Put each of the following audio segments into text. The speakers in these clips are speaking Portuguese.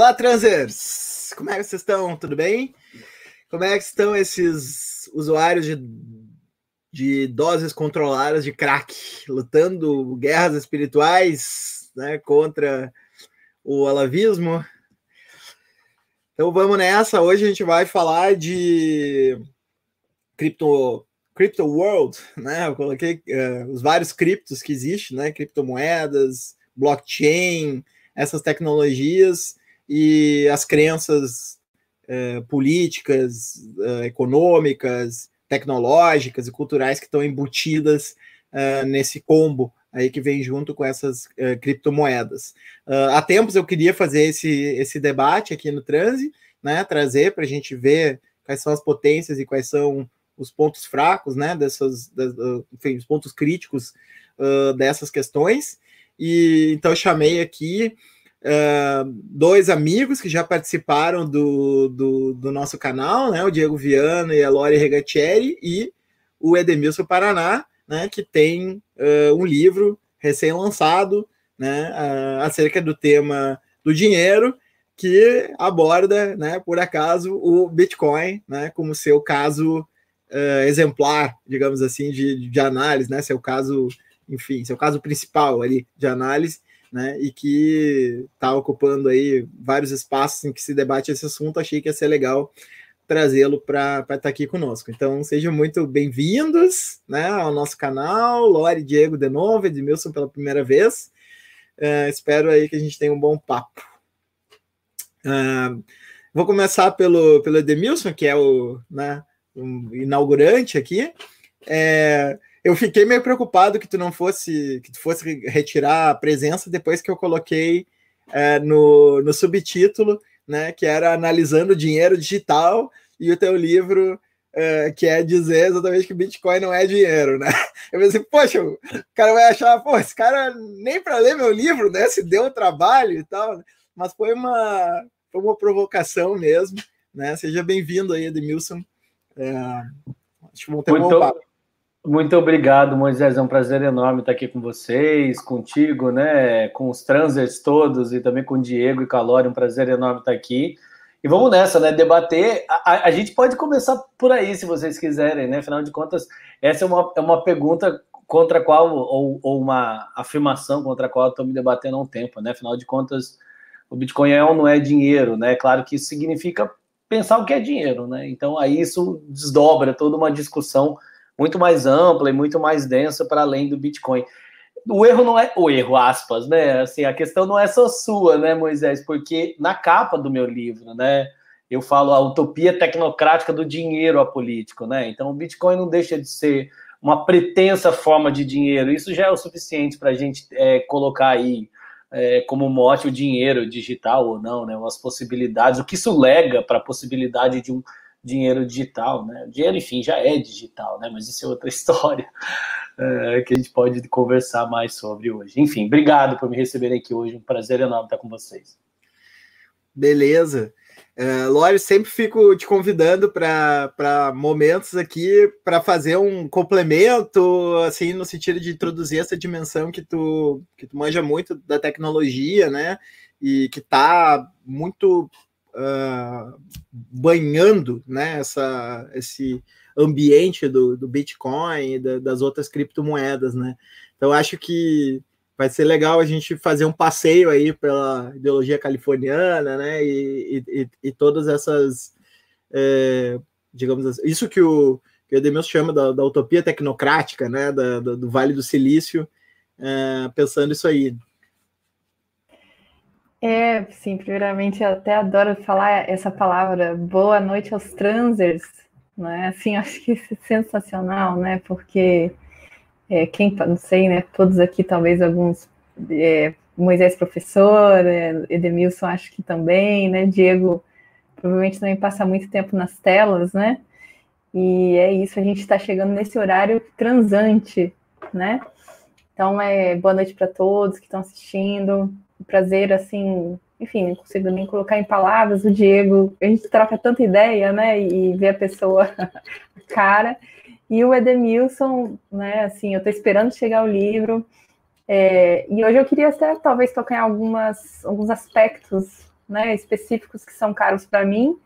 Olá, transers! Como é que vocês estão? Tudo bem? Como é que estão esses usuários de, de doses controladas de crack, lutando guerras espirituais né, contra o alavismo? Então vamos nessa. Hoje a gente vai falar de cripto, crypto world, né? Eu coloquei uh, os vários criptos que existem, né? Criptomoedas, blockchain, essas tecnologias e as crenças é, políticas, é, econômicas, tecnológicas e culturais que estão embutidas é, nesse combo aí que vem junto com essas criptomoedas. Uh, há tempos eu queria fazer esse, esse debate aqui no Transe, né, trazer para a gente ver quais são as potências e quais são os pontos fracos, né, dessas, das, enfim, os pontos críticos uh, dessas questões. E então chamei aqui Uh, dois amigos que já participaram do, do, do, nosso canal, né? O Diego Viana e a Lori Regatieri e o Edemilson Paraná, né? Que tem uh, um livro recém-lançado, né? Uh, acerca do tema do dinheiro que aborda, né? Por acaso o Bitcoin, né? Como seu caso exemplar, digamos assim, de, de análise, né? Seu caso, enfim, seu caso principal ali de análise né? E que está ocupando aí vários espaços em que se debate esse assunto. Achei que ia ser legal trazê-lo para estar tá aqui conosco. Então, sejam muito bem-vindos né, ao nosso canal. Lore, Diego de novo, Edmilson pela primeira vez. Uh, espero aí que a gente tenha um bom papo. Uh, vou começar pelo, pelo Edmilson, que é o, né, um inaugurante aqui. É, eu fiquei meio preocupado que tu não fosse que tu fosse retirar a presença depois que eu coloquei é, no, no subtítulo, né, que era analisando o dinheiro digital e o teu livro é, que é dizer exatamente que Bitcoin não é dinheiro, né? Eu pensei, poxa, o cara vai achar, pô, esse cara nem para ler meu livro, né? Se deu trabalho e tal, mas foi uma foi uma provocação mesmo, né? Seja bem-vindo aí, Edmilson. É, acho que vamos ter um bom papo. Muito obrigado, Moisés. É um prazer enorme estar aqui com vocês, contigo, né? Com os transers todos e também com o Diego e Calori. Um prazer enorme estar aqui. E vamos nessa, né? Debater. A, a, gente pode começar por aí, se vocês quiserem, né? Afinal de contas, essa é uma, é uma pergunta contra a qual, ou, ou uma afirmação contra a qual eu estou me debatendo há um tempo, né? Afinal de contas, o Bitcoin é ou não é dinheiro, né? Claro que isso significa pensar o que é dinheiro, né? Então aí isso desdobra toda uma discussão muito mais ampla e muito mais densa para além do Bitcoin. O erro não é o erro, aspas, né? Assim, a questão não é só sua, né, Moisés? Porque na capa do meu livro, né, eu falo a utopia tecnocrática do dinheiro apolítico, né? Então o Bitcoin não deixa de ser uma pretensa forma de dinheiro. Isso já é o suficiente para a gente é, colocar aí é, como mote o dinheiro digital ou não, né? As possibilidades, o que isso lega para a possibilidade de um dinheiro digital, né? O dinheiro, enfim, já é digital, né? Mas isso é outra história é, que a gente pode conversar mais sobre hoje. Enfim, obrigado por me receberem aqui hoje. Um prazer enorme estar com vocês. Beleza. Uh, Lore, sempre fico te convidando para momentos aqui para fazer um complemento, assim, no sentido de introduzir essa dimensão que tu, que tu manja muito da tecnologia, né? E que está muito banhando né, essa, esse ambiente do, do Bitcoin e da, das outras criptomoedas, né? Então acho que vai ser legal a gente fazer um passeio aí pela ideologia californiana, né? E, e, e todas essas, é, digamos assim, isso que o, que o Edemilson chama da, da, utopia tecnocrática, né? Da, da, do Vale do Silício, é, pensando isso aí. É, sim, primeiramente eu até adoro falar essa palavra, boa noite aos transers, né? Assim, acho que é sensacional, né? Porque é, quem, não sei, né? Todos aqui, talvez alguns, é, Moisés professor, é, Edemilson acho que também, né? Diego provavelmente também passa muito tempo nas telas, né? E é isso, a gente está chegando nesse horário transante, né? Então, é boa noite para todos que estão assistindo prazer, assim, enfim, não consigo nem colocar em palavras. O Diego, a gente troca tanta ideia, né? E vê a pessoa cara. E o Edemilson, né? Assim, eu estou esperando chegar o livro. É, e hoje eu queria até talvez tocar em algumas, alguns aspectos né, específicos que são caros para mim,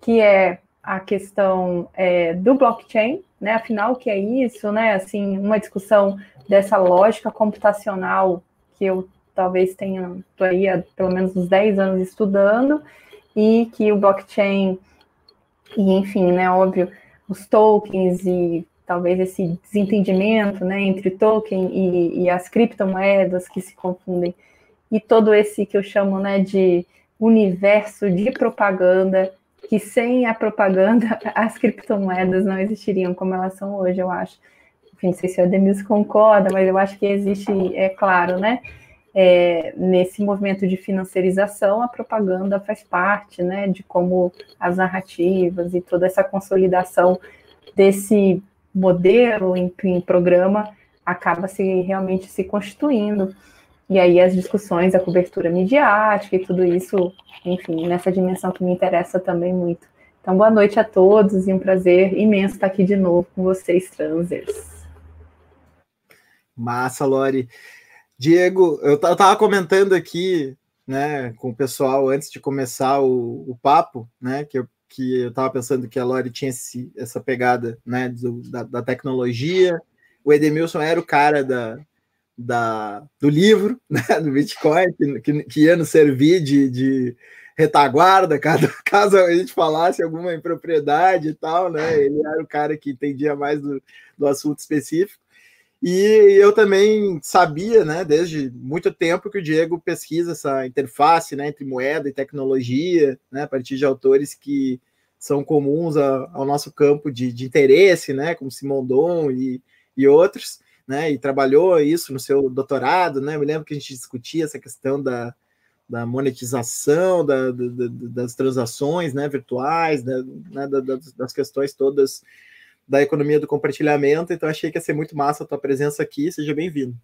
que é a questão é, do blockchain, né? Afinal, o que é isso, né? Assim, uma discussão dessa lógica computacional que eu talvez tenha aí pelo menos uns 10 anos estudando, e que o blockchain, e enfim, né, óbvio, os tokens e talvez esse desentendimento né, entre token e, e, as criptomoedas que se confundem, e todo esse que eu chamo né, de universo de propaganda, que sem a propaganda as criptomoedas não existiriam como elas são hoje, eu acho. Enfim, não sei se o Ademir concorda, mas eu acho que existe, é claro, né? É, nesse movimento de financiarização, a propaganda faz parte, né, de como as narrativas e toda essa consolidação desse modelo em, em programa acaba se realmente se constituindo. E aí as discussões, a cobertura midiática e tudo isso, enfim, nessa dimensão que me interessa também muito. Então, boa noite a todos e um prazer imenso estar aqui de novo com vocês, transers. Massa, Lori. Diego, eu estava comentando aqui, né, com o pessoal antes de começar o, o papo, né, que eu que eu estava pensando que a Lori tinha esse, essa pegada né, do, da, da, tecnologia. O Edemilson era o cara da, da, do livro, né, do Bitcoin, que, que ia nos servir de, de retaguarda, caso, caso a gente falasse alguma impropriedade e tal, né? Ele era o cara que entendia mais do, do assunto específico. E eu também sabia, né, desde muito tempo que o Diego pesquisa essa interface, né, entre moeda e tecnologia, né, a partir de autores que são comuns a, ao nosso campo de, de, interesse, né, como Simon Don e, e outros, né, e trabalhou isso no seu doutorado, né, me lembro que a gente discutia essa questão da, da monetização da, da, das transações, né, virtuais, né, das, das questões todas da economia do compartilhamento, então achei que ia ser muito massa a tua presença aqui, seja bem-vindo.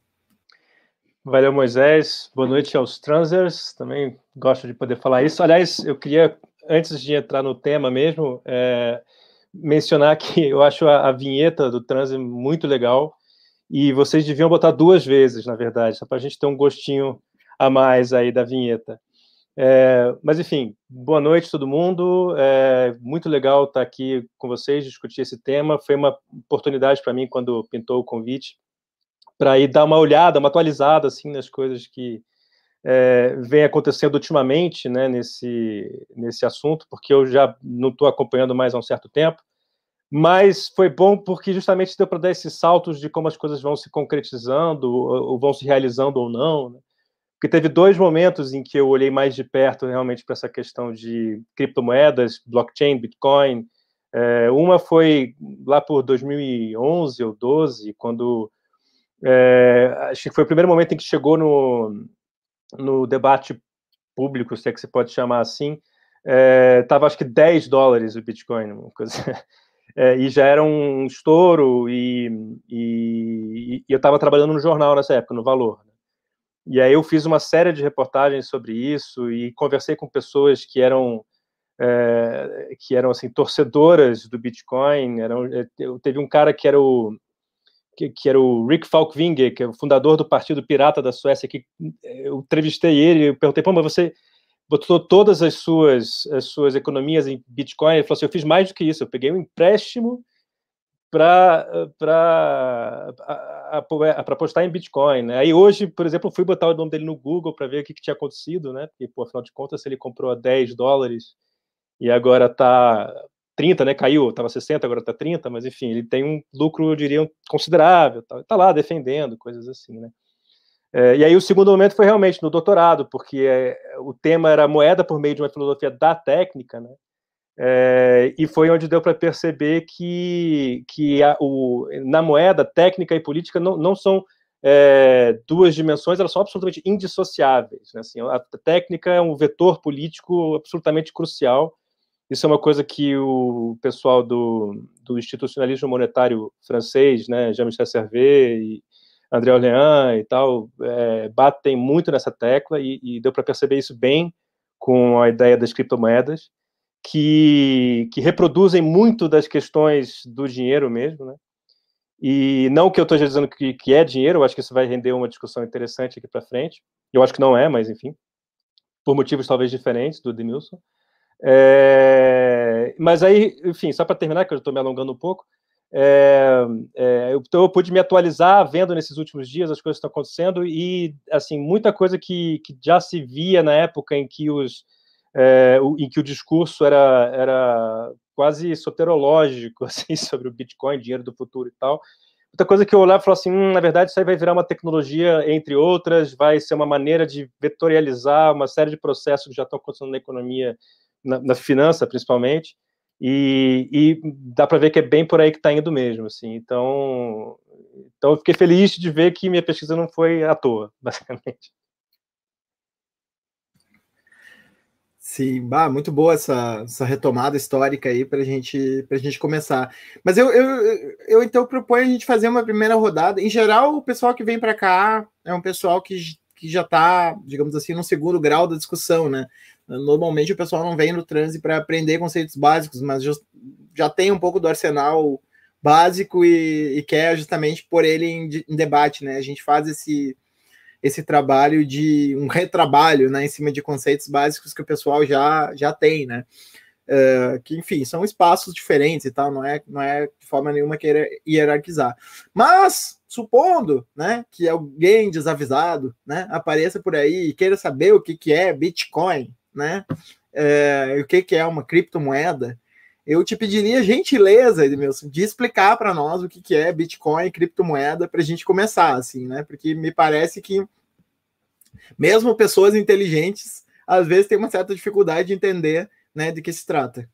Valeu, Moisés. Boa noite aos transers. Também gosto de poder falar isso. Aliás, eu queria, antes de entrar no tema mesmo, é, mencionar que eu acho a, a vinheta do transer muito legal e vocês deviam botar duas vezes, na verdade, só para a gente ter um gostinho a mais aí da vinheta. É, mas, enfim, boa noite todo mundo. É muito legal estar aqui com vocês, discutir esse tema. Foi uma oportunidade para mim quando pintou o convite para ir dar uma olhada, uma atualizada assim nas coisas que é, vem acontecendo ultimamente, né, nesse nesse assunto, porque eu já não estou acompanhando mais há um certo tempo. Mas foi bom porque justamente deu para dar esses saltos de como as coisas vão se concretizando ou, ou vão se realizando ou não. Né? Porque teve dois momentos em que eu olhei mais de perto realmente para essa questão de criptomoedas, blockchain, Bitcoin. É, uma foi lá por 2011 ou 12, quando é, acho que foi o primeiro momento em que chegou no, no debate público, se é que se pode chamar assim, estava é, acho que 10 dólares o Bitcoin, uma coisa, é, e já era um estouro, e, e, e eu estava trabalhando no jornal nessa época, no Valor. E aí eu fiz uma série de reportagens sobre isso e conversei com pessoas que eram é, que eram assim torcedoras do Bitcoin. Eram, eh, teve um cara que era o que, que, era o Rick Falkvinge, que é o fundador do Partido Pirata da Suécia, que eh, eu entrevistei ele, eu perguntei, pô, mas você botou todas as suas as suas economias em Bitcoin? Ele falou assim, eu fiz mais do que isso, eu peguei um empréstimo para postar em Bitcoin. Né? Aí hoje, por exemplo, fui botar o nome dele no Google para ver o que, que, tinha acontecido, né? Porque, pô, afinal de contas, ele comprou a 10 dólares e agora está 30, né? Caiu, estava 60, agora está 30, mas enfim, ele tem um lucro, eu diria, considerável. Está lá defendendo, coisas assim, né? É, e aí o segundo momento foi realmente no doutorado, porque é, o tema era moeda por meio de uma filosofia da técnica, né? É, e foi onde deu para perceber que, que a, o, na moeda, técnica e política não, não são é, duas dimensões, elas são absolutamente indissociáveis. Né? Assim, a técnica é um vetor político absolutamente crucial. Isso é uma coisa que o pessoal do, do institucionalismo monetário francês, né, Jean-Michel Servet e André Orléans e tal, é, batem muito nessa tecla e, e deu para perceber isso bem com a ideia das criptomoedas que, que reproduzem muito das questões do dinheiro mesmo, né? E não que eu estou dizendo que, que é dinheiro, eu acho que isso vai render uma discussão interessante aqui para frente. Eu acho que não é, mas enfim. por motivos talvez diferentes do Denilson. É, mas aí, enfim, só para terminar, que eu estou me alongando um pouco, é, é, então eu pude me atualizar vendo nesses últimos dias as coisas que estão acontecendo e assim muita coisa que, que já se via na época em que os é, em que o discurso era, era quase soterológico assim sobre o Bitcoin, dinheiro do futuro e tal. Outra coisa que eu olhava e falava assim, hum, na verdade isso aí vai virar uma tecnologia entre outras, vai ser uma maneira de vetorializar uma série de processos que já estão acontecendo na economia, na, na finança principalmente. E, e dá para ver que é bem por aí que está indo mesmo, assim. Então, então eu fiquei feliz de ver que minha pesquisa não foi à toa, basicamente. Sim, bah, muito boa essa, essa retomada histórica aí para gente, a gente começar. Mas eu, eu, eu então proponho a gente fazer uma primeira rodada. Em geral, o pessoal que vem para cá é um pessoal que, que já está, digamos assim, no segundo grau da discussão, né? Normalmente o pessoal não vem no transe para aprender conceitos básicos, mas já, já tem um pouco do arsenal básico e, e quer justamente pôr ele em, em, debate, né? A gente faz esse, esse trabalho de um retrabalho, né, em cima de conceitos básicos que o pessoal já, já tem, né? Uh, que enfim são espaços diferentes e tal, não é, não é de forma nenhuma querer hierarquizar. Mas supondo, né, que alguém desavisado, né, apareça por aí e queira saber o que, que é Bitcoin, né? É, o que, que é uma criptomoeda, eu te pediria gentileza, Edmilson, de explicar para nós o que, que é Bitcoin criptomoeda para a gente começar, assim, né? Porque me parece que mesmo pessoas inteligentes às vezes têm uma certa dificuldade de entender né, de que se trata.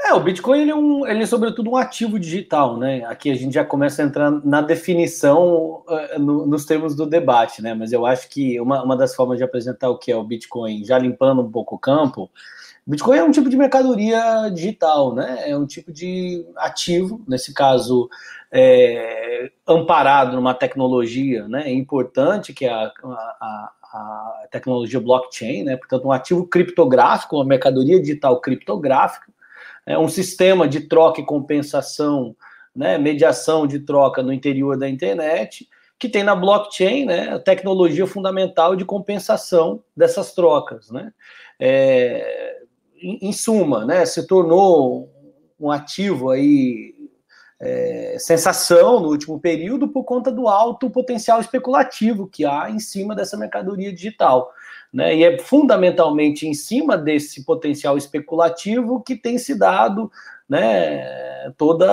É, o Bitcoin ele é, um, ele é sobretudo um ativo digital, né? Aqui a gente já começa a entrar na definição uh, no, nos termos do debate, né? Mas eu acho que uma, uma das formas de apresentar o que é o Bitcoin, já limpando um pouco o campo, Bitcoin é um tipo de mercadoria digital, né? É um tipo de ativo, nesse caso, é, amparado numa tecnologia né, importante, que é a, a, a tecnologia blockchain, né? Portanto, um ativo criptográfico, uma mercadoria digital criptográfica é um sistema de troca e compensação, né, mediação de troca no interior da internet, que tem na blockchain né, a tecnologia fundamental de compensação dessas trocas. Né? É, em, em, suma, né, se tornou um ativo aí, é, sensação no último período por conta do alto potencial especulativo que há em cima dessa mercadoria digital. Né? E é fundamentalmente em cima desse potencial especulativo que tem se dado né, toda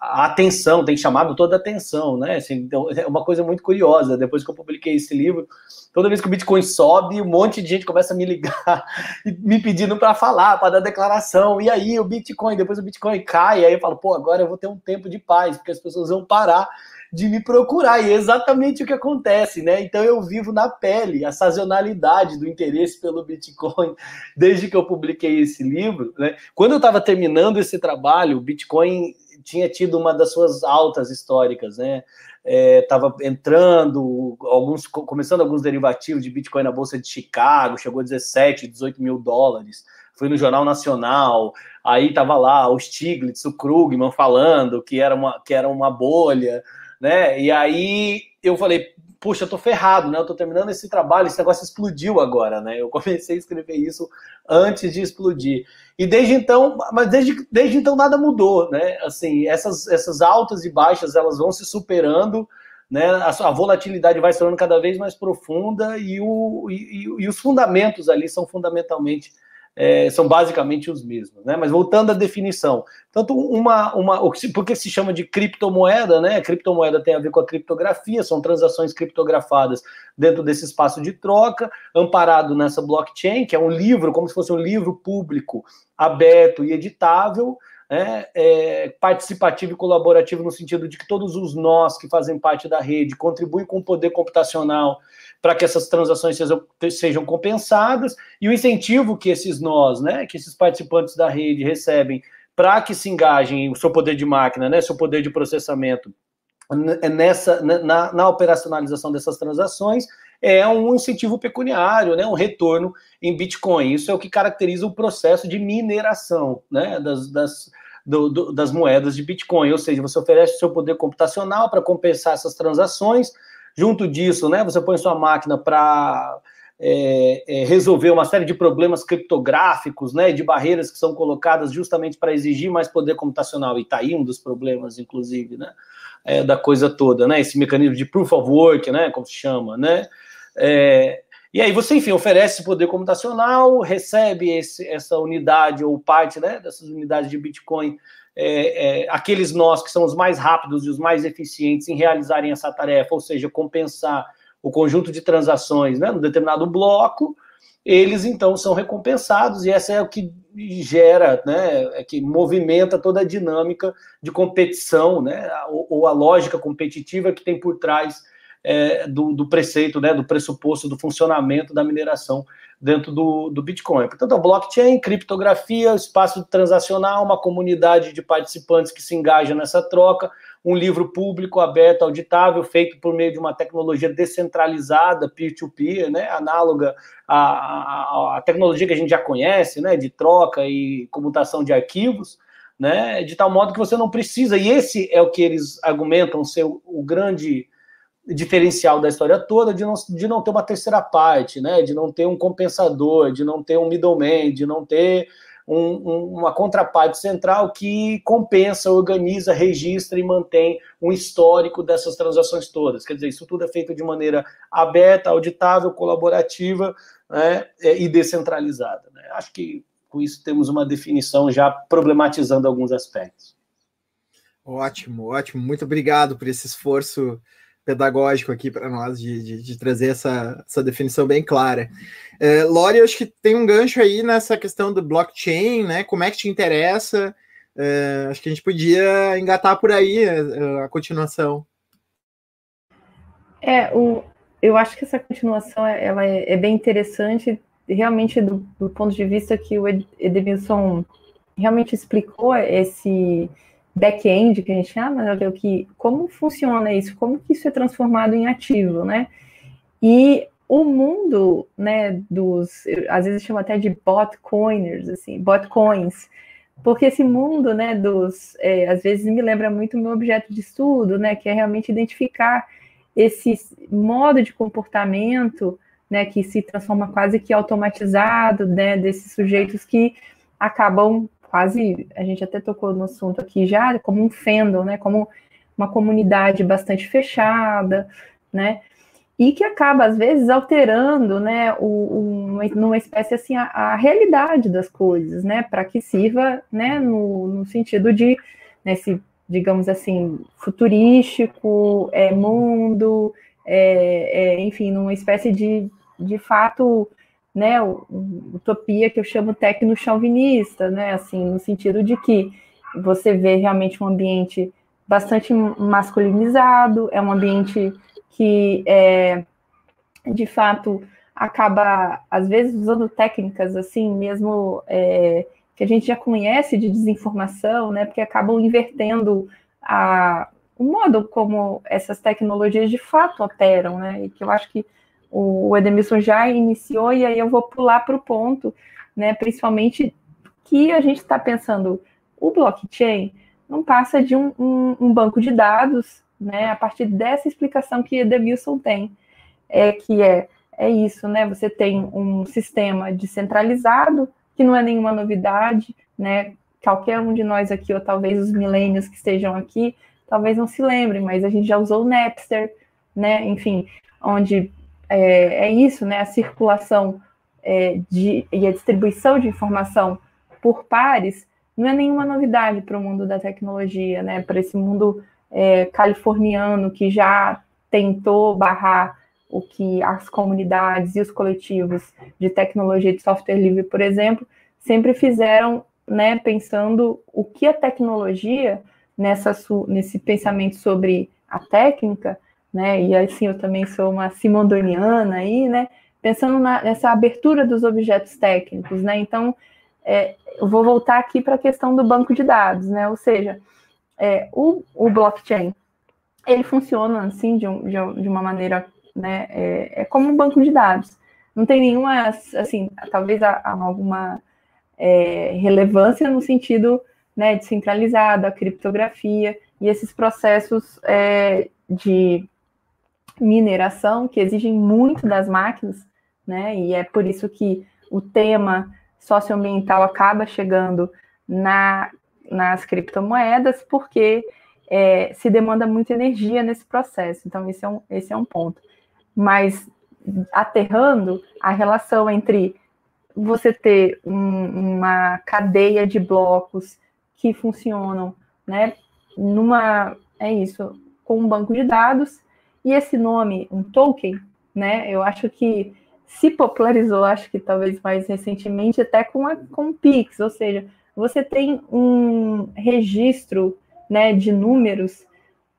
a atenção, tem chamado toda a atenção, né? Assim, então, é uma coisa muito curiosa. Depois que eu publiquei esse livro, toda vez que o Bitcoin sobe, um monte de gente começa a me ligar me pedindo para falar, para dar declaração. E aí o Bitcoin, depois o Bitcoin cai, aí eu falo, pô, agora eu vou ter um tempo de paz, porque as pessoas vão parar de me procurar. E é exatamente o que acontece, né? Então eu vivo na pele a sazonalidade do interesse pelo Bitcoin desde que eu publiquei esse livro. Né? Quando eu estava terminando esse trabalho, o Bitcoin tinha tido uma das suas altas históricas, né? Estava é, entrando, alguns começando alguns derivativos de Bitcoin na Bolsa de Chicago, chegou a 17, 18 mil dólares. Foi no Jornal Nacional, aí estava lá o Stiglitz, o Krugman falando que era uma, que era uma bolha né? E aí eu falei, puxa, eu tô ferrado, né? Eu tô terminando esse trabalho, esse negócio explodiu agora, né? Eu comecei a escrever isso antes de explodir. E desde então, mas desde, desde então nada mudou, né? Assim, essas, essas altas e baixas, elas vão se superando, né? A, a volatilidade vai se tornando cada vez mais profunda e, o, e, e, e os fundamentos ali são fundamentalmente é, são basicamente os mesmos, né? Mas voltando à definição, tanto uma, uma, porque se chama de criptomoeda, né? A criptomoeda tem a ver com a criptografia, são transações criptografadas dentro desse espaço de troca, amparado nessa blockchain, que é um livro, como se fosse um livro público, aberto e editável, né, é, participativo e colaborativo no sentido de que todos os nós que fazem parte da rede contribuem com o poder computacional para que essas transações sejam, sejam compensadas e o incentivo que esses nós, né, que esses participantes da rede recebem para que se engajem o seu poder de máquina, né, seu poder de processamento é nessa na, na, operacionalização dessas transações é um incentivo pecuniário, né, um retorno em Bitcoin. Isso é o que caracteriza o processo de mineração né, das, das, do, do, das moedas de Bitcoin. Ou seja, você oferece o seu poder computacional para compensar essas transações, Junto disso, né, você põe sua máquina para é, é, resolver uma série de problemas criptográficos, né, de barreiras que são colocadas justamente para exigir mais poder computacional, e está aí um dos problemas, inclusive, né, é, da coisa toda, né, esse mecanismo de proof of work, né, como se chama, né, é, e aí você, enfim, oferece poder computacional, recebe esse, essa unidade ou parte né, dessas unidades de Bitcoin, é, é, aqueles nós que são os mais rápidos e os mais eficientes em realizarem essa tarefa, ou seja, compensar o conjunto de transações né, no determinado bloco, eles então são recompensados, e essa é o que gera, né, é que movimenta toda a dinâmica de competição, né, ou, ou a lógica competitiva que tem por trás é, do, do, preceito, né, do pressuposto do funcionamento da mineração dentro do, do Bitcoin. Portanto, a blockchain, criptografia, espaço transacional, uma comunidade de participantes que se engajam nessa troca, um livro público, aberto, auditável, feito por meio de uma tecnologia descentralizada, peer-to-peer, né, análoga à, à, à, tecnologia que a gente já conhece, né, de troca e comutação de arquivos, né, de tal modo que você não precisa, e esse é o que eles argumentam ser o, o grande diferencial da história toda de não, de não ter uma terceira parte, né, de não ter um compensador, de não ter um middleman, de não ter um, um, uma contraparte central que compensa, organiza, registra e mantém um histórico dessas transações todas. Quer dizer, isso tudo é feito de maneira aberta, auditável, colaborativa né, é, e descentralizada. Né? Acho que com isso temos uma definição já problematizando alguns aspectos. Ótimo, ótimo. Muito obrigado por esse esforço pedagógico aqui para nós de, de, de, trazer essa, essa definição bem clara. É, Lori, acho que tem um gancho aí nessa questão do blockchain, né? Como é que te interessa? É, acho que a gente podia engatar por aí a, é, a continuação. É, o, eu acho que essa continuação ela é, é bem interessante, realmente do, do, ponto de vista que o Edmilson realmente explicou esse back-end que a gente chama, né, o que, como funciona isso, como que isso é transformado em ativo, né? E o mundo, né, dos, às vezes chama até de botcoiners, assim, botcoins, porque esse mundo, né, dos, é, às vezes me lembra muito o meu objeto de estudo, né, que é realmente identificar esse modo de comportamento, né, que se transforma quase que automatizado, né, desses sujeitos que acabam quase, a gente até tocou no assunto aqui já, como um fandom, né, como uma comunidade bastante fechada, né, e que acaba, às vezes, alterando, né, o, o, numa espécie, assim, a, a, realidade das coisas, né, para que sirva, né, no, no sentido de, nesse, digamos assim, futurístico, é, mundo, é, é, enfim, numa espécie de, de fato, né, utopia que eu chamo tecno-chauvinista, né, assim, no sentido de que você vê realmente um ambiente bastante masculinizado, é um ambiente que, é, de fato, acaba, às vezes, usando técnicas, assim, mesmo é, que a gente já conhece de desinformação, né, porque acabam invertendo a, o modo como essas tecnologias de fato operam, né, e que eu acho que o Edemilson já iniciou, e aí eu vou pular para o ponto, né, principalmente que a gente está pensando, o blockchain não passa de um, um, um, banco de dados, né, a partir dessa explicação que Edemilson tem, é que é, é isso, né, você tem um sistema descentralizado, que não é nenhuma novidade, né, qualquer um de nós aqui, ou talvez os milênios que estejam aqui, talvez não se lembrem, mas a gente já usou o Napster, né, enfim, onde é, é isso, né? A circulação é, de, e a distribuição de informação por pares não é nenhuma novidade para o mundo da tecnologia, né? Para esse mundo é, californiano que já tentou barrar o que as comunidades e os coletivos de tecnologia de software livre, por exemplo, sempre fizeram, né, pensando o que a tecnologia nessa nesse pensamento sobre a técnica né? E assim eu também sou uma simondoniana aí, né? Pensando na, nessa abertura dos objetos técnicos, né? Então, é, eu vou voltar aqui para a questão do banco de dados, né? Ou seja, é, o, o blockchain ele funciona assim de, um, de, uma maneira, né? É, é, como um banco de dados. Não tem nenhuma, assim, talvez alguma é, relevância no sentido né, descentralizado, a criptografia e esses processos é, de mineração, que exigem muito das máquinas, né? E é por isso que o tema socioambiental acaba chegando na, nas criptomoedas, porque é, se demanda muita energia nesse processo. Então, esse é um, esse é um ponto. Mas, aterrando, a relação entre você ter um, uma cadeia de blocos que funcionam, né, numa, é isso, com um banco de dados, e esse nome, um token, né, eu acho que se popularizou, acho que talvez mais recentemente, até com, a, com o Pix, ou seja, você tem um registro né, de números,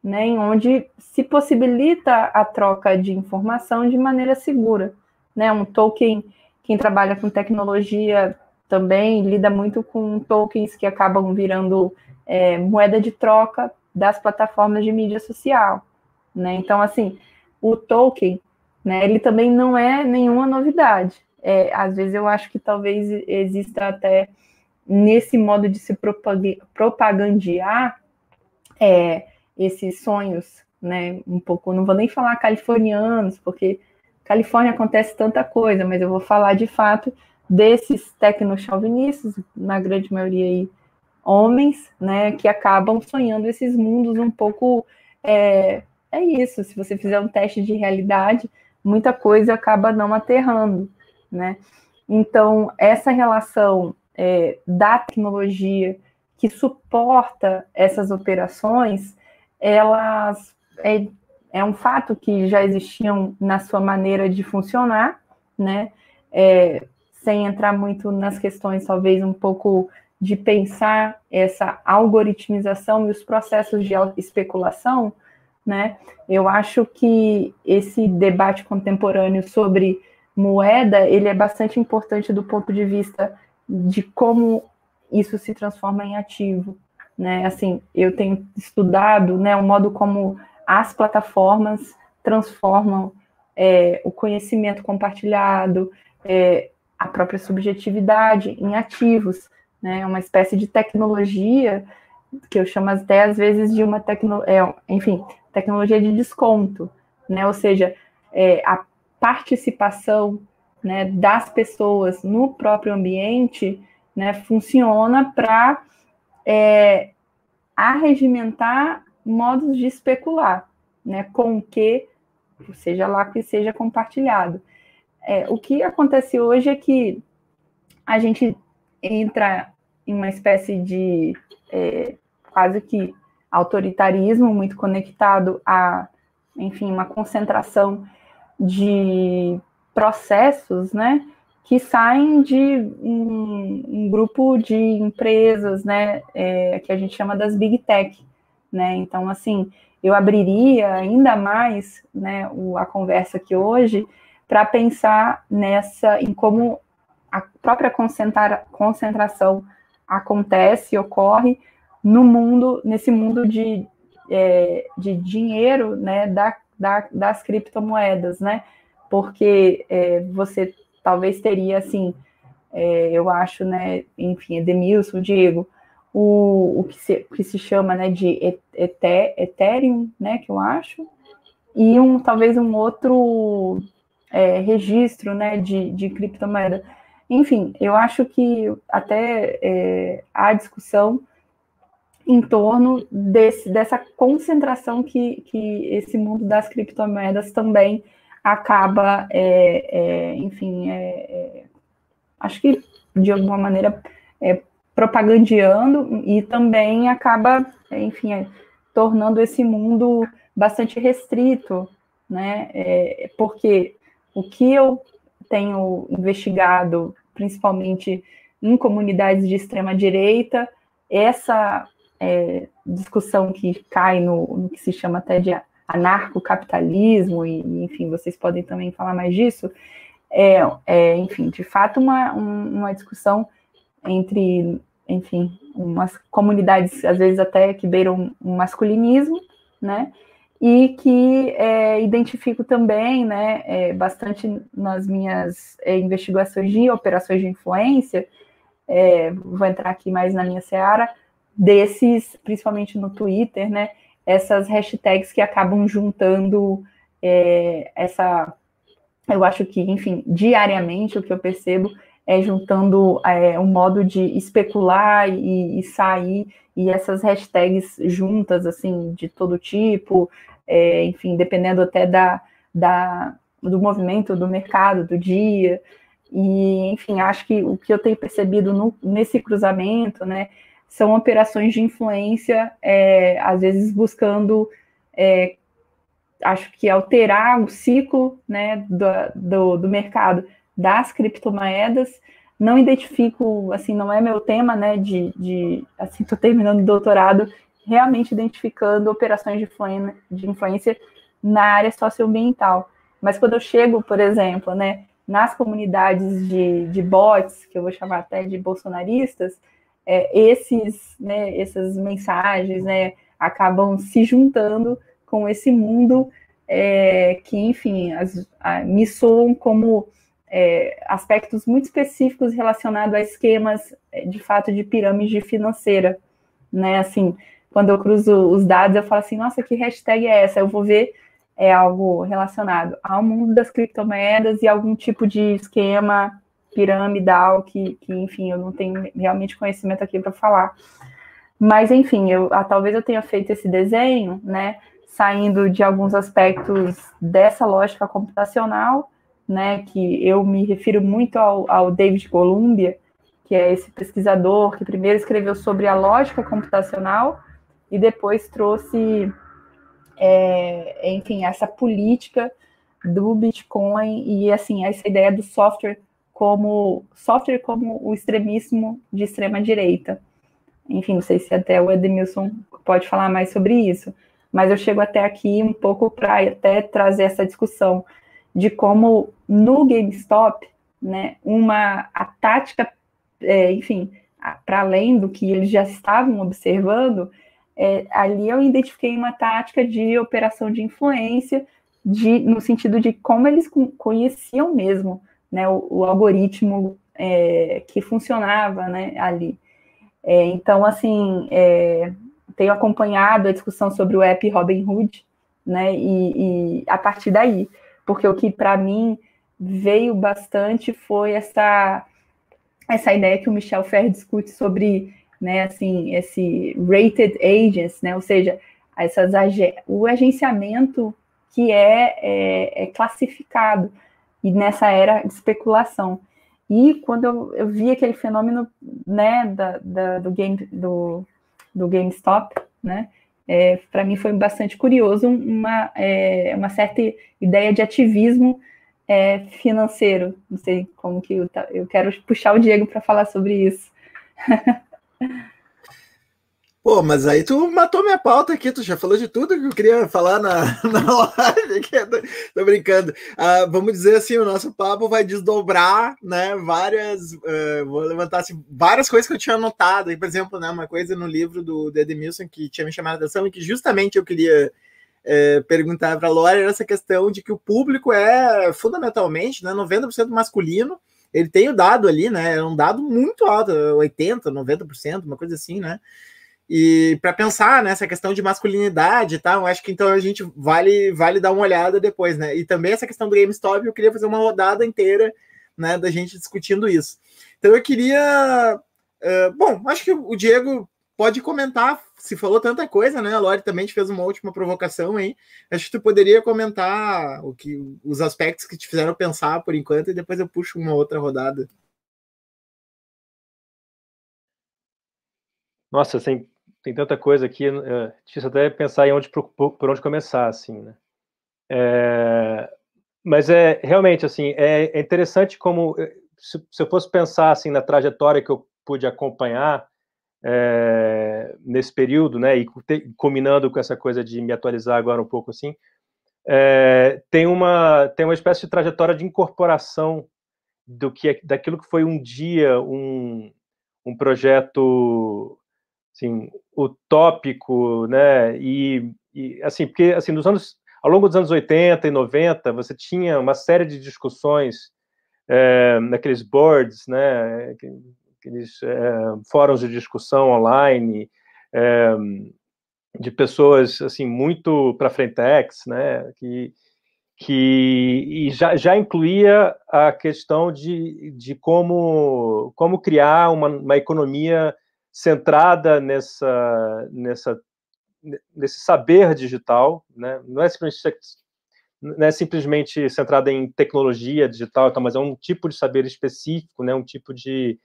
né, onde se possibilita a troca de informação de maneira segura. Né? Um token, quem trabalha com tecnologia também lida muito com tokens que acabam virando é, moeda de troca das plataformas de mídia social. Né? Então, assim, o token, né, ele também não é nenhuma novidade. É, às vezes eu acho que talvez exista até nesse modo de se propagandear é, esses sonhos, né? Um pouco, não vou nem falar californianos, porque Califórnia acontece tanta coisa, mas eu vou falar de fato desses tecnochauvinistas, na grande maioria aí homens, né, que acabam sonhando esses mundos um pouco é, é isso. Se você fizer um teste de realidade, muita coisa acaba não aterrando, né? Então essa relação é, da tecnologia que suporta essas operações, elas é, é um fato que já existiam na sua maneira de funcionar, né? É, sem entrar muito nas questões, talvez um pouco de pensar essa algoritmização e os processos de especulação, né? Eu acho que esse debate contemporâneo sobre moeda, ele é bastante importante do ponto de vista de como isso se transforma em ativo, né? Assim, eu tenho estudado, né, o modo como as plataformas transformam é, o conhecimento compartilhado, é, a própria subjetividade em ativos, né? É uma espécie de tecnologia que eu chamo até às vezes de uma tecnologia, é, enfim, tecnologia de desconto, né? Ou seja, é, a participação né, das pessoas no próprio ambiente né, funciona para é, arregimentar modos de especular, né, com o que, seja lá que seja compartilhado. É, o que acontece hoje é que a gente entra em uma espécie de é, quase que autoritarismo muito conectado a, enfim, uma concentração de processos, né, que saem de um, um grupo de empresas, né, é, que a gente chama das big tech, né, então, assim, eu abriria ainda mais, né, o, a conversa aqui hoje para pensar nessa, em como a própria concentra, concentração acontece, ocorre no mundo, nesse mundo de, é, de dinheiro, né, da, da, das criptomoedas, né, porque é, você talvez teria, assim, é, eu acho, né, enfim, Edemilson, Diego, o, o, que se, que se chama, né, de Ethereum, né, que eu acho, e um, talvez um outro é, registro, né, de, de criptomoeda. Enfim, eu acho que até é, há discussão em torno desse, dessa concentração que, que esse mundo das criptomoedas também acaba, é, é, enfim, é, é, acho que de alguma maneira é, propagandeando e também acaba, enfim, é, tornando esse mundo bastante restrito, né? porque o que eu tenho investigado, principalmente em comunidades de extrema direita, essa é, discussão que cai no, no, que se chama até de anarcocapitalismo, e, enfim, vocês podem também falar mais disso, é, é enfim, de fato, uma, uma discussão entre, enfim, umas comunidades, às vezes até que beiram um masculinismo, né, e que é, identifico também, né, é, bastante nas minhas é, investigações de operações de influência, é, vou entrar aqui mais na minha seara, desses, principalmente no Twitter, né, essas hashtags que acabam juntando é, essa eu acho que, enfim, diariamente o que eu percebo é juntando é, um modo de especular e, e, sair, e essas hashtags juntas, assim, de todo tipo, é, enfim, dependendo até da, da, do movimento do mercado, do dia. E, enfim, acho que o que eu tenho percebido no, nesse cruzamento, né, são operações de influência, é, às vezes buscando, é, acho que alterar o ciclo, né, do, do, do mercado das criptomoedas. Não identifico, assim, não é meu tema, né, de, de assim, estou terminando o doutorado, realmente identificando operações de influência, de influência na área socioambiental. Mas quando eu chego, por exemplo, né, nas comunidades de, de bots, que eu vou chamar até de bolsonaristas, é, esses, né, essas mensagens né, acabam se juntando com esse mundo é, que, enfim, as, a, me soam como é, aspectos muito específicos relacionados a esquemas, é, de fato, de pirâmide financeira, né, assim, quando eu cruzo os dados, eu falo assim, nossa, que hashtag é essa? Eu vou ver é algo relacionado ao mundo das criptomoedas e algum tipo de esquema piramidal que, que enfim, eu não tenho realmente conhecimento aqui para falar. Mas, enfim, eu, ah, talvez eu tenha feito esse desenho, né, saindo de alguns aspectos dessa lógica computacional, né, que eu me refiro muito ao, ao David Columbia, que é esse pesquisador que primeiro escreveu sobre a lógica computacional e depois trouxe é, enfim, essa política do Bitcoin e assim essa ideia do software como software como o extremismo de extrema direita. Enfim, não sei se até o Edmilson pode falar mais sobre isso, mas eu chego até aqui um pouco para até trazer essa discussão de como no GameStop, né, uma a tática, é, enfim, para além do que eles já estavam observando, é, ali eu identifiquei uma tática de operação de influência, de, no sentido de como eles conheciam mesmo né, o, o algoritmo é, que funcionava né, ali. É, então, assim, é, tenho acompanhado a discussão sobre o app Robinhood, né, e, e a partir daí, porque o que para mim veio bastante foi essa, essa ideia que o Michel Fer discute sobre né, assim, esse rated agents, né, ou seja, essas, o agenciamento que é, é, é, classificado e nessa era de especulação. E quando eu, eu vi aquele fenômeno, né, da, da, do game do, do GameStop, né, é, para mim foi bastante curioso uma, é, uma certa ideia de ativismo é, financeiro. Não sei como que eu, eu quero puxar o Diego para falar sobre isso. Pô, mas aí tu matou minha pauta aqui, tu já falou de tudo que eu queria falar na, na live aqui, tô, tô brincando. Uh, vamos dizer assim, o nosso papo vai desdobrar, né, várias, uh, vou levantar assim, várias coisas que eu tinha anotado, por exemplo, né, uma coisa no livro do Edmilson que tinha me chamado a atenção e que justamente eu queria uh, perguntar para a Laura era essa questão de que o público é fundamentalmente, né, 90% masculino, ele tem o dado ali, né? É um dado muito alto, 80%, 90%, uma coisa assim, né? E para pensar nessa questão de masculinidade e tal, acho que então a gente vale, vale dar uma olhada depois, né? E também essa questão do GameStop, eu queria fazer uma rodada inteira, né, da gente discutindo isso. Então eu queria. Uh, bom, acho que o Diego pode comentar, se falou tanta coisa, né? A Lori também te fez uma última provocação aí. Acho que tu poderia comentar o que, os aspectos que te fizeram pensar por enquanto, e depois eu puxo uma outra rodada. Nossa, tem, tem tanta coisa aqui, é difícil até pensar em onde por, onde começar, assim, né? É, mas é realmente assim, é, é interessante como é, se, se, eu fosse pensar assim na trajetória que eu pude acompanhar é, nesse período, né, e te, combinando com essa coisa de me atualizar agora um pouco assim, é, tem uma tem uma espécie de trajetória de incorporação do que é, daquilo que foi um dia um, um projeto assim utópico, né, e, e assim porque assim nos anos ao longo dos anos 80 e 90 você tinha uma série de discussões é, naqueles boards, né, aqueles é, fóruns de discussão online é, de pessoas assim muito para frentex, né, que que já, já incluía a questão de, de como, como criar uma, uma economia centrada nessa, nessa, nesse saber digital, né? não, é simplesmente, não é simplesmente centrada em tecnologia digital, mas é um tipo de saber específico, né? um tipo de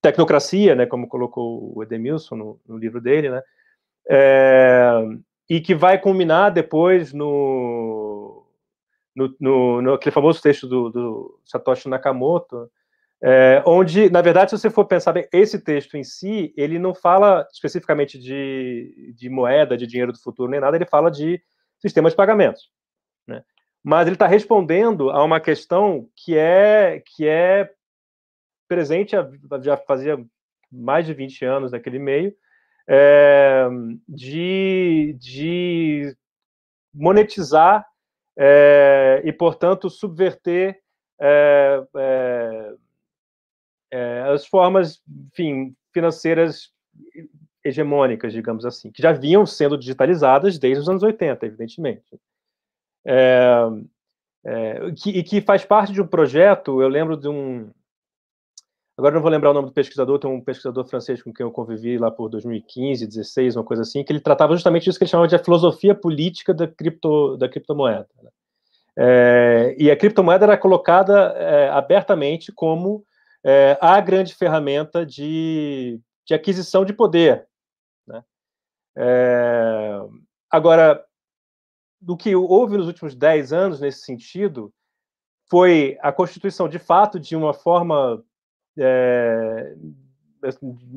tecnocracia, né? como colocou o Edemilson no, no livro dele, né? É, e que vai culminar depois no, no, no, no aquele famoso texto do, do Satoshi Nakamoto, é, onde, na verdade, se você for pensar bem, esse texto em si, ele não fala especificamente de, de moeda, de dinheiro do futuro, nem nada, ele fala de sistemas de pagamentos. Né? Mas ele está respondendo a uma questão que é, que é presente já fazia mais de 20 anos naquele meio, é, de, de monetizar é, e, portanto, subverter é, é, é, as formas, enfim, financeiras hegemônicas, digamos assim, que já vinham sendo digitalizadas desde os anos 80, evidentemente. É, que, e que faz parte de um projeto, eu lembro de um, Agora não vou lembrar o nome do pesquisador, tem um pesquisador francês com quem eu convivi lá por 2015, 16, uma coisa assim, que ele tratava justamente disso que ele chamava de a filosofia política da, cripto, da criptomoeda. Né? É, e a criptomoeda era colocada é, abertamente como é, a grande ferramenta de, de aquisição de poder. Né? É, agora, do que houve nos últimos 10 anos nesse sentido foi a constituição, de fato, de uma forma é,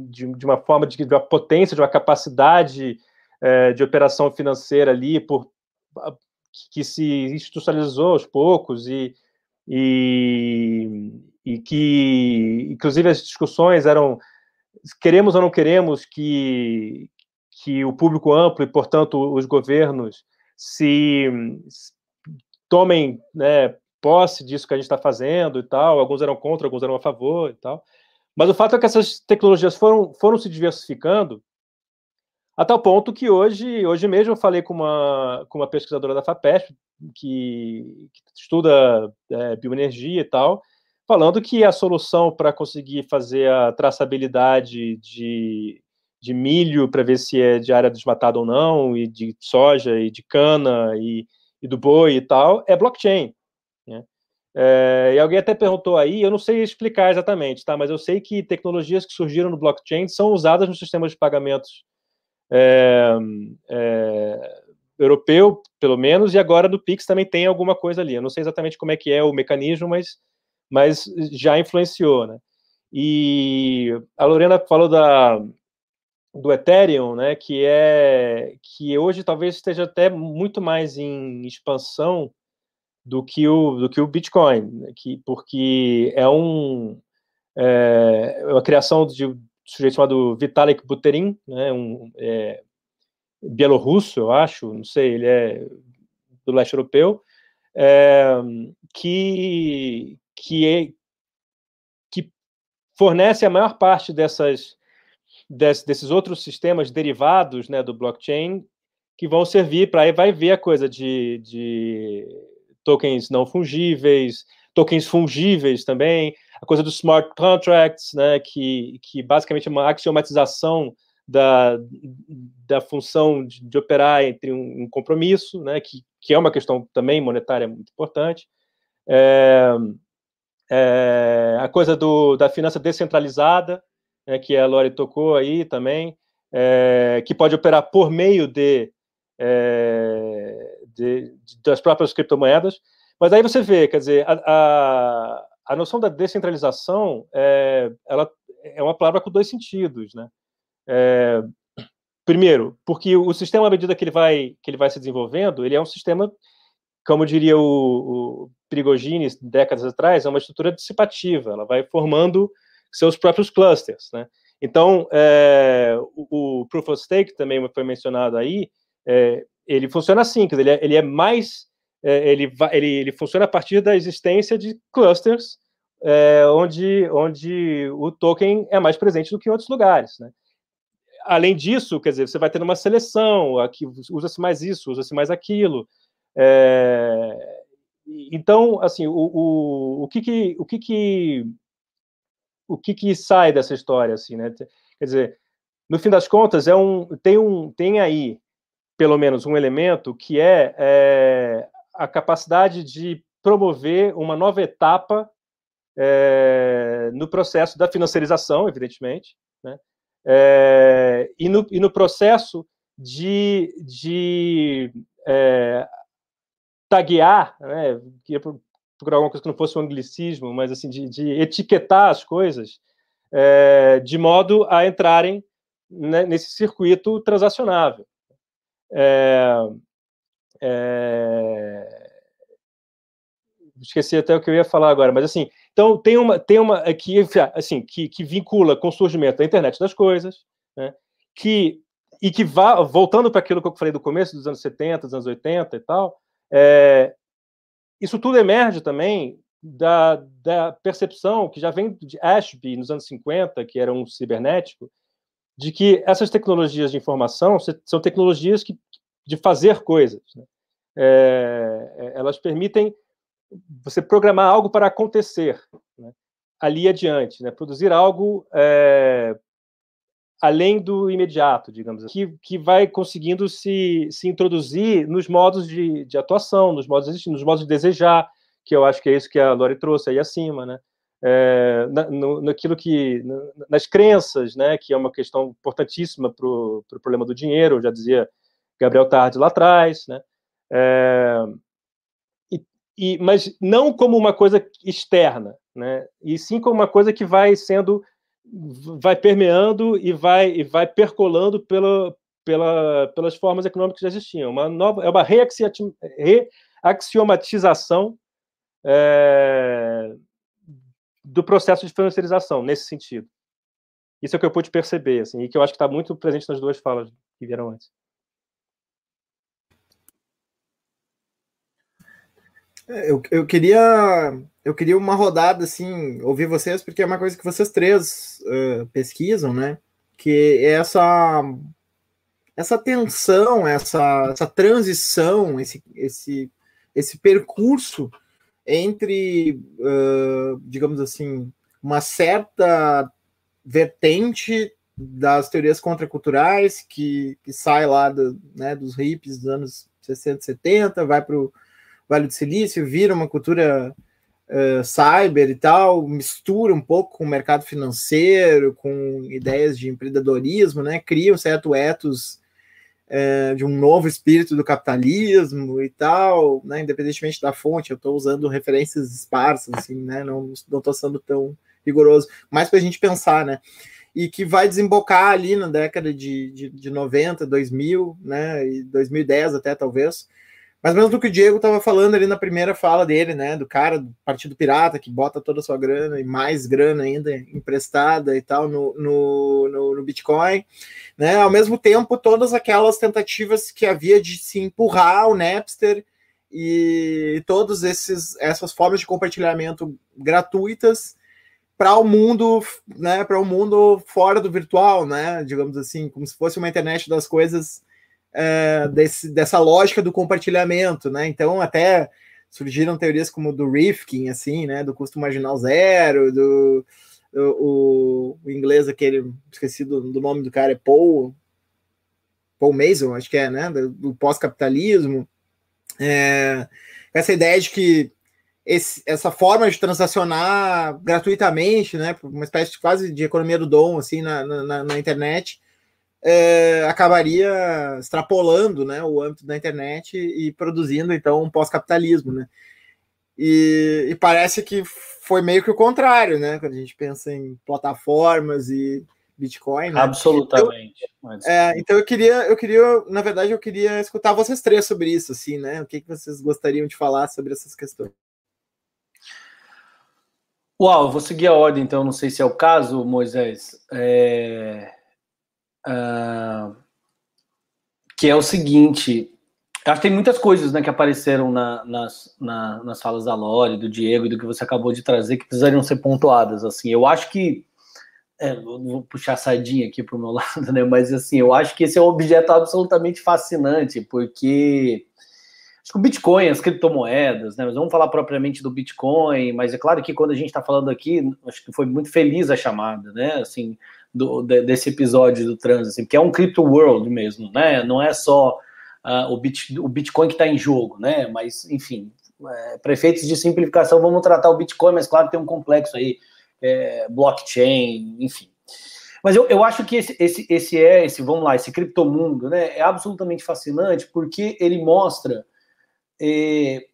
de, de, uma forma de, de, uma potência, de uma capacidade é, de operação financeira ali, por, que se institucionalizou aos poucos e, e, e que, inclusive, as discussões eram queremos ou não queremos que, que o público amplo e, portanto, os governos se, se tomem né, posse disso que a gente está fazendo e tal. Alguns eram contra, alguns eram a favor e tal. Mas o fato é que essas tecnologias foram, foram se diversificando a tal ponto que hoje, hoje mesmo eu falei com uma, com uma pesquisadora da FAPESP, que, que estuda é, bioenergia e tal, falando que a solução para conseguir fazer a traçabilidade de, de milho para ver se é de área desmatada ou não, e de soja e de cana e, e do boi e tal, é blockchain. Né? É, e alguém até perguntou aí, eu não sei explicar exatamente, tá? Mas eu sei que tecnologias que surgiram no blockchain são usadas no sistema de pagamentos é, é, europeu, pelo menos, e agora no Pix também tem alguma coisa ali. Eu não sei exatamente como é que é o mecanismo, mas, mas já influenciou, né? E a Lorena falou da, do Ethereum, né, que é que hoje talvez esteja até muito mais em expansão do que o, do que o Bitcoin, né, que, porque é um é, é uma criação de um sujeito chamado Vitalik Buterin, né, um é, bielorrusso, eu acho, não sei, ele é do leste europeu, é, que que, é, que fornece a maior parte dessas desses, outros sistemas derivados né, do blockchain que vão servir para aí vai ver a coisa de, de tokens não fungíveis, tokens fungíveis também, a coisa dos smart contracts, né, que, que basicamente é uma axiomatização da, da função de, de operar entre um, um, compromisso, né, que, que é uma questão também monetária muito importante. É, é, a coisa do, da finança descentralizada, né, que a Lori tocou aí também, é, que pode operar por meio de é, de, das próprias criptomoedas. Mas aí você vê, quer dizer, a, a, a noção da descentralização é, ela é uma palavra com dois sentidos, né? É, primeiro, porque o sistema, à medida que ele vai que ele vai se desenvolvendo, ele é um sistema, como diria o, o Prigogine décadas atrás, é uma estrutura dissipativa. Ela vai formando seus próprios clusters, né? Então, é, o, o, Proof of Stake também foi mencionado aí. É, ele funciona assim, quer dizer, ele, é, ele é mais, é, ele, ele, ele funciona a partir da existência de clusters, é, onde, onde o token é mais presente do que em outros lugares, né? Além disso, quer dizer, você vai tendo uma seleção, aqui usa-se mais isso, usa-se mais aquilo, é, então, assim, o, o, o que que o que que o que que sai dessa história, assim, né? Quer dizer, no fim das contas, é um tem um tem aí pelo menos um elemento que é, é a capacidade de promover uma nova etapa é, no processo da financiarização, evidentemente, né? É, e, no, e no processo de, de é, taguear, né? queria procurar alguma coisa que não fosse um anglicismo, mas assim, de, de etiquetar as coisas é, de modo a entrarem né, nesse circuito transacionável. É, é, esqueci até o que eu ia falar agora, mas assim, então tem uma tem uma que assim que, que vincula com o surgimento da internet das coisas, né, que e que vá voltando para aquilo que eu falei do começo dos anos 70, dos anos 80 e tal, é, isso tudo emerge também da, da percepção que já vem de Ashby nos anos 50, que era um cibernético, de que essas tecnologias de informação são tecnologias que, de fazer coisas. Né? É, é, elas permitem você programar algo para acontecer né? ali adiante, né? produzir algo é, além do imediato, digamos assim, que, que vai conseguindo se, se introduzir nos modos de, de atuação, nos modos, nos modos de desejar, que eu acho que é isso que a Lori trouxe aí acima, né? É, na, no, naquilo que nas crenças, né, que é uma questão importantíssima para o pro problema do dinheiro, já dizia Gabriel Tarde lá atrás, né? É, e, e, mas não como uma coisa externa, né? E sim como uma coisa que vai sendo vai permeando e vai e vai percolando pela, pela, pelas formas econômicas que já existiam. Uma nova é uma reaxiomatização é, do processo de financiarização nesse sentido. Isso é o que eu pude perceber, assim, e que eu acho que está muito presente nas duas falas que vieram antes. É, eu, eu queria eu queria uma rodada assim, ouvir vocês, porque é uma coisa que vocês três uh, pesquisam, né? Que é essa essa tensão, essa, essa transição, esse, esse, esse percurso entre, uh, digamos assim, uma certa vertente das teorias contraculturais que, que sai lá do, né, dos hippies dos anos 60, 70, vai para o Vale do Silício, vira uma cultura uh, cyber e tal, mistura um pouco com o mercado financeiro, com ideias de empreendedorismo, né? Cria um certo ethos uh, de um novo espírito do capitalismo e tal, né? Independentemente da fonte, eu estou usando referências esparsas, assim, né? Não estou sendo tão rigoroso, mas para a gente pensar, né? E que vai desembocar ali na década de, de, de 90, 2000, né? E 2010 até talvez, ou menos do que o Diego estava falando ali na primeira fala dele, né? Do cara do Partido Pirata que bota toda a sua grana e mais grana ainda emprestada e tal no, no, no, no Bitcoin, né? Ao mesmo tempo, todas aquelas tentativas que havia de se empurrar o Napster e todas essas formas de compartilhamento gratuitas para o mundo, né? Para o mundo fora do virtual, né? Digamos assim, como se fosse uma internet das coisas é, desse, dessa lógica do compartilhamento, né? Então, até surgiram teorias como do Rifkin, assim, né? Do custo marginal zero, do o, o inglês aquele, esqueci do, do, nome do cara, é Paul, Paul Mason, acho que é, né? Do, do pós-capitalismo. É, essa ideia de que esse, essa forma de transacionar gratuitamente, né? Uma espécie de quase de economia do dom, assim, na, na, na internet, é, acabaria extrapolando né, o âmbito da internet e produzindo então um pós-capitalismo, né? E, e, parece que foi meio que o contrário, né? Quando a gente pensa em plataformas e Bitcoin. Né? Absolutamente. Então, é, então eu queria, eu queria, na verdade, eu queria escutar vocês três sobre isso, assim, né? O que, que vocês gostariam de falar sobre essas questões? Uau, vou seguir a ordem, então, não sei se é o caso, Moisés. É... Uh, que é o seguinte. Acho que tem muitas coisas né, que apareceram na, nas, na, nas falas da Lore, do Diego e do que você acabou de trazer que precisariam ser pontuadas. Assim, eu acho que é, vou puxar a sardinha aqui para o meu lado, né? Mas assim, eu acho que esse é um objeto absolutamente fascinante, porque o Bitcoin, as criptomoedas, né? Mas vamos falar propriamente do Bitcoin, mas é claro que quando a gente está falando aqui, acho que foi muito feliz a chamada, né? Assim, do, desse episódio do trans, assim, que é um crypto world mesmo, né? Não é só uh, o, Bit, o Bitcoin que está em jogo, né? Mas, enfim, é, para efeitos de simplificação, vamos tratar o Bitcoin, mas claro, tem um complexo aí, é, blockchain, enfim. Mas eu, eu acho que esse, esse, esse é, esse, vamos lá, esse criptomundo, né, é absolutamente fascinante porque ele mostra é,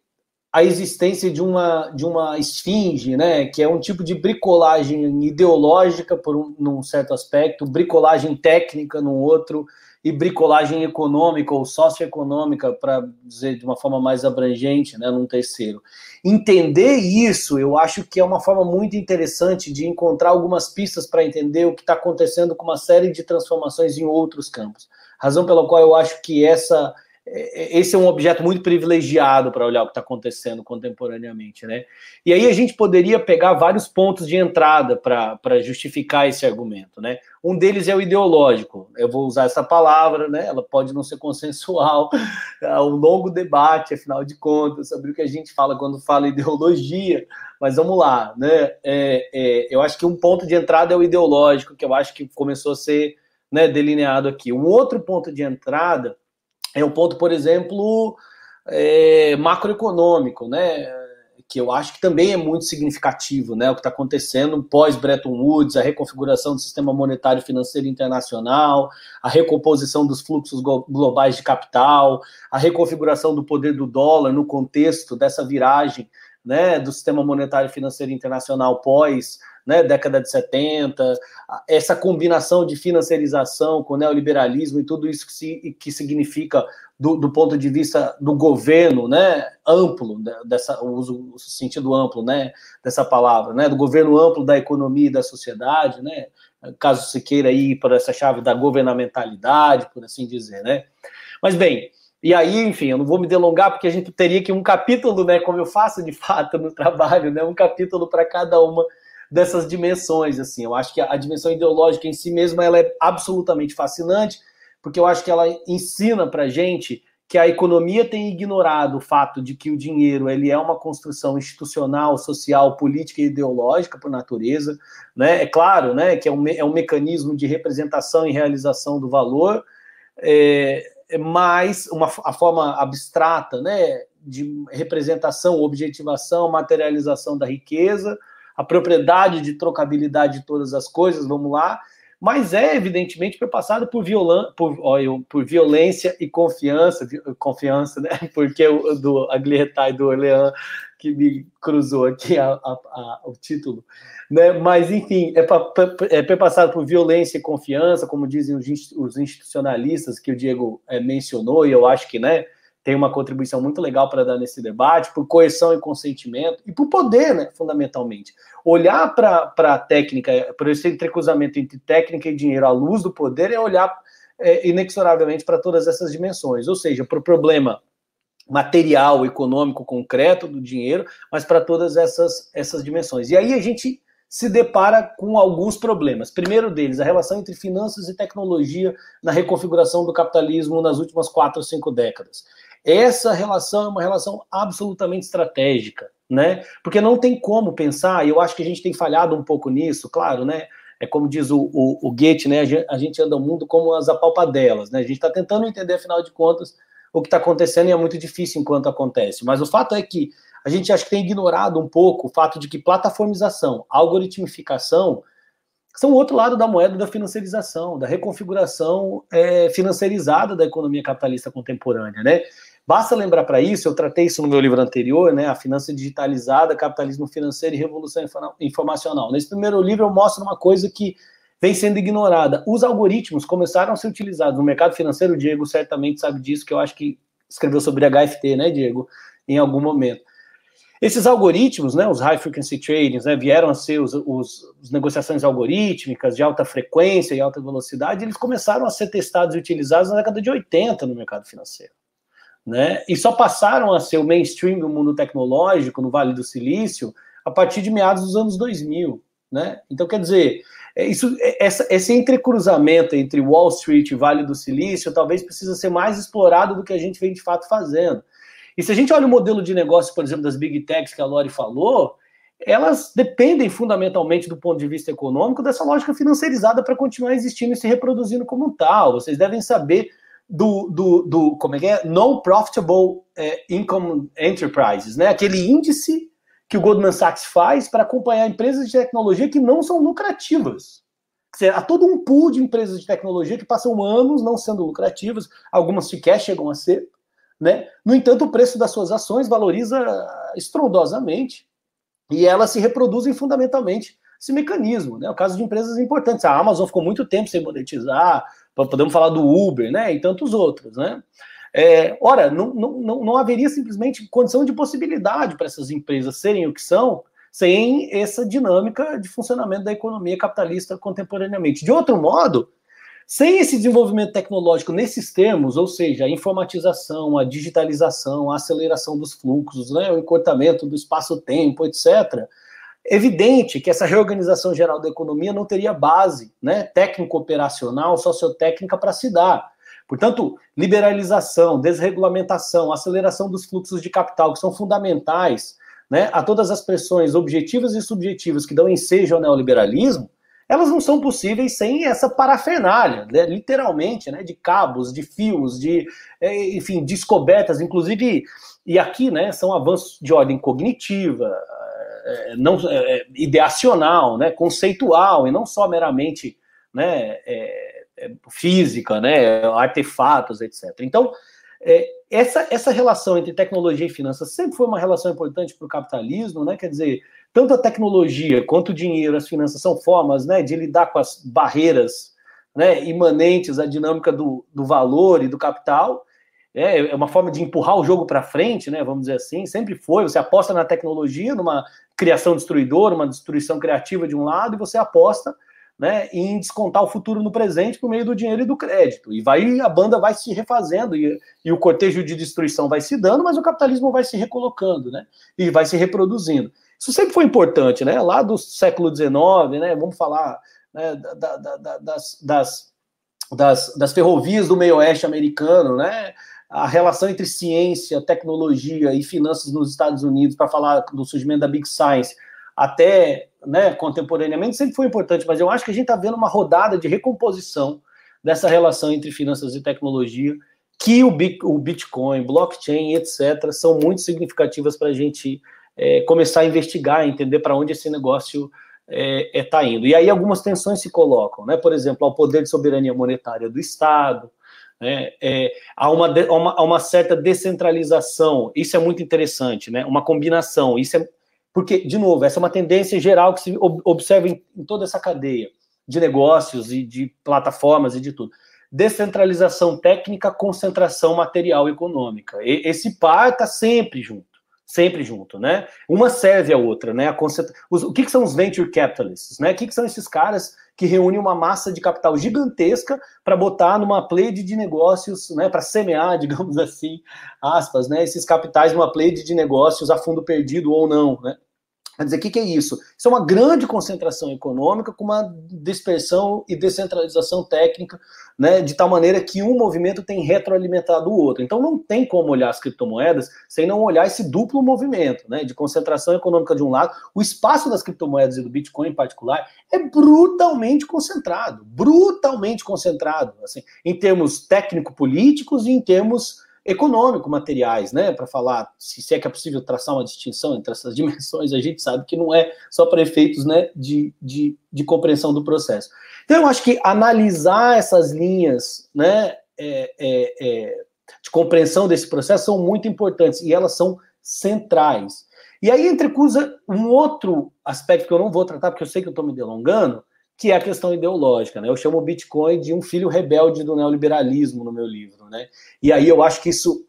a existência de uma, de uma esfinge, né, que é um tipo de bricolagem ideológica, por um, num certo aspecto, bricolagem técnica num outro, e bricolagem econômica ou socioeconômica, para dizer de uma forma mais abrangente, né, num terceiro. Entender isso, eu acho que é uma forma muito interessante de encontrar algumas pistas para entender o que está acontecendo com uma série de transformações em outros campos. Razão pela qual eu acho que essa esse é um objeto muito privilegiado para olhar o que está acontecendo contemporaneamente, né? E aí a gente poderia pegar vários pontos de entrada para justificar esse argumento, né? Um deles é o ideológico. Eu vou usar essa palavra, né? Ela pode não ser consensual, é um longo debate, afinal de contas, sobre o que a gente fala quando fala ideologia. Mas vamos lá, né? É, é, eu acho que um ponto de entrada é o ideológico, que eu acho que começou a ser né, delineado aqui. Um outro ponto de entrada é um ponto, por exemplo, é, macroeconômico, né? Que eu acho que também é muito significativo, né? O que está acontecendo pós-Bretton Woods, a reconfiguração do sistema monetário financeiro internacional, a recomposição dos fluxos globais de capital, a reconfiguração do poder do dólar no contexto dessa viragem né, do sistema monetário financeiro internacional pós né, década de 70, essa combinação de financiarização com neoliberalismo e tudo isso que, se, que significa do, do, ponto de vista do governo, né, amplo, dessa, uso o sentido amplo, né, dessa palavra, né, do governo amplo da economia e da sociedade, né, caso se queira ir por essa chave da governamentalidade, por assim dizer, né. Mas bem, e aí, enfim, eu não vou me delongar porque a gente teria que um capítulo, né, como eu faço de fato no trabalho, né, um capítulo para cada uma dessas dimensões, assim. Eu acho que a dimensão ideológica em si mesma ela é absolutamente fascinante, porque eu acho que ela ensina para gente que a economia tem ignorado o fato de que o dinheiro ele é uma construção institucional, social, política e ideológica por natureza, né? É claro, né, que é um, é um mecanismo de representação e realização do valor, é, é mais uma a forma abstrata, né, de representação, objetivação, materialização da riqueza, a propriedade de trocabilidade de todas as coisas, vamos lá, mas é evidentemente perpassado por, violan, por, por violência e confiança, confiança, né? Porque o do Aglietai do Orleans que me cruzou aqui a, a, a, o título, né? Mas enfim, é, pra, é perpassado por violência e confiança, como dizem os, os institucionalistas que o Diego é, mencionou, e eu acho que, né? Tem uma contribuição muito legal para dar nesse debate, por coerção e consentimento, e por poder, né, fundamentalmente. Olhar para a técnica, para esse entrecruzamento entre técnica e dinheiro à luz do poder, é olhar é, inexoravelmente para todas essas dimensões, ou seja, para o problema material, econômico, concreto do dinheiro, mas para todas essas, essas dimensões. E aí a gente se depara com alguns problemas. Primeiro deles, a relação entre finanças e tecnologia na reconfiguração do capitalismo nas últimas quatro ou cinco décadas. Essa relação é uma relação absolutamente estratégica, né? Porque não tem como pensar, e eu acho que a gente tem falhado um pouco nisso, claro, né? É como diz o, o, o Goethe, né? A gente anda o mundo como as apalpadelas, né? A gente está tentando entender, afinal de contas, o que está acontecendo e é muito difícil enquanto acontece. Mas o fato é que a gente acho que tem ignorado um pouco o fato de que plataformização, algoritmificação, são o outro lado da moeda da financiarização, da reconfiguração é, financiarizada da economia capitalista contemporânea, né? Basta lembrar para isso, eu tratei isso no meu livro anterior, né, a finança digitalizada, capitalismo financeiro e revolução informacional. Nesse primeiro livro eu mostro uma coisa que vem sendo ignorada. Os algoritmos começaram a ser utilizados no mercado financeiro, o Diego certamente sabe disso, que eu acho que escreveu sobre HFT, né, Diego, em algum momento. Esses algoritmos, né, os high frequency tradings, né, vieram a ser os, os, os, negociações algorítmicas de alta frequência e alta velocidade, eles começaram a ser testados e utilizados na década de 80 no mercado financeiro né? E só passaram a ser o mainstream do mundo tecnológico no Vale do Silício a partir de meados dos anos 2000, né? Então, quer dizer, é isso, é, essa, esse entrecruzamento entre Wall Street e Vale do Silício talvez precisa ser mais explorado do que a gente vem de fato fazendo. E se a gente olha o modelo de negócio, por exemplo, das big techs que a Lori falou, elas dependem fundamentalmente do ponto de vista econômico dessa lógica financeirizada para continuar existindo e se reproduzindo como tal. Vocês devem saber do, do, do como é que é? No Profitable é, Income Enterprises, né? Aquele índice que o Goldman Sachs faz para acompanhar empresas de tecnologia que não são lucrativas. Há todo um pool de empresas de tecnologia que passam anos não sendo lucrativas, algumas sequer chegam a ser. Né? No entanto, o preço das suas ações valoriza estrondosamente e elas se reproduzem fundamentalmente esse mecanismo. Né? O caso de empresas importantes. A Amazon ficou muito tempo sem monetizar, podemos falar do Uber né? e tantos outros. Né? É, ora, não, não, não haveria simplesmente condição de possibilidade para essas empresas serem o que são sem essa dinâmica de funcionamento da economia capitalista contemporaneamente. De outro modo, sem esse desenvolvimento tecnológico nesses termos, ou seja, a informatização, a digitalização, a aceleração dos fluxos, né, o encurtamento do espaço-tempo, etc., evidente que essa reorganização geral da economia não teria base né, técnico-operacional, sociotécnica para se dar. Portanto, liberalização, desregulamentação, aceleração dos fluxos de capital, que são fundamentais né, a todas as pressões objetivas e subjetivas que dão ensejo ao neoliberalismo, elas não são possíveis sem essa parafernália, né, literalmente, né, de cabos, de fios, de, é, enfim, descobertas, inclusive, e aqui, né, são avanços de ordem cognitiva, é, não é, ideacional, né, conceitual, e não só meramente, né, é, é, física, né, artefatos, etc. Então, é, essa, essa relação entre tecnologia e finanças sempre foi uma relação importante para o capitalismo, né? Quer dizer, tanto a tecnologia quanto o dinheiro, as finanças são formas né, de lidar com as barreiras né, imanentes à dinâmica do, do valor e do capital. É, é uma forma de empurrar o jogo para frente, né? Vamos dizer assim, sempre foi. Você aposta na tecnologia, numa criação destruidora, uma destruição criativa de um lado, e você aposta né, em descontar o futuro no presente por meio do dinheiro e do crédito. E vai a banda vai se refazendo e, e o cortejo de destruição vai se dando, mas o capitalismo vai se recolocando, né? E vai se reproduzindo. Isso sempre foi importante, né? Lá do século XIX, né? Vamos falar né, da, da, da, das, das, das, das ferrovias do meio oeste americano, né? A relação entre ciência, tecnologia e finanças nos Estados Unidos, para falar do surgimento da Big Science, até né, contemporaneamente sempre foi importante, mas eu acho que a gente está vendo uma rodada de recomposição dessa relação entre finanças e tecnologia, que o, Bitcoin, blockchain, etc., são muito significativas para a gente é, começar a investigar, entender para onde esse negócio está é, é, tá indo. E aí algumas tensões se colocam, né? por exemplo, ao poder de soberania monetária do Estado, né? É, há, uma, uma, há uma certa descentralização, isso é muito interessante, né? uma combinação, isso é porque, de novo, essa é uma tendência geral que se observa em, em toda essa cadeia de negócios e de plataformas e de tudo. Descentralização técnica, concentração material econômica. E, esse par está sempre junto, sempre junto, né? Uma serve a outra, né? A concentra... os, o que, que, são os venture capitalists, né? O que, que são esses caras que reúnem uma massa de capital gigantesca para botar numa plede de negócios, né? Para semear, digamos assim, aspas, né? Esses capitais numa plede de negócios a fundo perdido ou não, né? Quer dizer, o que, que, é isso? Isso é uma grande concentração econômica com uma dispersão e descentralização técnica, né, de tal maneira que um movimento tem retroalimentado o outro. Então não tem como olhar as criptomoedas sem não olhar esse duplo movimento, né, de concentração econômica de um lado. O espaço das criptomoedas e do Bitcoin em particular é brutalmente concentrado, brutalmente concentrado, assim, em termos técnico-políticos e em termos econômico, materiais, né? Para falar se, se, é que é possível traçar uma distinção entre essas dimensões, a gente sabe que não é só para efeitos né, de, de, de, compreensão do processo. Então, eu acho que analisar essas linhas né, é, é, é, de compreensão desse processo são muito importantes e elas são centrais. E aí entrecusa um outro aspecto que eu não vou tratar, porque eu sei que eu estou me delongando, que é a questão ideológica. Né? Eu chamo o Bitcoin de um filho rebelde do neoliberalismo no meu livro. Né? E aí eu acho que isso,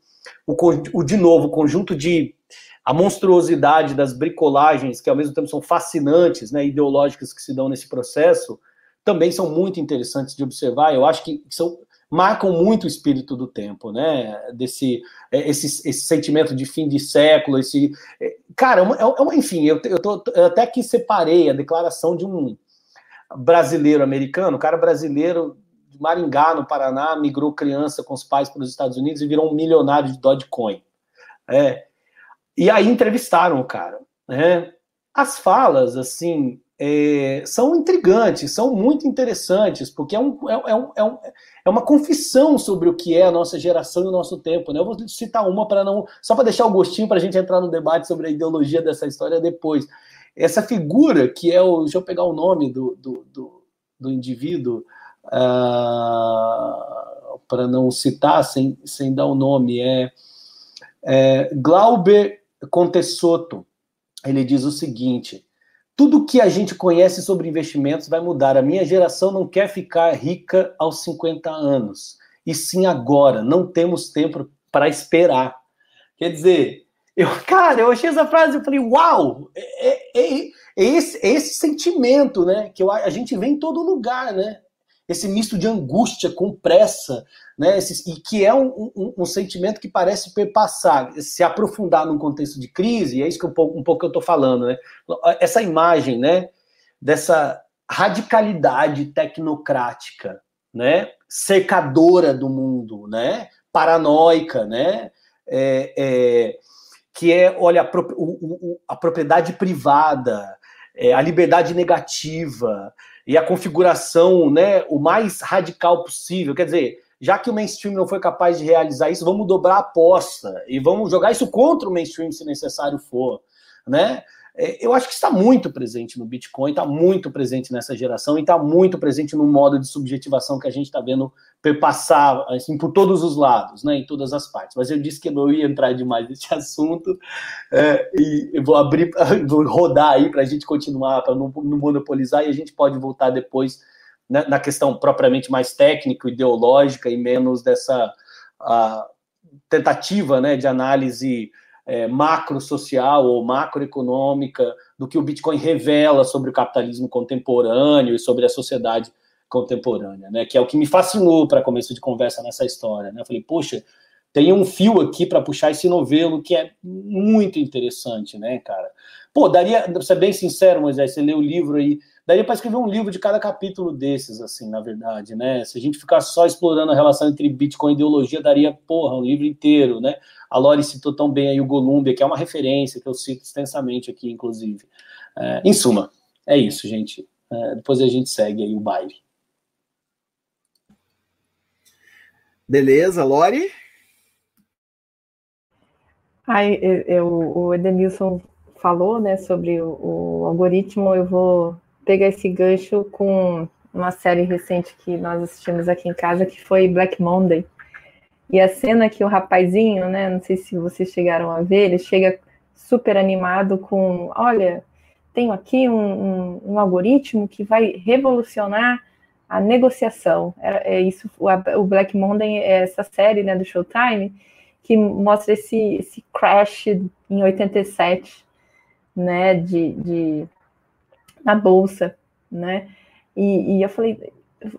o, o de novo, o conjunto de a monstruosidade das bricolagens, que ao mesmo tempo são fascinantes, né, ideológicas que se dão nesse processo, também são muito interessantes de observar. Eu acho que são marcam muito o espírito do tempo, né? Desse é, esse, esse sentimento de fim de século, esse é, cara, é, é enfim, eu, eu, tô, eu até que separei a declaração de um brasileiro americano, o cara brasileiro de Maringá, no Paraná, migrou criança com os pais para os Estados Unidos e virou um milionário de Dogecoin. É. E aí entrevistaram o cara. Né? As falas, assim, é, são intrigantes, são muito interessantes, porque é, um, é, um, é, um, é uma confissão sobre o que é a nossa geração e o nosso tempo. Né? Eu vou citar uma para não. Só para deixar o gostinho para a gente entrar no debate sobre a ideologia dessa história depois. Essa figura que é o. Deixa eu pegar o nome do, do, do, do indivíduo. Uh, para não citar sem, sem dar o nome, é, é Glauber Contessoto. Ele diz o seguinte: tudo que a gente conhece sobre investimentos vai mudar. A minha geração não quer ficar rica aos 50 anos, e sim agora. Não temos tempo para esperar. Quer dizer, eu, cara, eu achei essa frase e falei, uau! É, é, é, é, esse, é esse sentimento, né? Que eu, a gente vê em todo lugar, né? Esse misto de angústia com pressa, né? Esse, e que é um, um, um, sentimento que parece perpassar, se aprofundar num contexto de crise, e é isso que um pouco, um pouco eu estou falando, né? Essa imagem, né? Dessa radicalidade tecnocrática, né? Cercadora do mundo, né? Paranoica, né? É, é, que é, olha, a, o, a propriedade privada, é, a liberdade negativa e a configuração, né? O mais radical possível. Quer dizer, já que o mainstream não foi capaz de realizar isso, vamos dobrar a aposta e vamos jogar isso contra o mainstream se necessário for, né? É, eu acho que está muito presente no Bitcoin, está muito presente nessa geração e está muito presente no modo de subjetivação que a gente está vendo perpassar assim, por todos os lados, né, em todas as partes. Mas eu disse que não ia entrar demais nesse assunto é, e eu vou abrir, vou rodar aí para a gente continuar, para não, não monopolizar e a gente pode voltar depois né, na questão propriamente mais técnica, ideológica e menos dessa tentativa né, de análise é, macro-social ou macroeconômica do que o Bitcoin revela sobre o capitalismo contemporâneo e sobre a sociedade contemporânea, né? Que é o que me fascinou para começo de conversa nessa história, né? Eu falei, poxa, tem um fio aqui para puxar esse novelo que é muito interessante, né, cara? Pô, daria, pra ser bem sincero, Moisés, você lê o livro aí, daria para escrever um livro de cada capítulo desses, assim, na verdade, né? Se a gente ficar só explorando a relação entre Bitcoin e ideologia, daria, porra, um livro inteiro, né? A Lori citou tão bem aí o Golumbia, que é uma referência que eu cito extensamente aqui, inclusive. É, em suma, é isso, gente. É, depois a gente segue aí o baile. Beleza, Lori? Ai, eu, eu, o Edenilson falou né, sobre o, o, algoritmo, eu vou pegar esse gancho com uma série recente que nós assistimos aqui em casa, que foi Black Monday. E a cena que o rapazinho, né, não sei se vocês chegaram a ver, ele chega super animado com, olha, tenho aqui um, um, um algoritmo que vai revolucionar a negociação. É, é isso, o, o, Black Monday é essa série, né, do Showtime, que mostra esse, esse crash em 87, né, de, de na bolsa, né, e, e eu falei,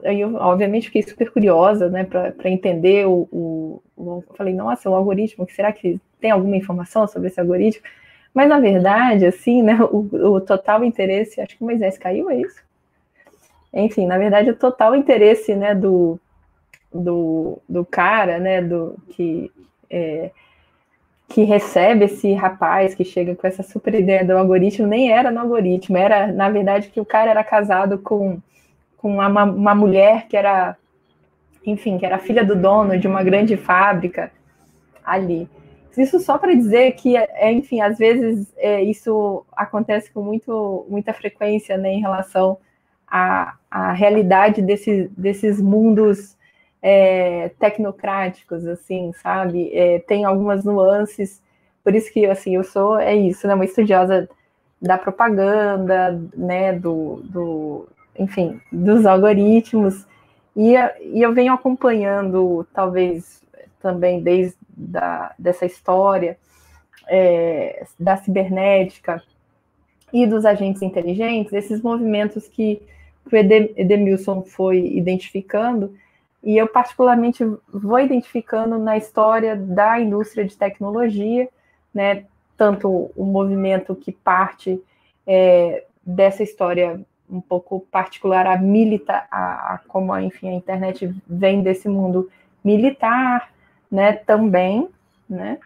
aí eu, obviamente, fiquei super curiosa, né, para entender o, o, o, Falei, nossa, o algoritmo, será que tem alguma informação sobre esse algoritmo? Mas, na verdade, assim, né, o, o total interesse, acho que o Moisés caiu, é isso? Enfim, na verdade, o total interesse, né, do, do, do cara, né, do que, é, que recebe esse rapaz que chega com essa super ideia do algoritmo, nem era no algoritmo, era, na verdade, que o cara era casado com com uma, uma mulher que era, enfim, que era filha do dono de uma grande fábrica ali. Isso só para dizer que, é, enfim, às vezes é, isso acontece com muito, muita frequência né, em relação à, à realidade desse, desses mundos é, tecnocráticos, assim, sabe? É, tem algumas nuances, por isso que, assim, eu sou, é isso, né, uma estudiosa da propaganda, né, do, do, enfim, dos algoritmos. E, e eu venho acompanhando, talvez também desde da, dessa história é, da cibernética e dos agentes inteligentes, esses movimentos que, que o Edemilson foi identificando, e eu particularmente vou identificando na história da indústria de tecnologia, né, tanto o movimento que parte é, dessa história um pouco particular a militar, a, a, como enfim a internet vem desse mundo militar, né, também, né,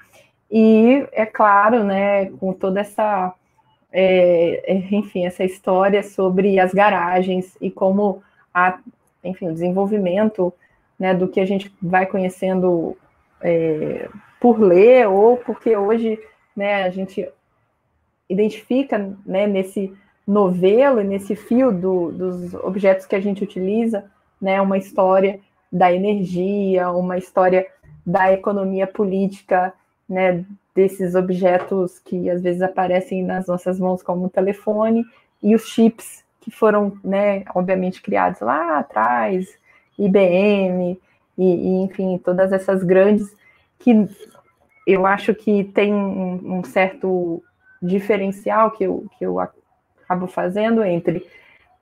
E é claro, né, com toda essa, é, enfim, essa história sobre as garagens e como a, enfim, o desenvolvimento, né, do que a gente vai conhecendo é, por ler ou porque hoje, né, a gente identifica, né, nesse novelo e nesse fio do, dos objetos que a gente utiliza, né, uma história da energia, uma história da economia política, né, desses objetos que às vezes aparecem nas nossas mãos como telefone e os chips que foram, né, obviamente criados lá atrás, IBM e, e enfim, todas essas grandes que eu acho que tem um, um certo diferencial que eu, que eu acabo fazendo entre,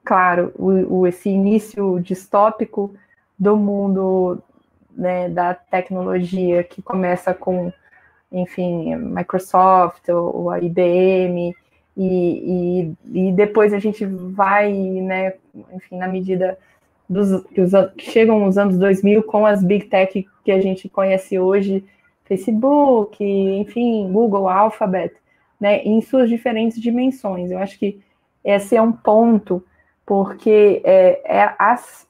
claro, o, o esse início distópico do mundo né, da tecnologia que começa com, enfim, Microsoft ou, ou a IBM e, e, e, depois a gente vai, né, enfim, na medida dos que os, chegam os anos 2000 com as big tech que a gente conhece hoje, Facebook, enfim, Google, Alphabet, né, em suas diferentes dimensões. Eu acho que esse é um ponto, porque é, é as,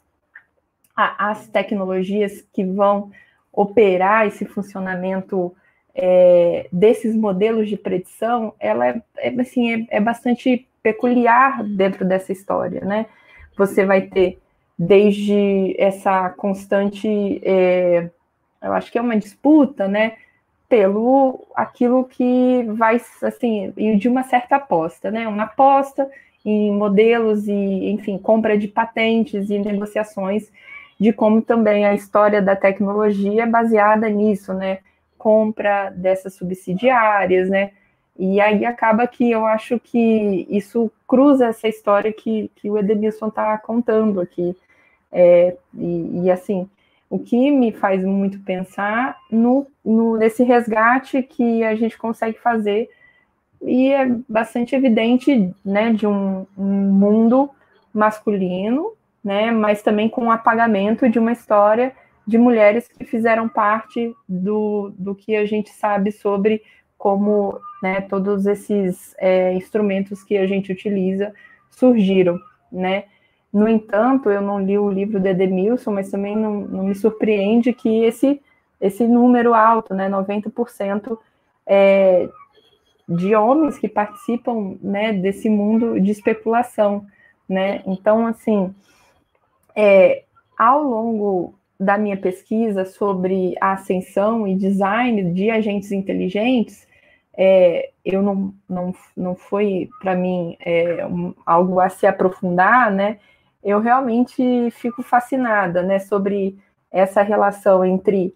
a, as tecnologias que vão operar esse funcionamento é, desses modelos de predição, ela é, é assim, é, é, bastante peculiar dentro dessa história, né? Você vai ter desde essa constante, é, eu acho que é uma disputa, né? pelo aquilo que vai, assim, de uma certa aposta, né? Uma aposta em modelos e, enfim, compra de patentes e negociações de como também a história da tecnologia é baseada nisso, né? Compra dessas subsidiárias, né? E aí acaba que eu acho que isso cruza essa história que, que o Edemilson está contando aqui. É, e, e, assim, o que me faz muito pensar no, no, nesse resgate que a gente consegue fazer e é bastante evidente, né, de um, um mundo masculino, né, mas também com o apagamento de uma história de mulheres que fizeram parte do, do que a gente sabe sobre como né, todos esses é, instrumentos que a gente utiliza surgiram, né? No entanto, eu não li o livro de Edemilson, mas também não, não me surpreende que esse, esse número alto, né, 90%, é, de homens que participam né, desse mundo de especulação. Né? Então, assim, é, ao longo da minha pesquisa sobre a ascensão e design de agentes inteligentes, é, eu não, não, não foi para mim é, um, algo a se aprofundar, né? eu realmente fico fascinada né, sobre essa relação entre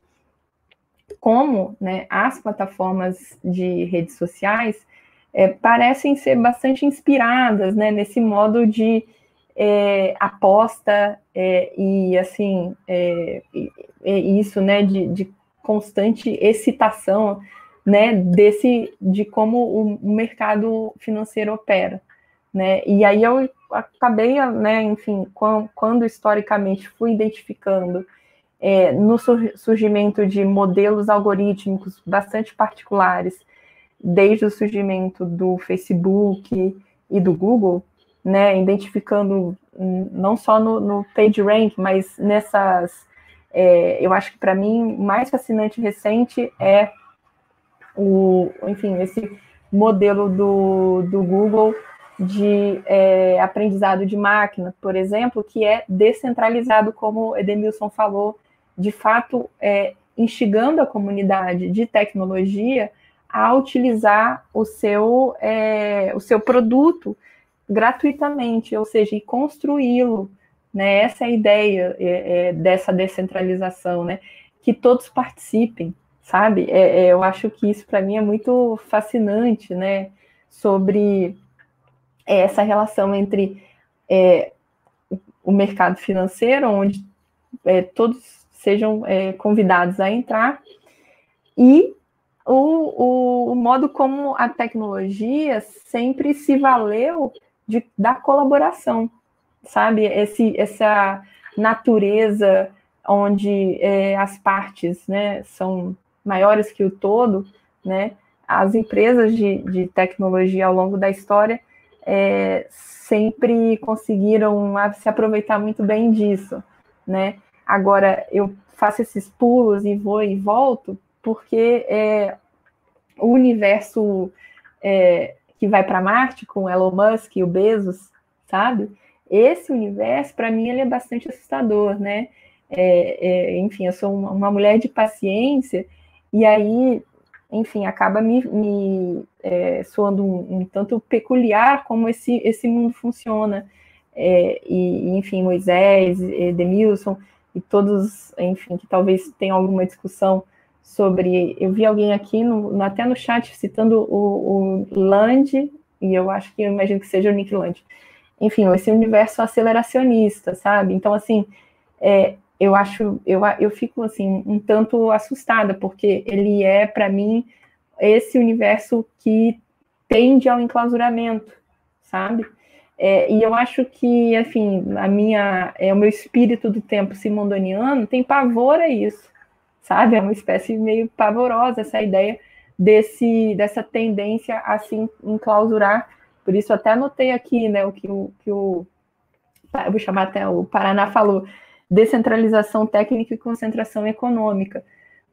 como né, as plataformas de redes sociais é, parecem ser bastante inspiradas né, nesse modo de é, aposta é, e assim é, isso né, de, de, constante excitação né, desse de como o, mercado financeiro opera. Né? E aí eu acabei, né, enfim, quando, quando historicamente fui identificando é, no surgimento de modelos algorítmicos bastante particulares, desde o surgimento do Facebook e do Google, né, identificando não só no, no PageRank, mas nessas, é, eu acho que para mim mais fascinante recente é o, enfim, esse modelo do, do Google de é, aprendizado de máquina, por exemplo, que é descentralizado, como Edemilson falou, de fato, é, instigando a comunidade de tecnologia a utilizar o seu, é, o seu produto gratuitamente, ou seja, e construí-lo. Né? Essa é a ideia é, é, dessa descentralização, né? que todos participem, sabe? É, é, eu acho que isso para mim é muito fascinante, né? Sobre é essa relação entre é, o mercado financeiro, onde todos sejam convidados a entrar, e o, o, o, modo como a tecnologia sempre se valeu de, da colaboração, sabe? Esse, essa natureza onde é, as partes né, são maiores que o todo, né? As empresas de, de tecnologia ao longo da história é, sempre conseguiram se aproveitar muito bem disso, né? Agora, eu faço esses pulos e vou e volto, porque é, o universo é, que vai para Marte com Elon Musk e o Bezos, sabe? Esse universo, para mim, ele é bastante assustador, né? É, é, enfim, eu sou uma, uma, mulher de paciência, e aí, enfim, acaba me, me é, soando um, um, tanto peculiar como esse, esse mundo funciona. É, e, enfim, Moisés, Demilson, e todos, enfim, que talvez tenham alguma discussão sobre. Eu vi alguém aqui, no, até no chat, citando o, o Land, e eu acho que eu imagino que seja o Nick Land. Enfim, esse universo aceleracionista, sabe? Então, assim, é, eu acho, eu, eu fico assim, um tanto assustada, porque ele é, para mim, esse universo que tende ao enclausuramento, sabe? É, e eu acho que, enfim, a minha, é, o meu espírito do tempo simondoniano tem pavor a isso, sabe? É uma espécie meio pavorosa essa ideia desse, dessa tendência a se enclausurar. Por isso até anotei aqui, né, o que o, que o eu vou chamar até o Paraná falou, descentralização técnica e concentração econômica,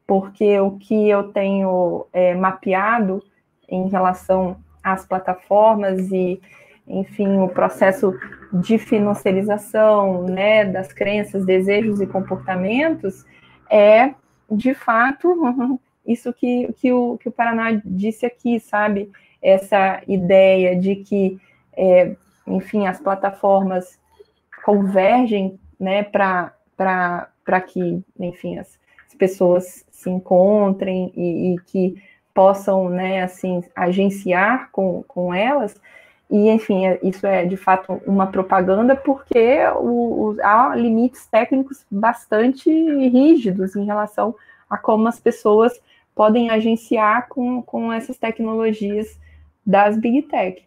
porque o que eu tenho é, mapeado em relação às plataformas e enfim, o processo de financiarização, né, das crenças, desejos e comportamentos, é, de fato, isso que, que, o, que o Paraná disse aqui, sabe? Essa ideia de que, é, enfim, as plataformas convergem, né, para que, enfim, as, as, pessoas se encontrem e, e que possam, né, assim, agenciar com, com elas, e, enfim, é, isso é de fato uma propaganda, porque o, o, há limites técnicos bastante rígidos em relação a como as pessoas podem agenciar com, com essas tecnologias das Big Tech.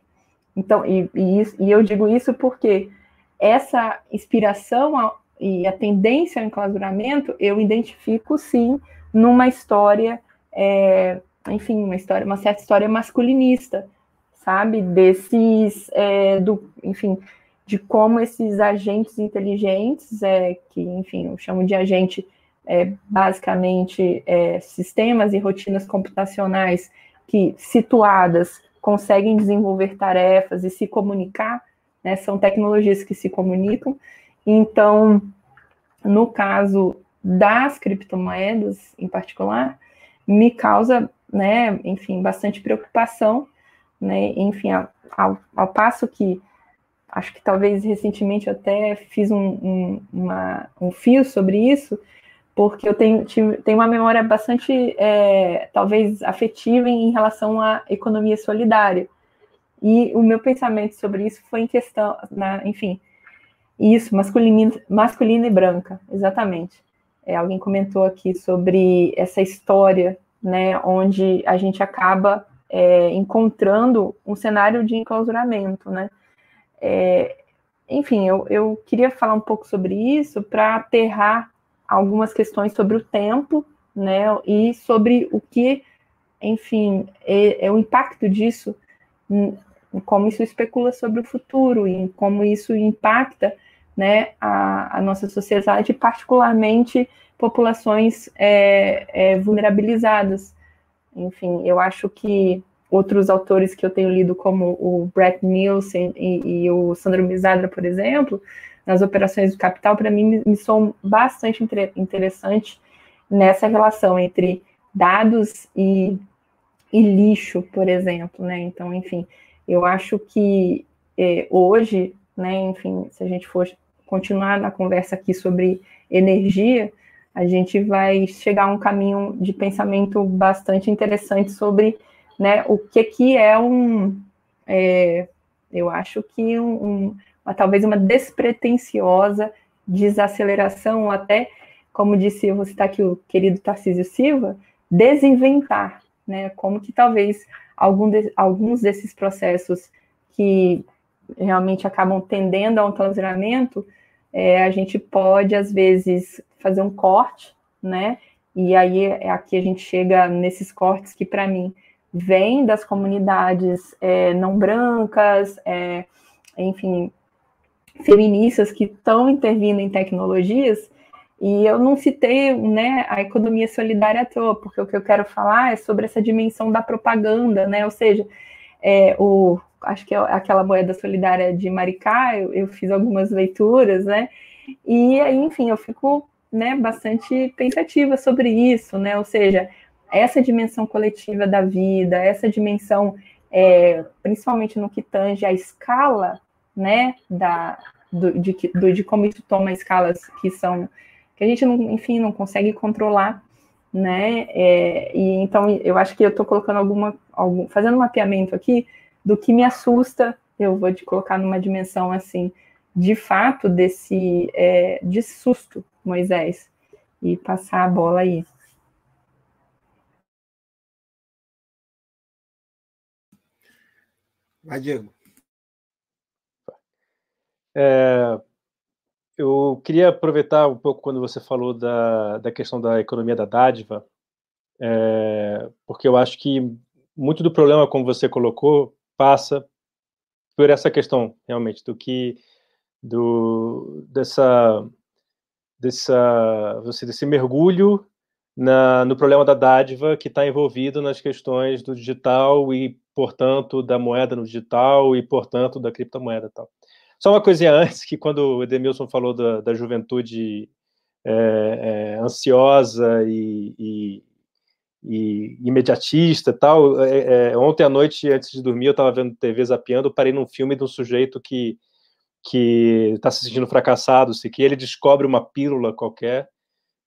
Então, e, e, e eu digo isso porque essa inspiração a, e a tendência ao enclausuramento eu identifico sim numa história, é, enfim, uma história, uma certa história masculinista sabe? Desses, é, do, enfim, de como esses agentes inteligentes, é, que, enfim, eu chamo de agente, é, basicamente, é, sistemas e rotinas computacionais que, situadas, conseguem desenvolver tarefas e se comunicar, né? São tecnologias que se comunicam. Então, no caso das criptomoedas, em particular, me causa, né, enfim, bastante preocupação, né? Enfim, ao, ao passo que acho que talvez recentemente eu até fiz um, um, uma, um fio sobre isso, porque eu tenho, tenho uma memória bastante, é, talvez, afetiva em relação à economia solidária. E o meu pensamento sobre isso foi em questão, na, enfim, isso, masculina, masculina e branca, exatamente. É, alguém comentou aqui sobre essa história, né, onde a gente acaba é, encontrando um cenário de enclausuramento, né? É, enfim, eu, eu queria falar um pouco sobre isso para aterrar algumas questões sobre o tempo, né? E sobre o que, enfim, é, é o impacto disso, como isso especula sobre o futuro e como isso impacta, né, a, a nossa sociedade, particularmente populações é, é, vulnerabilizadas, enfim, eu acho que outros autores que eu tenho lido, como o Brett Nielsen e, e o Sandro Misadra, por exemplo, nas operações do capital, para mim, me, são bastante inter, interessante nessa relação entre dados e, e, lixo, por exemplo, né? Então, enfim, eu acho que é, hoje, né, enfim, se a gente for continuar na conversa aqui sobre energia, a gente vai chegar a um caminho de pensamento bastante interessante sobre né, o que, que é um. É, eu acho que um, um, uma, talvez uma despretensiosa desaceleração, ou até, como disse, eu vou citar aqui o querido Tarcísio Silva, desinventar, né? Como que talvez algum de, alguns desses processos que realmente acabam tendendo ao enclausuramento, é, a gente pode, às vezes, fazer um corte, né? E aí é aqui a gente chega nesses cortes que, para mim, vêm das comunidades é, não brancas, é, enfim, feministas que estão intervindo em tecnologias, e eu não citei né, a economia solidária à toa, porque o que eu quero falar é sobre essa dimensão da propaganda, né? Ou seja, é, o, acho que é aquela moeda solidária de Maricá, eu, eu fiz algumas leituras, né? E aí, enfim, eu fico né, bastante pensativa sobre isso, né? Ou seja, essa dimensão coletiva da vida, essa dimensão, é, principalmente no que tange a escala, né, da, do, de, do, de como isso toma escalas que são que a gente, não, enfim, não consegue controlar, né? É, e então eu acho que eu estou colocando alguma, algum, fazendo um mapeamento aqui do que me assusta. Eu vou te colocar numa dimensão assim, de fato desse é, de susto, Moisés, e passar a bola aí. Vai, Diego. É, eu queria aproveitar um pouco quando você falou da, da questão da economia da dádiva, é, porque eu acho que muito do problema, como você colocou, passa por essa questão, realmente, do que, do, dessa, dessa, você, desse mergulho na, no problema da dádiva que está envolvido nas questões do digital e, portanto, da moeda no digital e, portanto, da criptomoeda tal. Só uma coisinha antes, que quando o Edemilson falou da, da juventude é, é, ansiosa e, e, e, imediatista tal, é, é, ontem à noite, antes de dormir, eu estava vendo TV zapeando, parei num filme de um sujeito que que está se sentindo fracassado, se que ele descobre uma pílula qualquer.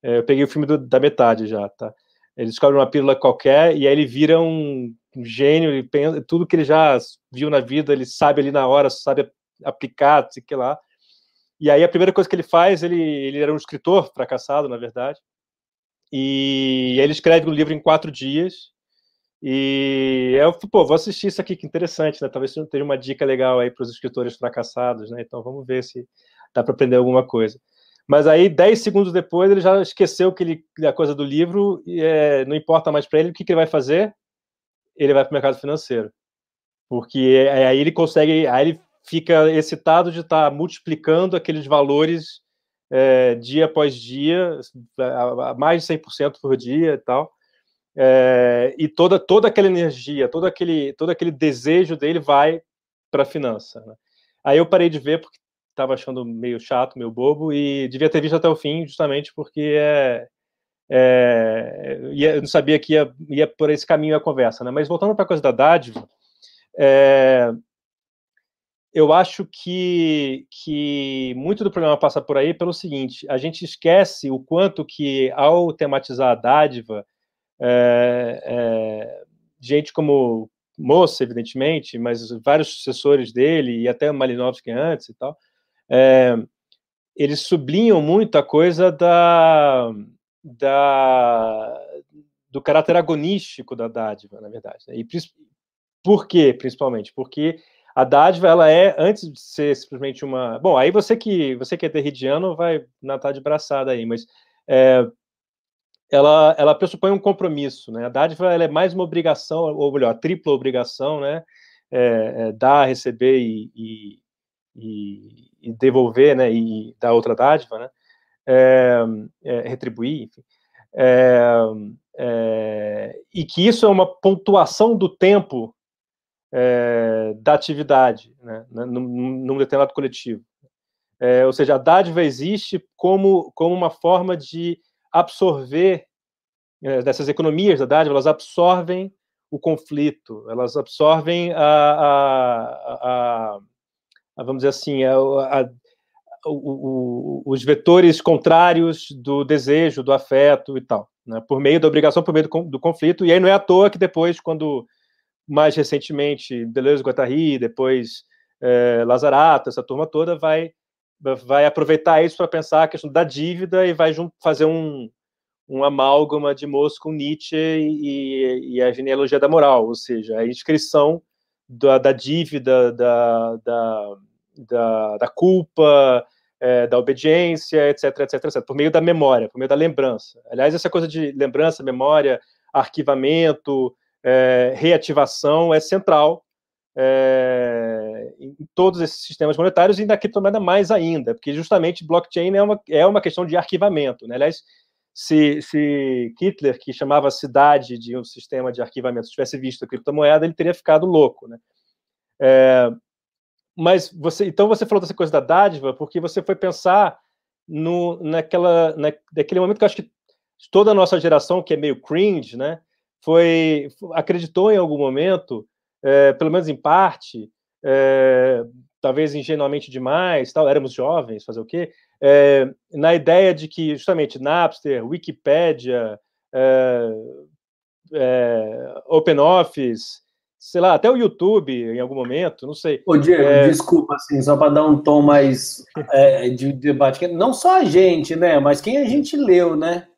É, eu peguei o filme do, da metade já, tá? Ele descobre uma pílula qualquer e aí ele vira um, um gênio, ele pensa, tudo que ele já viu na vida, ele sabe ali na hora, sabe aplicado, sei que lá. E aí a primeira coisa que ele faz, ele, ele era um escritor fracassado, na verdade, e ele escreve um livro em quatro dias. E eu, pô, vou assistir isso aqui, que interessante, né? Talvez tenha uma dica legal aí para os escritores fracassados, né? Então vamos ver se dá para aprender alguma coisa. Mas aí, dez segundos depois, ele já esqueceu que ele, a coisa do livro, e é, não importa mais para ele, o que, que ele vai fazer? Ele vai para o mercado financeiro. Porque aí ele consegue, aí ele fica excitado de estar tá multiplicando aqueles valores é, dia após dia, a mais de 100% por dia e tal. É, e toda, toda aquela energia, todo aquele, todo aquele desejo dele vai para a finança. Né? Aí eu parei de ver porque estava achando meio chato, meio bobo, e devia ter visto até o fim, justamente porque é, é, eu não sabia que ia, ia por esse caminho a conversa. Né? Mas voltando para a coisa da dádiva, é, eu acho que, que muito do problema passa por aí pelo seguinte: a gente esquece o quanto que, ao tematizar a dádiva, é, é, gente como Moça, evidentemente, mas vários sucessores dele, e até Malinowski antes e tal, é, eles sublinham muito a coisa da, da, do caráter agonístico da dádiva, na verdade. Né? E por quê, principalmente? Porque a dádiva, ela é, antes de ser simplesmente uma... Bom, aí você que, você que é terridiano vai natar de braçada aí, mas é, ela, ela pressupõe um compromisso, né? A dádiva, ela é mais uma obrigação, ou melhor, tripla obrigação, né? É, é, dar, receber e, e, e, e, devolver, né? E dar outra dádiva, né? É, é retribuir, enfim. É, é, e que isso é uma pontuação do tempo é, da atividade, né, num, num determinado coletivo. É, ou seja, a dádiva existe como, como uma forma de absorver, é, dessas economias da dádiva, elas absorvem o conflito, elas absorvem a, a, a, a vamos dizer assim, o, o, os vetores contrários do desejo, do afeto e tal, né, por meio da obrigação, por meio do, do conflito, e aí não é à toa que depois, quando mais recentemente Deleuze Guattari, depois é, Lazarato, essa turma toda vai vai aproveitar isso para pensar a questão da dívida e vai fazer um, um amálgama de Moscou com Nietzsche e, e, a genealogia da moral, ou seja, a inscrição da, da dívida, da, da, da, da culpa, é, da obediência, etc, etc, etc, por meio da memória, por meio da lembrança. Aliás, essa coisa de lembrança, memória, arquivamento, é, reativação é central é, em todos esses sistemas monetários e na criptomoeda mais ainda, porque justamente blockchain é uma, é uma questão de arquivamento. Né? Aliás, se, se Hitler, que chamava a cidade de um sistema de arquivamento, tivesse visto a criptomoeda, ele teria ficado louco. Né? É, mas você, então você falou dessa coisa da dádiva, porque você foi pensar no, naquela, na, naquele momento que eu acho que toda a nossa geração, que é meio cringe, né, foi acreditou em algum momento, é, pelo menos em parte, é, talvez ingenuamente demais, tal, éramos jovens, fazer o quê? É, na ideia de que justamente Napster, Wikipedia, é, é, OpenOffice, sei lá, até o YouTube em algum momento, não sei. Ô, Diego, é... desculpa, assim, só para dar um tom mais é, de debate, não só a gente, né, mas quem a gente leu, né?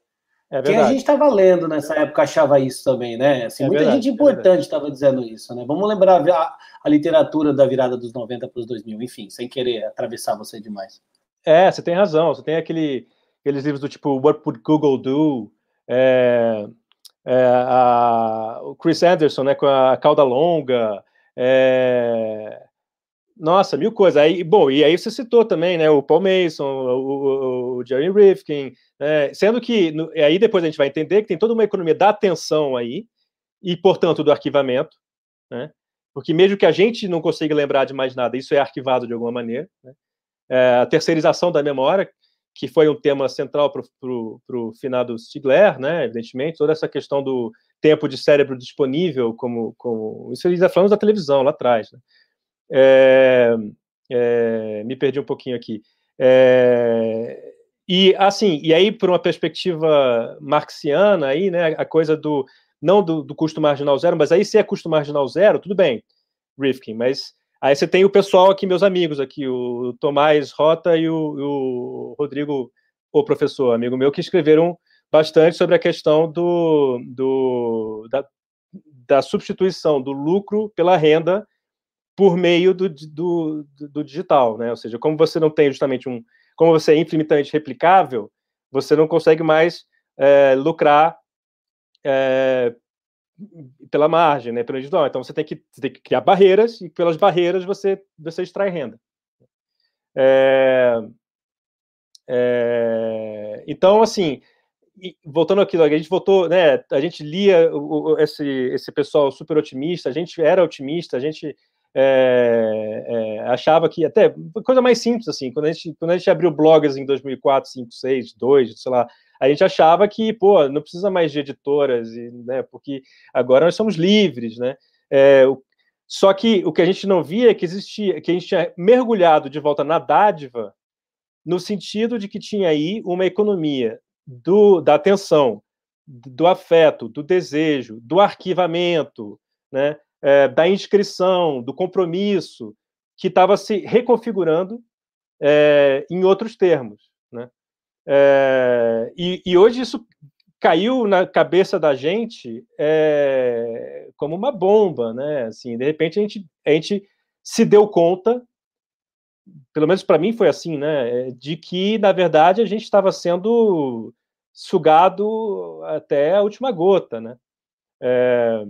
É quem a gente estava lendo nessa época achava isso também, né? Assim, é muita verdade, gente é importante estava é dizendo isso, né? Vamos lembrar a, a, literatura da virada dos 90 para os 2000, enfim, sem querer atravessar você demais. É, você tem razão, você tem aquele, aqueles livros do tipo What Would Google Do? É, é, a, o Chris Anderson, né, com a cauda longa, é, nossa, mil coisas. Aí, bom, e aí você citou também, né, o Paul Mason, o, o, o Jerry Rifkin, né, sendo que no, aí depois a gente vai entender que tem toda uma economia da atenção aí e, portanto, do arquivamento, né, porque mesmo que a gente não consiga lembrar de mais nada, isso é arquivado de alguma maneira. Né, é, a terceirização da memória, que foi um tema central para o finado Stigler, né, evidentemente, toda essa questão do tempo de cérebro disponível, como, como isso eles falamos da televisão lá atrás. Né. É, é, me perdi um pouquinho aqui. É, e assim, e aí por uma perspectiva marxiana aí, né, a coisa do não do, do, custo marginal zero, mas aí se é custo marginal zero, tudo bem, Rifkin, mas Aí você tem o pessoal aqui, meus amigos aqui, o Tomás Rota e o, o Rodrigo, o professor, amigo meu, que escreveram bastante sobre a questão do, do da, da, substituição do lucro pela renda por meio do, do, do, digital, né? Ou seja, como você não tem justamente um, como você é infinitamente replicável, você não consegue mais é, lucrar é, pela margem, né, pelo individual. Então você tem que, você tem que criar barreiras e pelas barreiras você você extrai renda. É, é, então assim, voltando aqui, a gente votou, né? A gente lia esse esse pessoal super otimista, a gente era otimista, a gente é, é, achava que até coisa mais simples assim, quando a gente quando a gente abriu blogs em 2004, 5, 6, 2, sei lá, a gente achava que, pô, não precisa mais de editoras, né, porque agora nós somos livres, né? É, só que o que a gente não via é que existia, que a gente tinha mergulhado de volta na dádiva, no sentido de que tinha aí uma economia do, da atenção, do afeto, do desejo, do arquivamento, né, é, da inscrição, do compromisso, que estava se reconfigurando é, em outros termos. Né? É, e, e, hoje isso caiu na cabeça da gente como uma bomba, né? Assim, de repente a gente, a gente se deu conta, pelo menos para mim foi assim, né? De que na verdade a gente estava sendo sugado até a última gota, né? É,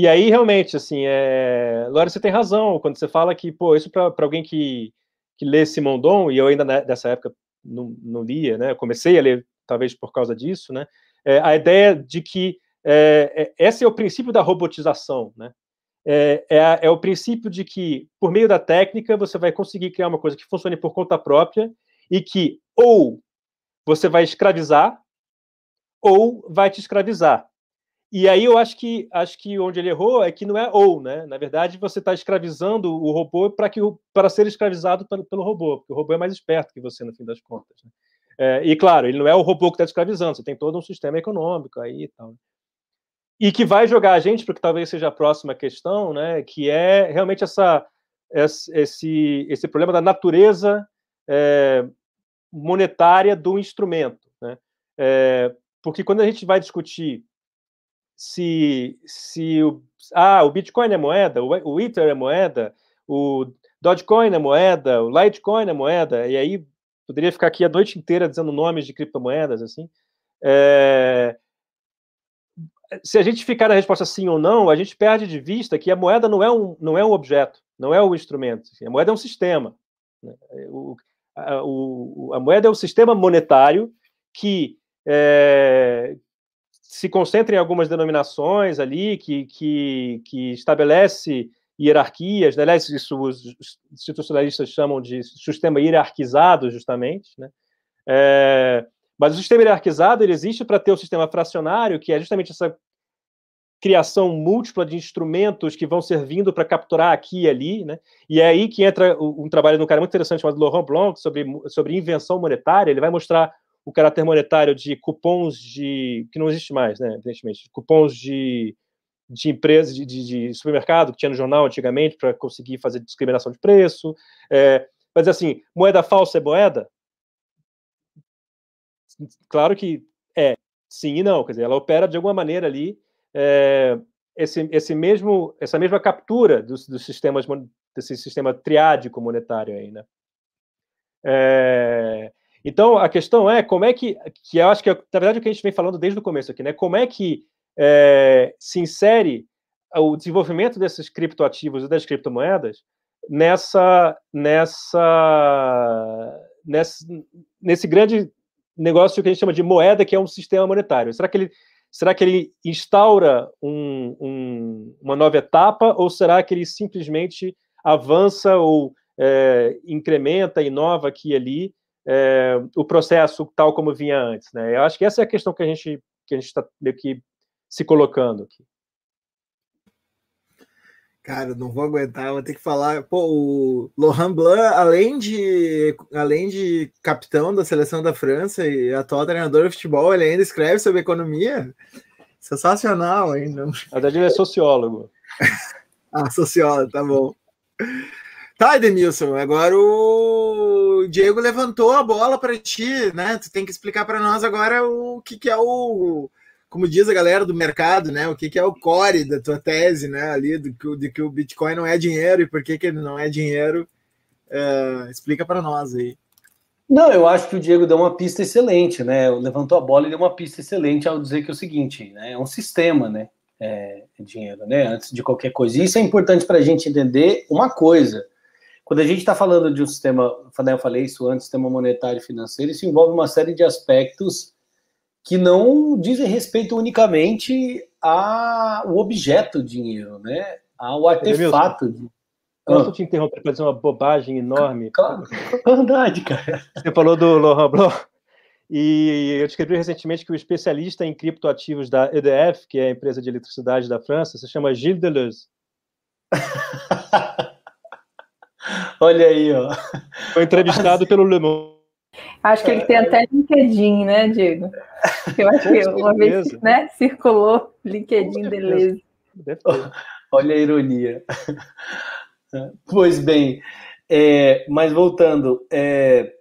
e aí realmente, assim, é, Laura, você tem razão quando você fala que, pô, isso para alguém que que lê Simondon, e eu ainda nessa época não, não lia, né? Eu comecei a ler talvez por causa disso, né? É, a ideia de que é, é, esse é o princípio da robotização, né? É, é, é, o princípio de que, por meio da técnica, você vai conseguir criar uma coisa que funcione por conta própria e que ou você vai escravizar ou vai te escravizar. E aí eu acho que acho que onde ele errou é que não é ou, né? Na verdade, você está escravizando o robô para que para ser escravizado pelo, pelo, robô, porque o robô é mais esperto que você no fim das contas. Né? É, e claro, ele não é o robô que está escravizando, você tem todo um sistema econômico aí e tal. E que vai jogar a gente para que talvez seja a próxima questão, né? Que é realmente essa esse esse problema da natureza é, monetária do instrumento, né? É, porque quando a gente vai discutir se, se o, ah, o Bitcoin é moeda, o, Ether é moeda, o Dogecoin é moeda, o Litecoin é moeda, e aí poderia ficar aqui a noite inteira dizendo nomes de criptomoedas, assim. É... Se a gente ficar na resposta sim ou não, a gente perde de vista que a moeda não é um, não é um objeto, não é um instrumento. A moeda é um sistema. Né? O, a, o, a moeda é um sistema monetário que é, se concentra em algumas denominações ali, que, que, que estabelece hierarquias, né? aliás, isso os institucionalistas chamam de sistema hierarquizado, justamente, né? É, mas o sistema hierarquizado ele existe para ter o sistema fracionário, que é justamente essa criação múltipla de instrumentos que vão servindo para capturar aqui e ali, né? E é aí que entra um trabalho de um cara muito interessante chamado Laurent Blanc sobre, sobre invenção monetária. Ele vai mostrar o caráter monetário de cupons de que não existe mais, né? Evidentemente, cupons de de empresas de, de, de, supermercado que tinha no jornal antigamente para conseguir fazer discriminação de preço. É, mas assim, moeda falsa é moeda? Claro que é, sim e não. Quer dizer, ela opera de alguma maneira ali é, esse, esse mesmo, essa mesma captura dos, dos sistemas desse sistema triádico monetário aí, né? É, então a questão é como é que, que eu acho que é, na verdade o que a gente vem falando desde o começo aqui, né? Como é que é, se insere o desenvolvimento desses criptoativos e das criptomoedas nessa, nessa, nessa, nesse grande negócio que a gente chama de moeda, que é um sistema monetário. Será que ele, será que ele instaura um, um, uma nova etapa ou será que ele simplesmente avança ou é, incrementa, inova aqui e ali é, o processo tal como vinha antes? Né? Eu acho que essa é a questão que a gente que a gente está meio que se colocando aqui. Cara, não vou aguentar, vou ter que falar. Pô, o Laurent Blanc, além de, além de capitão da seleção da França e atual treinador de futebol, ele ainda escreve sobre economia. Sensacional ainda. Na verdade, ele é sociólogo. ah, sociólogo, tá bom. Tá, Edmilson, agora o Diego levantou a bola para ti, né? Tu tem que explicar para nós agora o que, que é o como diz a galera do mercado, né? O que, que é o core da tua tese, né? Ali do que, de que o Bitcoin não é dinheiro e por que, que ele não é dinheiro. Uh, explica para nós aí. Não, eu acho que o Diego deu uma pista excelente, né? Levantou a bola e deu uma pista excelente ao dizer que é o seguinte, né? É um sistema, né? É, é dinheiro, né? Antes de qualquer coisa. E isso é importante para a gente entender uma coisa. Quando a gente está falando de um sistema, eu falei isso antes, sistema monetário e financeiro, isso envolve uma série de aspectos que não dizem respeito unicamente ao objeto dinheiro, né? Ao artefato. De... Posso ah. te interromper para dizer uma bobagem enorme? Claro, verdade, cara. Você falou do Laurent Blanc, e eu descrevi recentemente que o especialista em criptoativos da EDF, que é a empresa de eletricidade da França, se chama Gilles Deleuze. Olha aí, ó. Foi entrevistado pelo Le Monde. Acho que ele tem até LinkedIn, né, Diego? Eu acho que uma vez né, circulou LinkedIn Deleuze. Olha a ironia. Pois bem, é, mas voltando, é,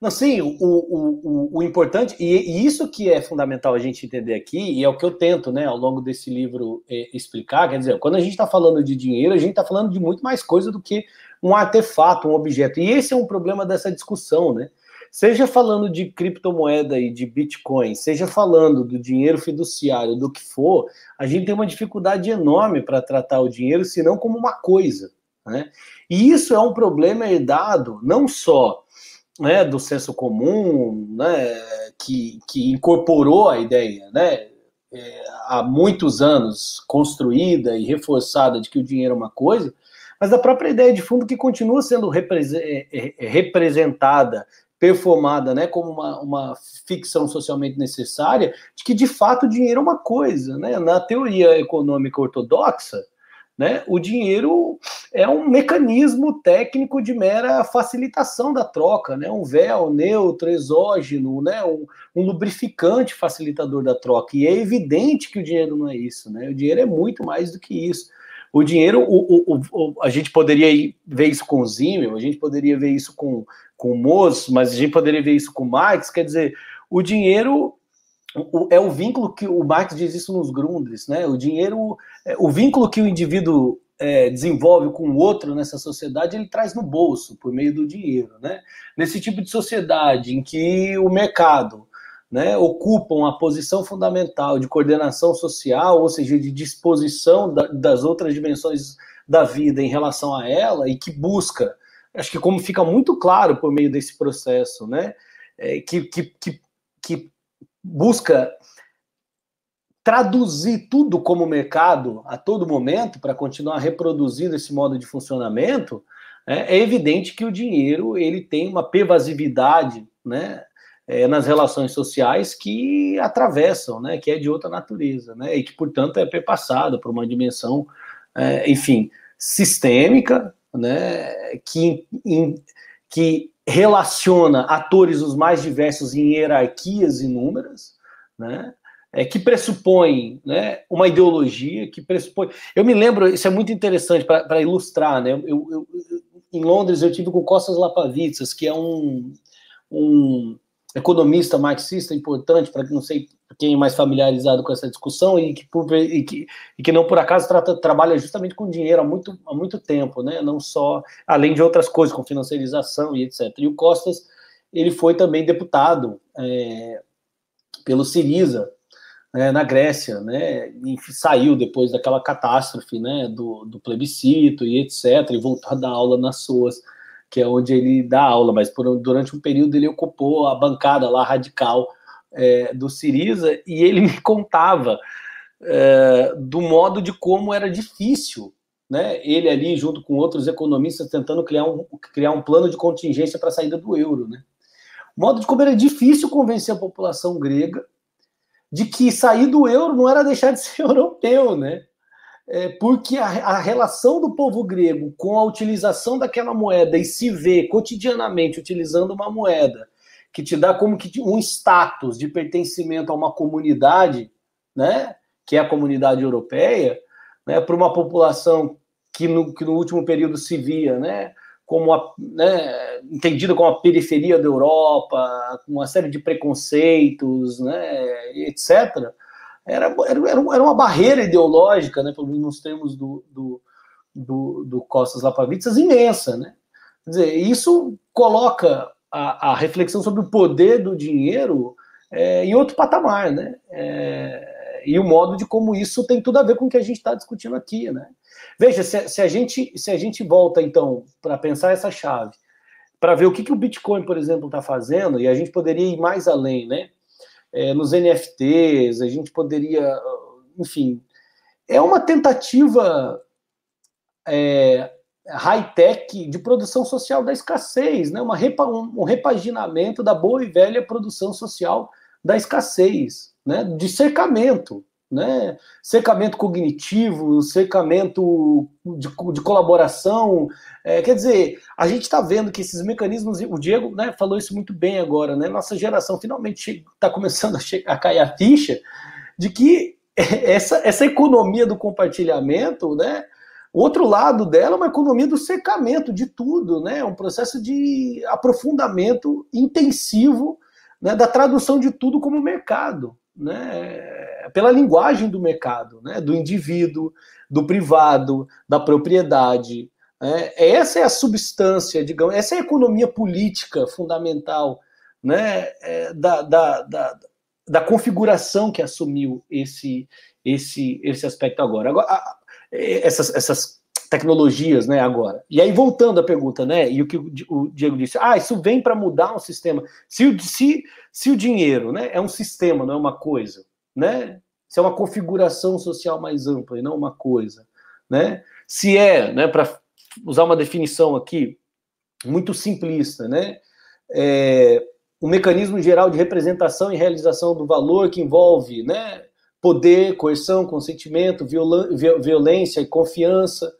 não, sim, o, o, o, o importante, e, e, isso que é fundamental a gente entender aqui, e é o que eu tento, né, ao longo desse livro é, explicar, quer dizer, quando a gente está falando de dinheiro, a gente está falando de muito mais coisa do que um artefato, um objeto, e esse é um problema dessa discussão, né, Seja falando de criptomoeda e de Bitcoin, seja falando do dinheiro fiduciário, do que for, a gente tem uma dificuldade enorme para tratar o dinheiro, senão como uma coisa. Né? E isso é um problema herdado não só né, do senso comum, né, que, que incorporou a ideia, né, é, há muitos anos construída e reforçada de que o dinheiro é uma coisa, mas da própria ideia de fundo que continua sendo é, é, representada performada né, como uma, uma ficção socialmente necessária, de que de fato o dinheiro é uma coisa. Né? Na teoria econômica ortodoxa, né, o dinheiro é um mecanismo técnico de mera facilitação da troca, né, um véu neutro, exógeno, né, um, um lubrificante facilitador da troca. E é evidente que o dinheiro não é isso. Né? O dinheiro é muito mais do que isso. O dinheiro, o, o, o, a gente poderia ver isso com o Zimmel, a gente poderia ver isso com, com o Moço, mas a gente poderia ver isso com o Marx, quer dizer, o dinheiro é o vínculo que o Marx diz isso nos Grundris, né? O dinheiro, é, o vínculo que o indivíduo é, desenvolve com o outro nessa sociedade, ele traz no bolso, por meio do dinheiro. Né? Nesse tipo de sociedade em que o mercado né, ocupa uma posição fundamental de coordenação social, ou seja, de disposição da, das outras dimensões da vida em relação a ela, e que busca, acho que como fica muito claro por meio desse processo, né, é, que, que, que, que busca traduzir tudo como mercado a todo momento para continuar reproduzindo esse modo de funcionamento, é, é, evidente que o dinheiro ele tem uma pervasividade né, é, nas relações sociais que atravessam, né, que é de outra natureza, né, e que, portanto, é perpassado por uma dimensão, é, enfim, sistêmica, né, que, in, que relaciona atores os mais diversos em hierarquias inúmeras, né, é, que pressupõe né, uma ideologia, que pressupõe. Eu me lembro, isso é muito interessante para ilustrar, né? Eu, eu, eu, em Londres eu tive com Costas Lapavitsas, que é um, um economista marxista importante, para não sei quem é mais familiarizado com essa discussão, e que, por, e que, e que não por acaso trata, trabalha justamente com dinheiro há muito, há muito tempo, né? Não só, além de outras coisas, com financiarização e etc. E o Costas, ele foi também deputado é, pelo Siriza, né, na Grécia, né, e saiu depois daquela catástrofe, né, do, do, plebiscito e etc, e voltou a dar aula nas suas, que é onde ele dá aula, mas por, durante um período ele ocupou a bancada lá radical é, do Siriza, e ele me contava é, do modo de como era difícil, né, ele ali junto com outros economistas tentando criar um, criar um plano de contingência para a saída do euro, né, o modo de como era difícil convencer a população grega de que sair do euro não era deixar de ser europeu, né? É, porque a, a, relação do povo grego com a utilização daquela moeda e se ver cotidianamente utilizando uma moeda que te dá como que um status de pertencimento a uma comunidade, né? Que é a comunidade europeia, né? Para uma população que no, que no último período se via, né? como a, né, entendida como a periferia da Europa, com uma série de preconceitos, né, etc., era, era, era uma barreira ideológica, né, nos termos do, do, do, do Costas Lapavitsas, imensa. Né? Quer dizer, isso coloca a, a reflexão sobre o poder do dinheiro é, em outro patamar, né? É, e o modo de como isso tem tudo a ver com o que a gente está discutindo aqui, né? Veja, se, se, a, gente, se a gente volta, então, para pensar essa chave, para ver o que, que o Bitcoin, por exemplo, está fazendo, e a gente poderia ir mais além, né? É, nos NFTs, a gente poderia, enfim, é uma tentativa é, high-tech de produção social da escassez, né? Uma repa, um, repaginamento da boa e velha produção social da escassez, né? de cercamento né? Secamento cognitivo, secamento de, de colaboração. É, quer dizer, a gente está vendo que esses mecanismos, o Diego né, falou isso muito bem agora, né? Nossa geração finalmente está começando a, a cair a ficha de que essa, essa economia do compartilhamento, né? O outro lado dela é uma economia do secamento de tudo, né? Um processo de aprofundamento intensivo né, da tradução de tudo como mercado né, pela linguagem do mercado, né, do indivíduo, do privado, da propriedade. Né? Essa é a substância, digamos, essa é a economia política fundamental né, é, da, da, da, da configuração que assumiu esse, esse, esse aspecto agora. agora essas, essas tecnologias, né, agora. E aí, voltando à pergunta, né, e o que o Diego disse, ah, isso vem para mudar um sistema. Se o, se, se o dinheiro, né, é um sistema, não é uma coisa, né, se é uma configuração social mais ampla e não uma coisa, né, se é, né, para usar uma definição aqui, muito simplista, né, é, um mecanismo geral de representação e realização do valor que envolve, né, poder, coerção, consentimento, violência e confiança,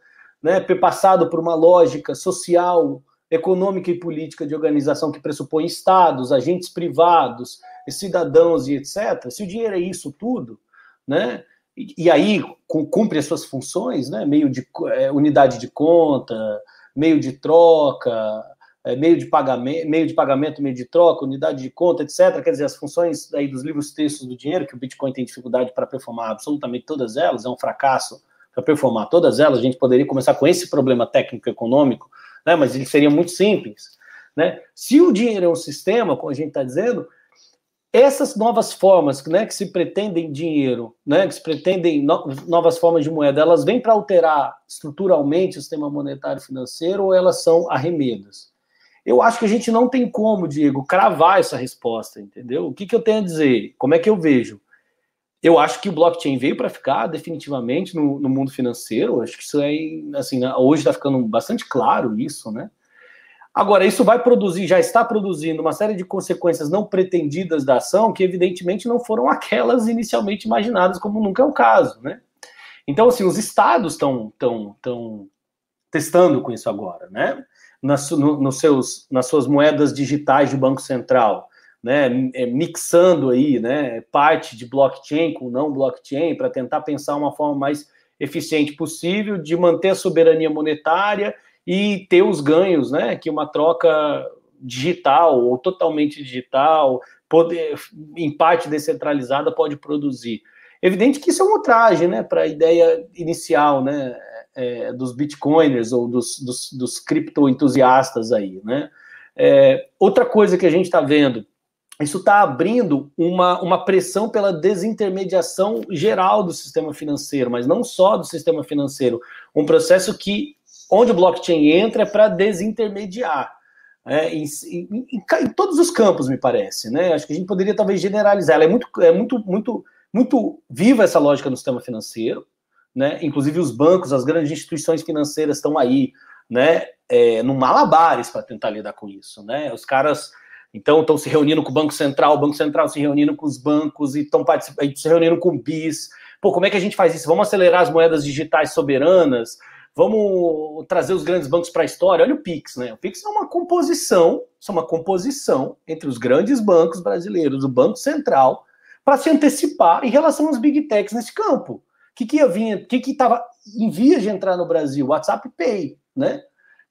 né, perpassado por uma lógica social, econômica e política de organização que pressupõe estados, agentes privados, cidadãos e etc., se o dinheiro é isso tudo, né, e, e aí cumpre as suas funções, né, meio de é, unidade de conta, meio de troca, é, meio de pagamento, meio de pagamento, meio de troca, unidade de conta, etc. Quer dizer, as funções aí dos livros textos do dinheiro que o Bitcoin tem dificuldade para performar absolutamente todas elas, é um fracasso para performar todas elas, a gente poderia começar com esse problema técnico-econômico, né, mas ele seria muito simples. Né? Se o dinheiro é um sistema, como a gente está dizendo, essas novas formas né, que se pretendem dinheiro, né, que se pretendem no, novas formas de moeda, elas vêm para alterar estruturalmente o sistema monetário financeiro ou elas são arremedas? Eu acho que a gente não tem como, Diego, cravar essa resposta, entendeu? O que, que eu tenho a dizer? Como é que eu vejo? Eu acho que o blockchain veio para ficar definitivamente no, no, mundo financeiro. Acho que isso é assim, né, hoje está ficando bastante claro isso, né? Agora, isso vai produzir, já está produzindo uma série de consequências não pretendidas da ação que, evidentemente, não foram aquelas inicialmente imaginadas, como nunca é o caso, né? Então, assim, os estados estão tão, tão testando com isso agora, né? Nas, no, nos seus, nas suas moedas digitais de Banco Central, né? É, mixando aí, né? Parte de blockchain com não blockchain para tentar pensar uma forma mais eficiente possível de manter a soberania monetária e ter os ganhos, né? Que uma troca digital ou totalmente digital, poder, em parte descentralizada, pode produzir. Evidente que isso é um ultraje, né? Para a ideia inicial, né? É, dos bitcoiners ou dos, dos, dos cripto-entusiastas aí, né? É, outra coisa que a gente está vendo, isso está abrindo uma, uma pressão pela desintermediação geral do sistema financeiro, mas não só do sistema financeiro, um processo que onde o blockchain entra é para desintermediar. É, em, em, em, todos os campos, me parece. Né? Acho que a gente poderia talvez generalizar. Ela é muito, é muito, muito, muito viva essa lógica no sistema financeiro. Né? Inclusive os bancos, as grandes instituições financeiras estão aí, né? É, no malabares para tentar lidar com isso. Né? Os caras então estão se reunindo com o Banco Central, o Banco Central se reunindo com os bancos e estão se reunindo com o BIS. Pô, como é que a gente faz isso? Vamos acelerar as moedas digitais soberanas? Vamos trazer os grandes bancos para a história. Olha o Pix, né? O Pix é uma composição, é uma composição entre os grandes bancos brasileiros, o Banco Central, para se antecipar em relação aos big techs nesse campo. O que, que ia vir, o que estava em via de entrar no Brasil? WhatsApp Pay, né?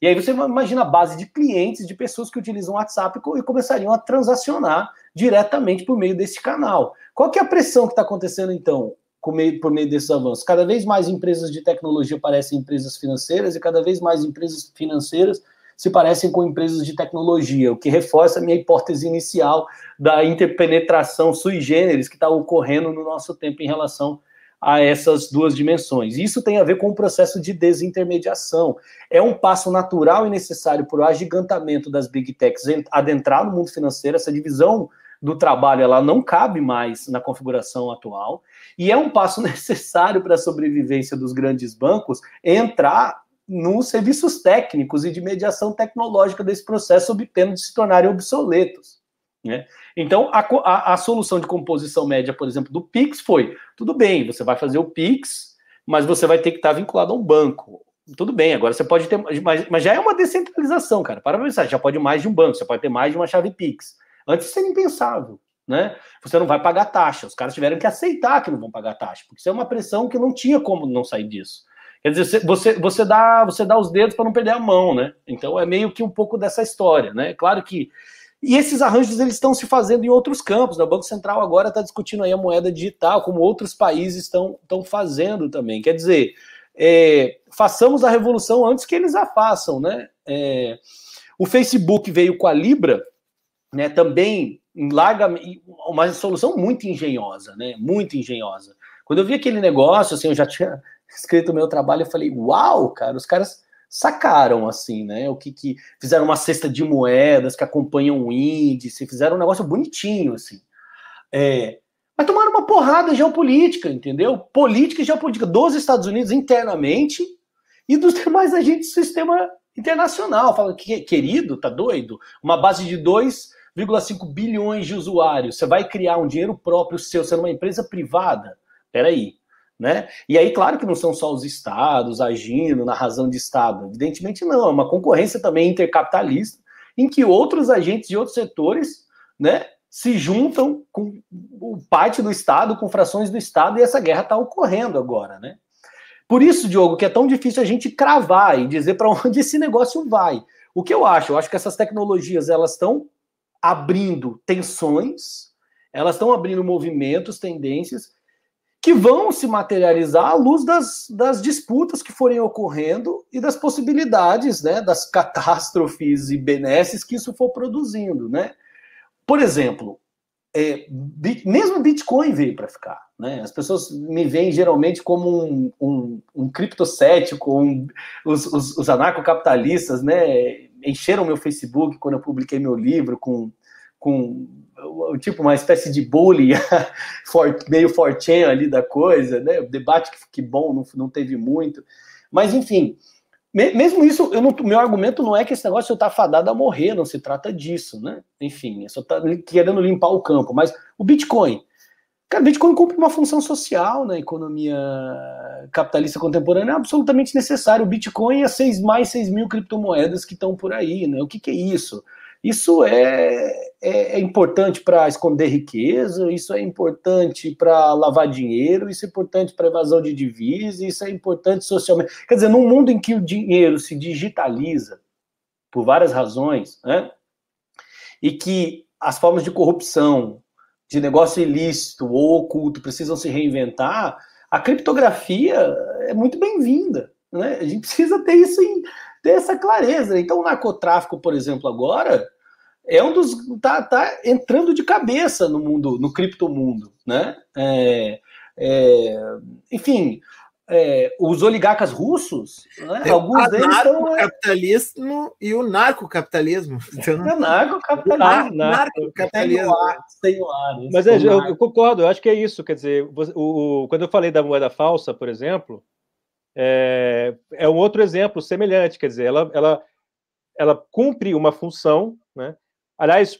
E aí você imagina a base de clientes, de pessoas que utilizam o WhatsApp e começariam a transacionar diretamente por meio desse canal. Qual que é a pressão que está acontecendo então? meio, por meio desses avanços. Cada vez mais empresas de tecnologia parecem empresas financeiras e cada vez mais empresas financeiras se parecem com empresas de tecnologia, o que reforça a minha hipótese inicial da interpenetração sui generis que está ocorrendo no nosso tempo em relação a essas duas dimensões. Isso tem a ver com o processo de desintermediação. É um passo natural e necessário para o agigantamento das big techs adentrar no mundo financeiro, essa divisão do trabalho ela não cabe mais na configuração atual e é um passo necessário para a sobrevivência dos grandes bancos entrar nos serviços técnicos e de mediação tecnológica desse processo, obtendo de se tornarem obsoletos. Né? Então, a, a, a, solução de composição média, por exemplo, do Pix foi: tudo bem, você vai fazer o Pix, mas você vai ter que estar vinculado a um banco. Tudo bem, agora você pode ter, mas, mas já é uma descentralização, cara. Para pensar, já pode mais de um banco, você pode ter mais de uma chave Pix. Antes isso era impensável. Né? Você não vai pagar taxa. Os caras tiveram que aceitar que não vão pagar taxa, porque isso é uma pressão que não tinha como não sair disso. Quer dizer, você, você, dá, você dá os dedos para não perder a mão, né? Então é meio que um pouco dessa história, né? Claro que. E esses arranjos eles estão se fazendo em outros campos. Né? O Banco Central agora está discutindo aí a moeda digital, como outros países estão, fazendo também. Quer dizer, é, façamos a revolução antes que eles a façam, né? É, o Facebook veio com a Libra, né, também em larga, uma solução muito engenhosa, né, muito engenhosa. Quando eu vi aquele negócio, assim, eu já tinha escrito o meu trabalho, eu falei, uau, cara, os caras sacaram, assim, né, o que que, fizeram uma cesta de moedas que acompanham o índice, fizeram um negócio bonitinho, assim. É, mas tomaram uma porrada geopolítica, entendeu? Política e geopolítica dos Estados Unidos internamente e dos demais agentes do sistema internacional. Fala, que querido, tá doido? Uma base de dois 1,5 bilhões de usuários, você vai criar um dinheiro próprio seu, sendo uma empresa privada? Peraí, né? E aí, claro que não são só os estados agindo na razão de estado, evidentemente não, é uma concorrência também intercapitalista, em que outros agentes de outros setores, né, se juntam com parte do estado, com frações do estado, e essa guerra está ocorrendo agora, né? Por isso, Diogo, que é tão difícil a gente cravar e dizer para onde esse negócio vai. O que eu acho? Eu acho que essas tecnologias elas estão abrindo tensões, elas estão abrindo movimentos, tendências, que vão se materializar à luz das, das disputas que forem ocorrendo e das possibilidades, né, das catástrofes e benesses que isso for produzindo, né? Por exemplo, é, mesmo Bitcoin veio para ficar, né? As pessoas me veem geralmente como um, um, um criptocético, um, os, os, os anarcocapitalistas, né? Encheram meu Facebook quando eu publiquei meu livro com com tipo uma espécie de bullying meio fortune ali da coisa, né? O debate que, bom não, não teve muito, mas enfim, me, mesmo isso, não, meu argumento não é que esse negócio está fadado a morrer, não se trata disso, né? Enfim, só tá querendo limpar o campo, mas o Bitcoin, cara, o Bitcoin cumpre uma função social na economia capitalista contemporânea, é absolutamente necessário. O Bitcoin é seis, mais 6 mil criptomoedas que estão por aí, né? O que, que é isso? Isso é, é, é importante para esconder riqueza, isso é importante para lavar dinheiro, isso é importante para evasão de divisas, isso é importante socialmente. Quer dizer, num mundo em que o dinheiro se digitaliza, por várias razões, né? e que as formas de corrupção, de negócio ilícito ou oculto precisam se reinventar, a criptografia é muito bem-vinda. Né? A gente precisa ter isso em, ter essa clareza. Então, o narcotráfico, por exemplo, agora é um dos tá, tá entrando de cabeça no mundo, no criptomundo, né? É, é, enfim, é, os oligarcas russos, né? alguns deles são o capitalismo e o narcocapitalismo. Então, é narcocapitalismo, narcocapitalismo. Sem ar, Mas é, eu, eu, concordo, eu acho que é isso. Quer dizer, o, o, quando eu falei da moeda falsa, por exemplo, é, é um outro exemplo semelhante, quer dizer, ela, ela, ela cumpre uma função, né? Aliás,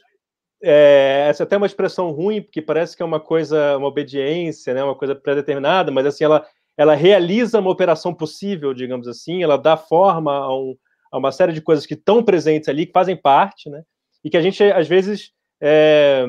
é, essa é até uma expressão ruim, porque parece que é uma coisa, uma obediência, né, uma coisa pré-determinada, mas assim, ela, ela realiza uma operação possível, digamos assim, ela dá forma a, um, a uma série de coisas que estão presentes ali, que fazem parte, né, e que a gente, às vezes, é,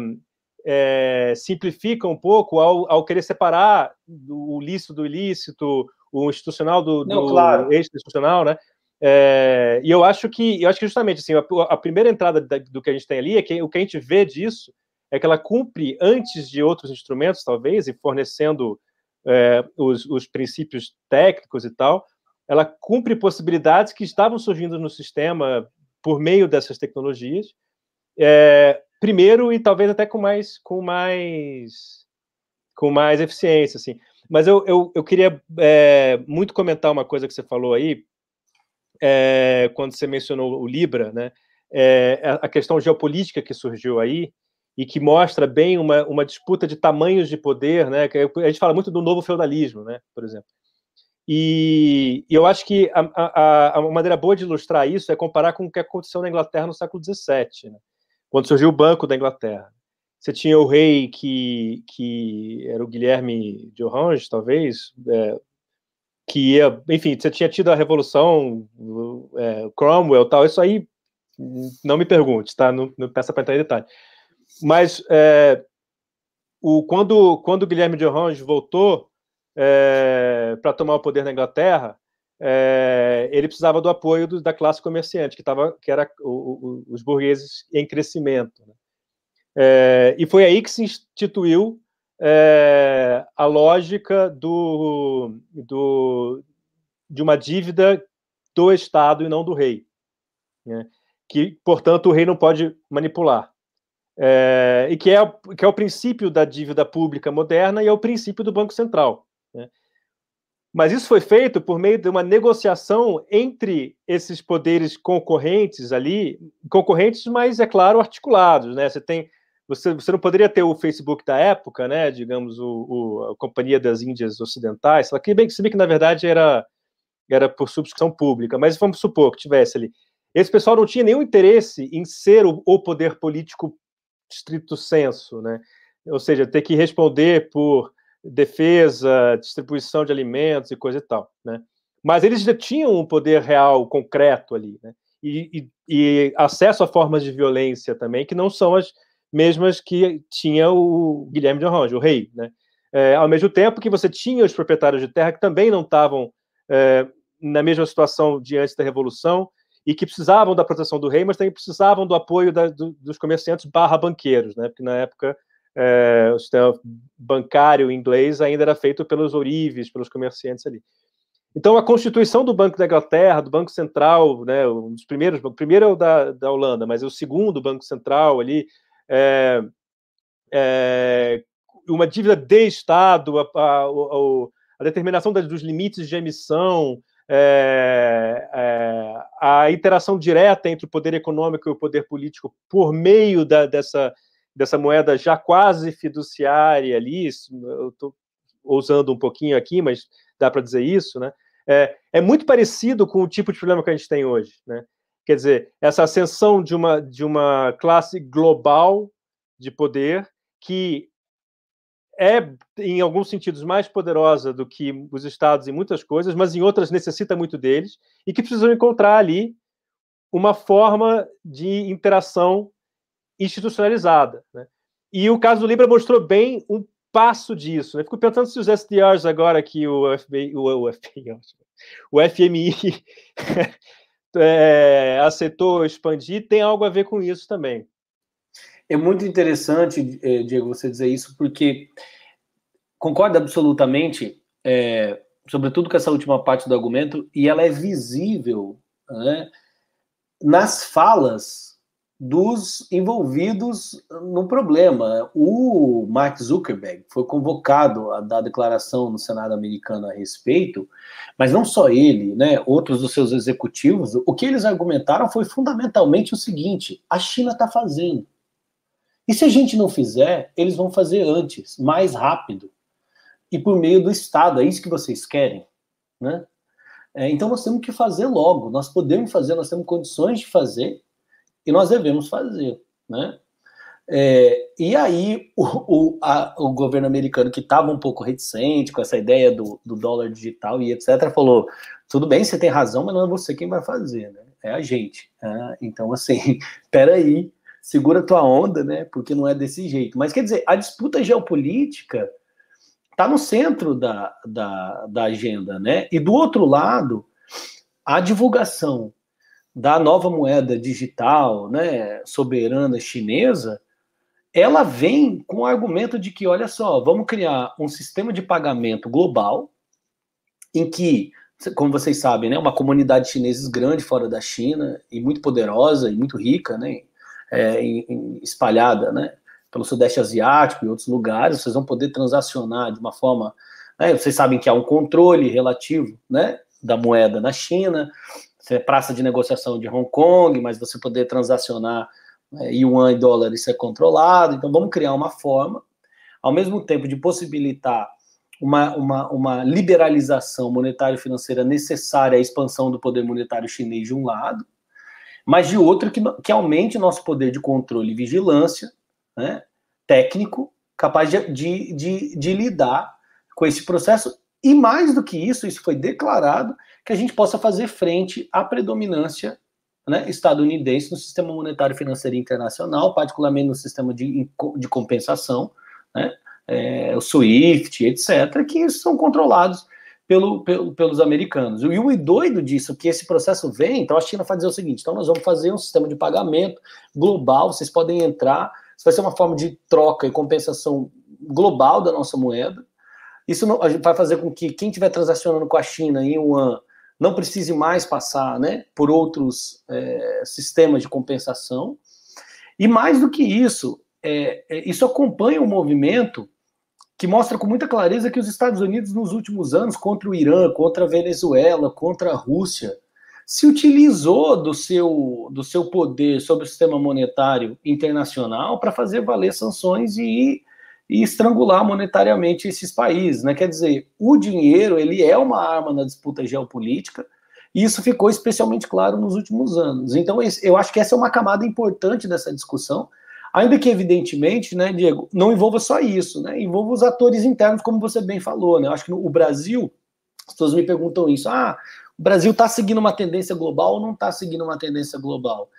é, simplifica um pouco ao, ao querer separar o lícito do ilícito, o institucional do, Não, do claro. ex-institucional, né? É, e eu acho que eu acho que justamente assim, a, a primeira entrada da, do que a gente tem ali é que o que a gente vê disso é que ela cumpre antes de outros instrumentos, talvez, e fornecendo é, os, os, princípios técnicos e tal, ela cumpre possibilidades que estavam surgindo no sistema por meio dessas tecnologias. É, primeiro e talvez até com mais com mais com mais eficiência, assim. Mas eu, eu, eu queria é, muito comentar uma coisa que você falou aí, é, quando você mencionou o Libra, né? É, a questão geopolítica que surgiu aí e que mostra bem uma, uma disputa de tamanhos de poder, né? A gente fala muito do novo feudalismo, né? Por exemplo. E, e eu acho que a, a, a, maneira boa de ilustrar isso é comparar com o que aconteceu na Inglaterra no século XVII, né? quando surgiu o Banco da Inglaterra. Você tinha o rei que, que era o Guilherme de Orange, talvez, é, que ia, enfim, você tinha tido a Revolução, é, Cromwell tal, isso aí não me pergunte, tá? Não, não peça para entrar em detalhe. Mas é, o, quando, quando o Guilherme de Orange voltou é, para tomar o poder na Inglaterra, é, ele precisava do apoio do, da classe comerciante, que, tava, que era o, o, os burgueses em crescimento. Né? É, e foi aí que se instituiu é, a lógica do, do, de uma dívida do Estado e não do rei, né? que, portanto, o rei não pode manipular. É, e que é, que é o princípio da dívida pública moderna e é o princípio do Banco Central. Né? Mas isso foi feito por meio de uma negociação entre esses poderes concorrentes ali, concorrentes, mas, é claro, articulados. Né? Você tem você, você não poderia ter o Facebook da época, né? Digamos, o, o a Companhia das Índias Ocidentais, que bem, se bem que na verdade era, era por subscrição pública, mas vamos supor que tivesse ali. Esse pessoal não tinha nenhum interesse em ser o, o poder político estrito senso, né? Ou seja, ter que responder por defesa, distribuição de alimentos e coisa e tal, né? Mas eles já tinham um poder real, concreto ali, né? E, e, e acesso a formas de violência também, que não são as, mesmas que tinha o Guilherme de Orange, o rei, né? É, ao mesmo tempo que você tinha os proprietários de terra que também não estavam é, na mesma situação diante da Revolução e que precisavam da proteção do rei, mas também precisavam do apoio da, do, dos comerciantes barra banqueiros, né? Porque na época é, o sistema bancário inglês ainda era feito pelos ourives, pelos comerciantes ali. Então, a constituição do Banco da Inglaterra, do Banco Central, né, um dos primeiros, o primeiro é o da, da Holanda, mas é o segundo Banco Central ali, é, é, uma dívida de Estado, a, a, a, determinação dos limites de emissão, é, é, a interação direta entre o poder econômico e o poder político por meio da, dessa, dessa moeda já quase fiduciária ali, eu estou ousando um pouquinho aqui, mas dá para dizer isso, né? É, é, muito parecido com o tipo de problema que a gente tem hoje, né? Quer dizer, essa ascensão de uma, de uma classe global de poder que é, em alguns sentidos, mais poderosa do que os estados em muitas coisas, mas em outras necessita muito deles, e que precisam encontrar ali uma forma de interação institucionalizada. Né? E o caso do Libra mostrou bem um passo disso. Né? Fico pensando se os SDRs agora que o FBI, o, o, FBI, o FMI é, aceitou expandir, tem algo a ver com isso também. É muito interessante, eh, Diego, você dizer isso, porque concordo absolutamente, é, sobretudo com essa última parte do argumento, e ela é visível né, nas falas dos envolvidos no problema. O Mark Zuckerberg foi convocado a dar declaração no Senado americano a respeito, mas não só ele, né, outros dos seus executivos, o que eles argumentaram foi fundamentalmente o seguinte: a China está fazendo. E se a gente não fizer, eles vão fazer antes, mais rápido. E por meio do Estado. É isso que vocês querem, né? É, então nós temos que fazer logo. Nós podemos fazer, nós temos condições de fazer e nós devemos fazer, né? É, e aí o, o, a, o, governo americano, que estava um pouco reticente com essa ideia do, do, dólar digital e etc., falou: tudo bem, você tem razão, mas não é você quem vai fazer, né? É a gente. Né? Então, assim, peraí, segura tua onda, né? Porque não é desse jeito. Mas quer dizer, a disputa geopolítica está no centro da, da, da agenda, né? E do outro lado, a divulgação da nova moeda digital, né, soberana chinesa, ela vem com o argumento de que, olha só, vamos criar um sistema de pagamento global em que, como vocês sabem, né, uma comunidade chinesa grande fora da China e muito poderosa e muito rica, né, é, em, em, espalhada né, pelo Sudeste Asiático e outros lugares, vocês vão poder transacionar de uma forma. Né, vocês sabem que há um controle relativo né, da moeda na China, é praça de negociação de Hong Kong, mas você poder transacionar né, yuan e dólar, isso é controlado. Então, vamos criar uma forma, ao mesmo tempo, de possibilitar uma, uma, uma liberalização monetária e financeira necessária à expansão do poder monetário chinês de um lado, mas de outro que, que aumente nosso poder de controle e vigilância né, técnico, capaz de, de, de, de lidar com esse processo. E mais do que isso, isso foi declarado, que a gente possa fazer frente à predominância né, estadunidense no sistema monetário financeiro internacional, particularmente no sistema de, de compensação, né, é, o SWIFT, etc., que são controlados pelo, pelo, pelos americanos. E o doido disso, que esse processo vem, então a China vai dizer o seguinte: então nós vamos fazer um sistema de pagamento global, vocês podem entrar, isso vai ser uma forma de troca e compensação global da nossa moeda. Isso não, vai fazer com que quem estiver transacionando com a China em um não precise mais passar né, por outros é, sistemas de compensação. E mais do que isso, é, é, isso acompanha o movimento que mostra com muita clareza que os Estados Unidos, nos últimos anos, contra o Irã, contra a Venezuela, contra a Rússia, se utilizou do seu, do seu poder sobre o sistema monetário internacional para fazer valer sanções e, e estrangular monetariamente esses países. Né? Quer dizer, o dinheiro ele é uma arma na disputa geopolítica, e isso ficou especialmente claro nos últimos anos. Então, eu acho que essa é uma camada importante dessa discussão, Ainda que, evidentemente, né, Diego, não envolva só isso, né? Envolva os atores internos, como você bem falou, né? Eu acho que no, o Brasil, as pessoas me perguntam isso. Ah, o Brasil está seguindo uma tendência global ou não está seguindo uma tendência global?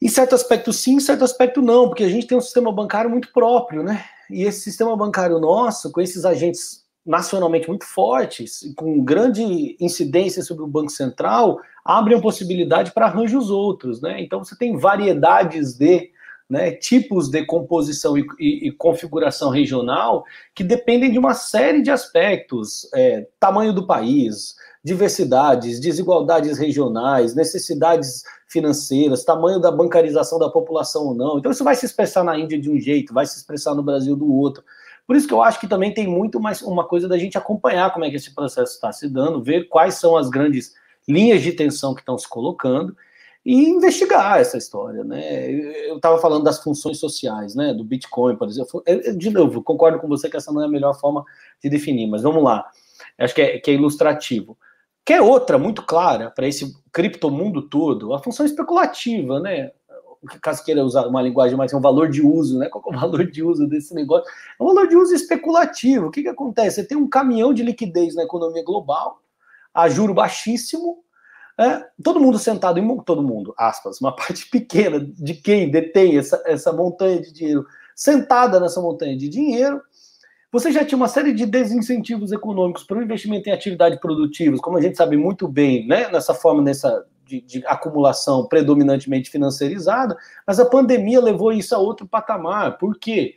Em certo aspecto, sim, em certo aspecto, não, porque a gente tem um sistema bancário muito próprio, né? E esse sistema bancário nosso, com esses agentes nacionalmente muito fortes, com grande incidência sobre o Banco Central, abre a possibilidade para arranjos outros, né? Então você tem variedades de né, tipos de composição e, e, e, configuração regional que dependem de uma série de aspectos, é, tamanho do país, diversidades, desigualdades regionais, necessidades financeiras, tamanho da bancarização da população ou não. Então isso vai se expressar na Índia de um jeito, vai se expressar no Brasil do outro. Por isso que eu acho que também tem muito mais uma coisa da gente acompanhar como é que esse processo está se dando, ver quais são as grandes linhas de tensão que estão se colocando e investigar essa história, né? Eu estava falando das funções sociais, né? Do Bitcoin, por exemplo. De novo, concordo com você que essa não é a melhor forma de definir, mas vamos lá. Acho que é, que é ilustrativo. Quer outra muito clara para esse criptomundo todo? A função especulativa, né? Caso queira usar uma linguagem mais, é um valor de uso, né? Qual é o valor de uso desse negócio? É um valor de uso especulativo. O que, que acontece? Você tem um caminhão de liquidez na economia global, a juro baixíssimo, é, todo mundo sentado em todo mundo, aspas, uma parte pequena de quem detém essa, essa montanha de dinheiro, sentada nessa montanha de dinheiro, você já tinha uma série de desincentivos econômicos para o investimento em atividades produtivas, como a gente sabe muito bem, né, nessa forma nessa de, de, acumulação predominantemente financeirizada, mas a pandemia levou isso a outro patamar. Por quê?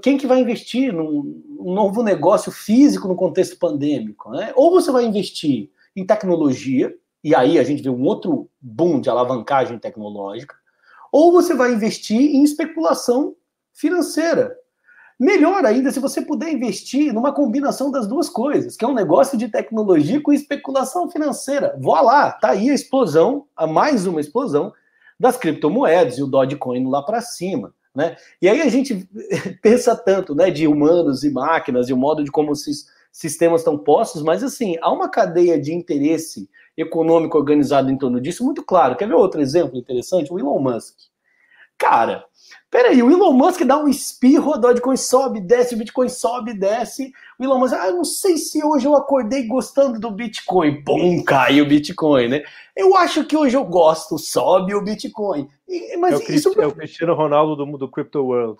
Quem que vai investir num, num novo negócio físico no contexto pandêmico? Né? Ou você vai investir em tecnologia, e aí a gente vê um outro boom de alavancagem tecnológica, ou você vai investir em especulação financeira. Melhor ainda se você puder investir numa combinação das duas coisas, que é um negócio de tecnologia com especulação financeira. Vá lá, tá aí a explosão, a mais uma explosão das criptomoedas e o Dogecoin lá para cima. Né? E aí a gente pensa tanto né, de humanos e máquinas e o modo de como esses sistemas estão postos, mas assim, há uma cadeia de interesse econômico organizado em torno disso muito claro. Quer ver outro exemplo interessante? O Elon Musk. Cara, peraí, o Elon Musk dá um espirro, a Dogecoin sobe, desce, o Bitcoin sobe, desce. O Elon Musk, ah, não sei se hoje eu acordei gostando do Bitcoin. Pum, cai o Bitcoin, né? Eu acho que hoje eu gosto, sobe o Bitcoin. E, mas é, o isso... é o Cristiano Ronaldo do, do Crypto World.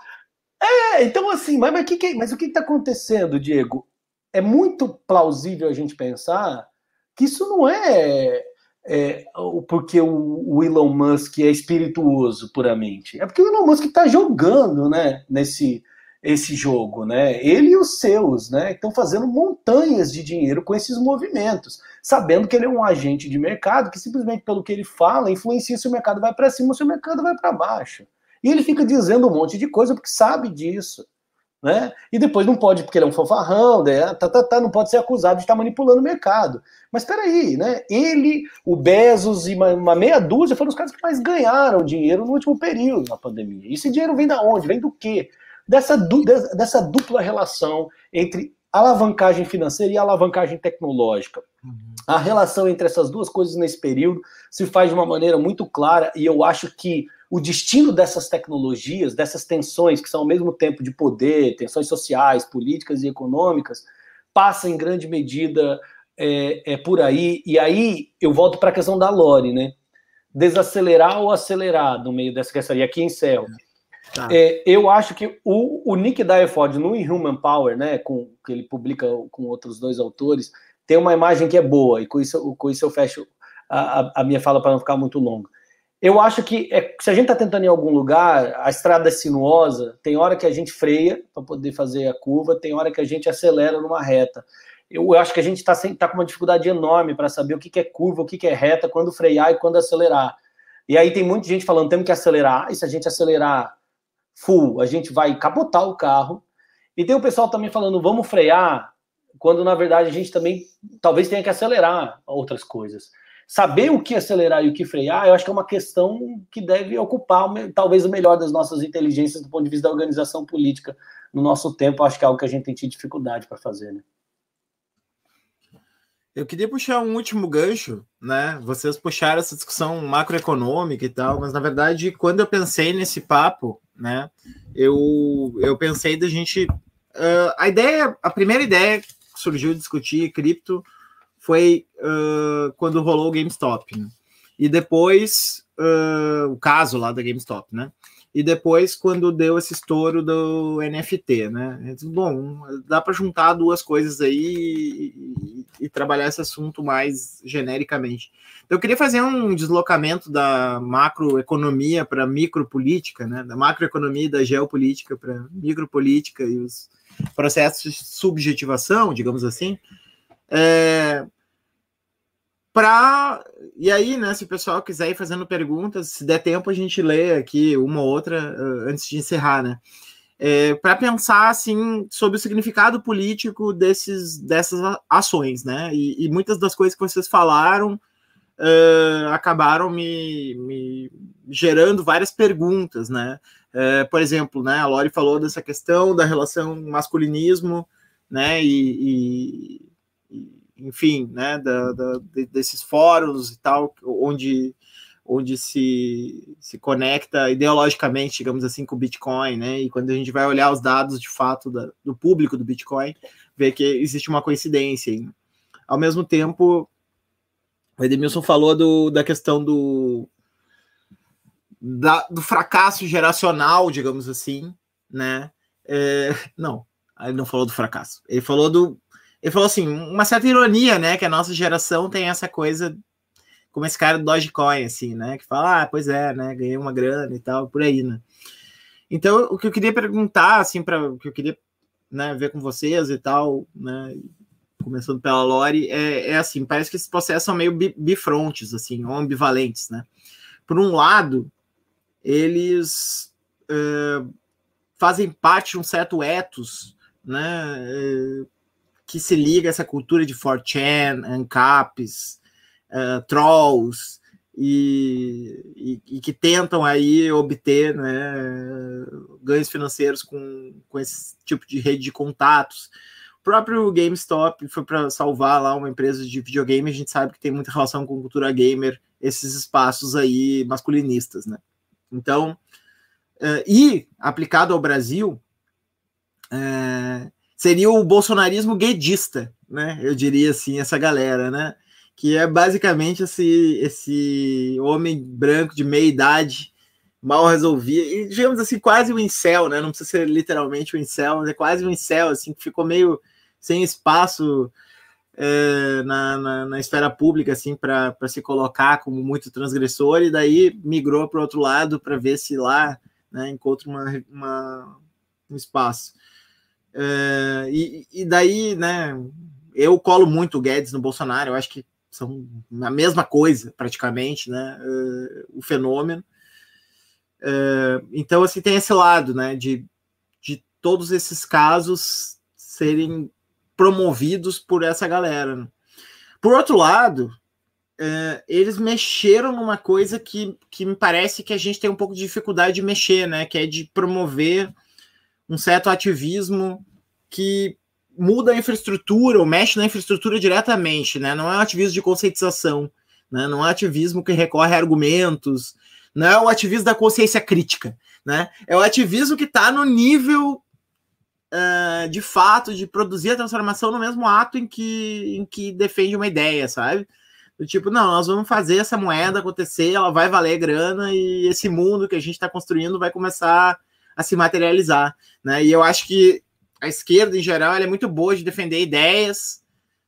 É, então assim, mas, mas, que que, mas o que está acontecendo, Diego? É muito plausível a gente pensar que isso não é, é porque o, Elon Musk é espirituoso puramente. É porque o Elon Musk está jogando né, nesse esse jogo, né? Ele e os seus, né? Estão fazendo montanhas de dinheiro com esses movimentos, sabendo que ele é um agente de mercado que simplesmente pelo que ele fala influencia se o mercado vai para cima ou se o mercado vai para baixo. E ele fica dizendo um monte de coisa porque sabe disso né? E depois não pode, porque ele é um fanfarrão, né? tá, tá, tá, não pode ser acusado de estar manipulando o mercado. Mas peraí, né? Ele, o Bezos e uma, uma, meia dúzia foram os caras que mais ganharam dinheiro no último período na pandemia. E esse dinheiro vem da onde? Vem do quê? Dessa, dessa dupla relação entre alavancagem financeira e alavancagem tecnológica. Uhum. A relação entre essas duas coisas nesse período se faz de uma maneira muito clara e eu acho que o destino dessas tecnologias, dessas tensões que são ao mesmo tempo de poder, tensões sociais, políticas e econômicas, passa em grande medida é, é por aí. E aí eu volto para a questão da Lore, né? Desacelerar ou acelerar no meio dessa questão. E aqui encerro. Tá. É, eu acho que o, o Nick Dyford no Human Power, né, com, que ele publica com outros dois autores, tem uma imagem que é boa, e com isso, com isso eu fecho a, a, a minha fala para não ficar muito longa. Eu acho que é, se a gente está tentando em algum lugar, a estrada é sinuosa, tem hora que a gente freia para poder fazer a curva, tem hora que a gente acelera numa reta. Eu, eu acho que a gente está tá com uma dificuldade enorme para saber o que, que é curva, o que, que é reta, quando frear e quando acelerar. E aí tem muita gente falando, temos que acelerar, e se a gente acelerar full, a gente vai capotar o carro. E tem o pessoal também falando, vamos frear, quando na verdade a gente também talvez tenha que acelerar outras coisas saber o que acelerar e o que frear, eu acho que é uma questão que deve ocupar talvez o melhor das nossas inteligências do ponto de vista da organização política no nosso tempo. Acho que é algo que a gente tem tido dificuldade para fazer. Né? Eu queria puxar um último gancho, né? Vocês puxaram essa discussão macroeconômica e tal, mas na verdade, quando eu pensei nesse papo, né, eu, eu pensei da gente. Uh, a ideia, a primeira ideia que surgiu discutir cripto foi uh, quando rolou o GameStop. Né? E depois, uh, o caso lá da GameStop, né? E depois, quando deu esse estouro do NFT, né? Bom, dá para juntar duas coisas aí e trabalhar esse assunto mais genericamente. Então, eu queria fazer um deslocamento da macroeconomia para micropolítica, né? Da macroeconomia e da geopolítica para micropolítica e os processos de subjetivação, digamos assim. É, para e aí, né, se o pessoal quiser ir fazendo perguntas, se der tempo a gente lê aqui uma ou outra uh, antes de encerrar, né? É, para pensar assim sobre o significado político desses dessas ações, né? E, e muitas das coisas que vocês falaram uh, acabaram me, me, gerando várias perguntas, né? Uh, por exemplo, né, a Lori falou dessa questão da relação masculinismo, né? E, e enfim, né? Da, da, desses fóruns e tal, onde onde se, se conecta ideologicamente, digamos assim, com o Bitcoin, né? E quando a gente vai olhar os dados de fato da, do público do Bitcoin, vê que existe uma coincidência. Aí. Ao mesmo tempo, o Edmilson falou do, da questão do, da, do fracasso geracional, digamos assim, né? É, não, ele não falou do fracasso. Ele falou do. Ele falou assim, uma certa ironia, né? Que a nossa geração tem essa coisa como esse cara do Dogecoin, assim, né? Que fala, ah, pois é, né? Ganhei uma grana e tal, por aí, né? Então, o que eu queria perguntar, assim, para o que eu queria né, ver com vocês e tal, né? Começando pela Lore, é, é assim, parece que esses processos são meio bifrontes, assim, ou ambivalentes, né? Por um lado, eles uh, fazem parte de um certo ethos, né? Uh, que se liga a essa cultura de 4chan, ANCAPs, uh, trolls e, e, e, que tentam aí obter né, ganhos financeiros com, com esse tipo de rede de contatos. O próprio GameStop foi para salvar lá uma empresa de videogame, a gente sabe que tem muita relação com cultura gamer, esses espaços aí masculinistas, né? Então, uh, e aplicado ao Brasil, uh, seria o bolsonarismo guedista, né? Eu diria assim, essa galera, né? que é basicamente esse, esse homem branco de meia idade mal resolvia, e digamos assim, quase um incel, né? Não precisa ser literalmente um incel, mas é quase um incel, assim, que ficou meio sem espaço é, na, na, na, esfera pública, assim, para se colocar como muito transgressor, e daí migrou para o outro lado para ver se lá né, encontra uma, uma um espaço. É, e, e daí, né, eu colo muito o Guedes no Bolsonaro, eu acho que são a mesma coisa, praticamente, né? Uh, o fenômeno. Uh, então, assim, tem esse lado, né? De, de todos esses casos serem promovidos por essa galera. Né? Por outro lado, eles mexeram numa coisa que, que me parece que a gente tem um pouco de dificuldade de mexer, né? Que é de promover um certo ativismo que muda a infraestrutura ou mexe na infraestrutura diretamente, né? Não é um ativismo de conscientização, né? Não é um ativismo que recorre a argumentos, não é o ativismo da consciência crítica, né? É o ativismo que está no nível uh, de fato de produzir a transformação no mesmo ato em que, em que defende uma ideia, sabe? Do tipo, não, nós vamos fazer essa moeda acontecer, ela vai valer grana e esse mundo que a gente está construindo vai começar a se materializar, né? E eu acho que a esquerda, em geral, é muito boa de defender ideias,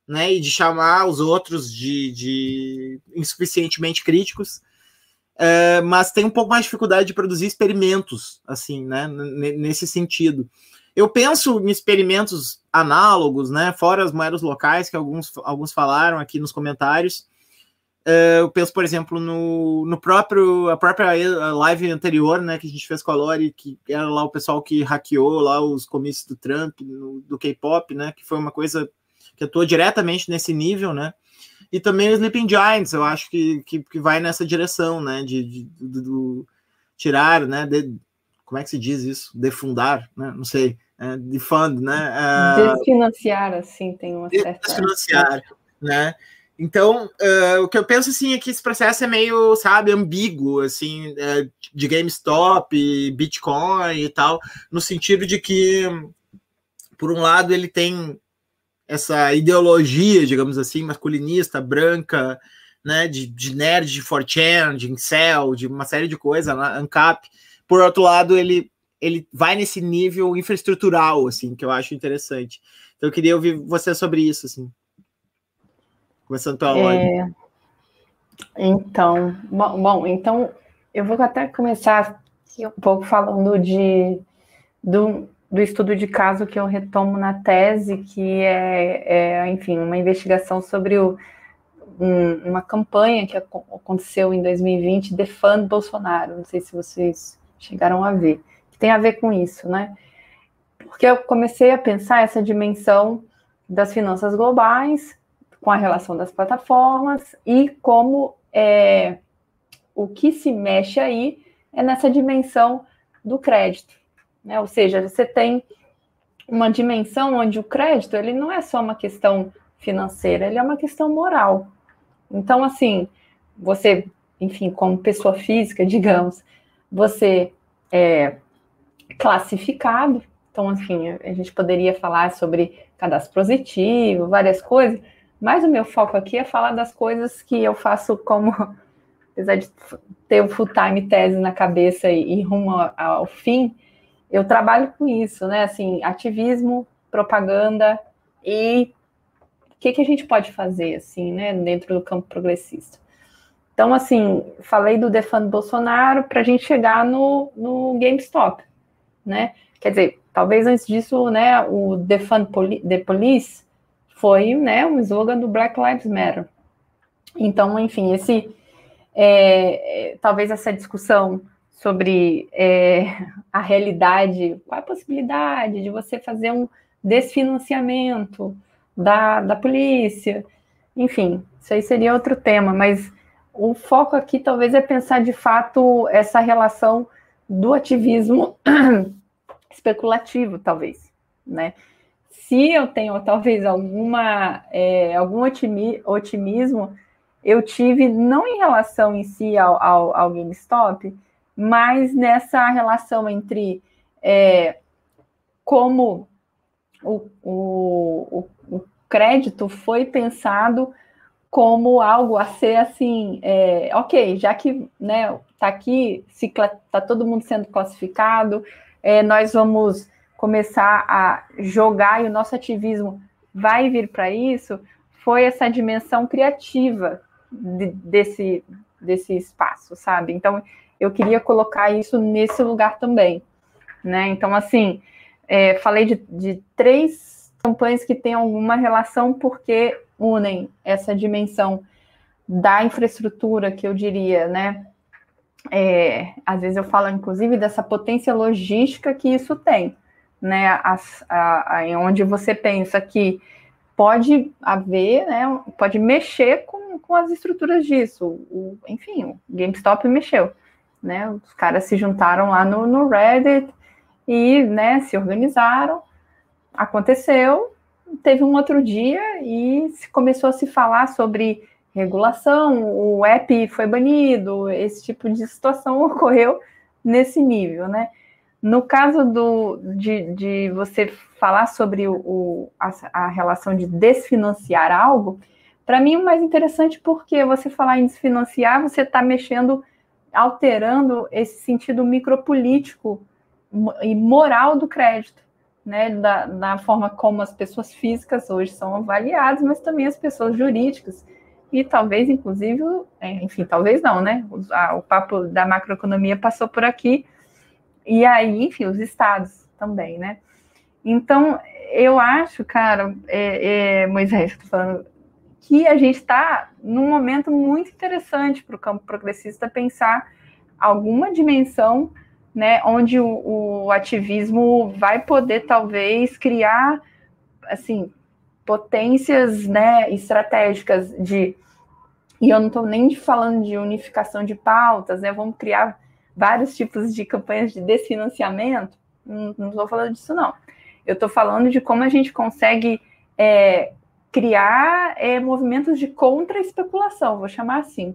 né, e de chamar os outros de, de insuficientemente críticos, é, mas tem um pouco mais de dificuldade de produzir experimentos, assim, né, nesse sentido. Eu penso em experimentos análogos, né, fora as moedas locais, que alguns, alguns falaram aqui nos comentários, Uh, eu penso, por exemplo, no, no próprio a própria live anterior, né, que a gente fez com a Lori, que era lá o pessoal que hackeou lá os comícios do Trump, no, do K-pop, né, que foi uma coisa que atuou diretamente nesse nível, né, e também o Sleeping Giants, eu acho que, que, que vai nessa direção, né, de, de, de, de tirar, né, como é que se diz isso? Defundar, né, não sei, é, defund, né. Uh, Desfinanciar, assim, tem uma certa... Desfinanciar, né, então, uh, o que eu penso assim é que esse processo é meio, sabe, ambíguo, assim, uh, de GameStop, Bitcoin e tal, no sentido de que, por um lado, ele tem essa ideologia, digamos assim, masculinista, branca, né, de, de nerd, de 4chan, de incel, de uma série de coisas, né, ANCAP. Por outro lado, ele, ele vai nesse nível infraestrutural, assim, que eu acho interessante. Então, eu queria ouvir você sobre isso, assim. Começando pela é... Então, bom, bom, então eu vou até começar um pouco falando de do, do estudo de caso que eu retomo na tese, que é, é enfim, uma investigação sobre o, um, uma campanha que aconteceu em 2020, Defund Bolsonaro. Não sei se vocês chegaram a ver, que tem a ver com isso, né? Porque eu comecei a pensar essa dimensão das finanças globais com a relação das plataformas e como é, o que se mexe aí é nessa dimensão do crédito, né? Ou seja, você tem uma dimensão onde o crédito ele não é só uma questão financeira, ele é uma questão moral. Então, assim, você, enfim, como pessoa física, digamos, você é classificado. Então, enfim, a gente poderia falar sobre cadastro positivo, várias coisas, mas o meu foco aqui é falar das coisas que eu faço como, apesar de ter o full time tese na cabeça e, e rumo ao, ao fim, eu trabalho com isso, né? Assim, ativismo, propaganda e o que, que a gente pode fazer, assim, né, dentro do campo progressista. Então, assim, falei do defund Bolsonaro para a gente chegar no, no GameStop, né? Quer dizer, talvez antes disso, né, o defund Poli the Police foi, né, um slogan do Black Lives Matter. Então, enfim, esse, é, é, talvez essa discussão sobre é, a realidade, qual a possibilidade de você fazer um desfinanciamento da, da polícia, enfim, isso aí seria outro tema, mas o foco aqui talvez é pensar de fato essa relação do ativismo especulativo, talvez, né? Se eu tenho talvez alguma é, algum otimismo, eu tive não em relação em si ao, ao, ao GameStop, mas nessa relação entre é, como o, o, o, crédito foi pensado como algo a ser assim, é, ok, já que né, tá aqui, se tá todo mundo sendo classificado, é, nós vamos começar a jogar e o nosso ativismo vai vir para isso, foi essa dimensão criativa de, desse, desse espaço, sabe? Então, eu queria colocar isso nesse lugar também, né? Então, assim, é, falei de, de três campanhas que têm alguma relação porque unem essa dimensão da infraestrutura, que eu diria, né? É, às vezes eu falo, inclusive, dessa potência logística que isso tem, né? A, a, onde você pensa que pode haver, né? Pode mexer com, com as estruturas disso. O, enfim, o GameStop mexeu, né? Os caras se juntaram lá no, no Reddit e né, se organizaram. Aconteceu, teve um outro dia e começou a se falar sobre regulação, o app foi banido, esse tipo de situação ocorreu nesse nível, né? No caso do, de, de você falar sobre o, o a, a, relação de desfinanciar algo, para mim é mais interessante porque você falar em desfinanciar, você está mexendo, alterando esse sentido micropolítico e moral do crédito, né, da, da forma como as pessoas físicas hoje são avaliadas, mas também as pessoas jurídicas e talvez, inclusive, é, enfim, talvez não, né? O, a, o papo da macroeconomia passou por aqui e aí, enfim, os estados também, né? Então, eu acho, cara, é, é, Moisés, falando, que a gente está num momento muito interessante para o campo progressista pensar alguma dimensão né, onde o, o ativismo vai poder talvez criar assim potências né, estratégicas de e eu não estou nem falando de unificação de pautas, né? Vamos criar vários tipos de campanhas de desfinanciamento. Não estou falando disso, não. Eu estou falando de como a gente consegue é, criar é, movimentos de contra-especulação, vou chamar assim,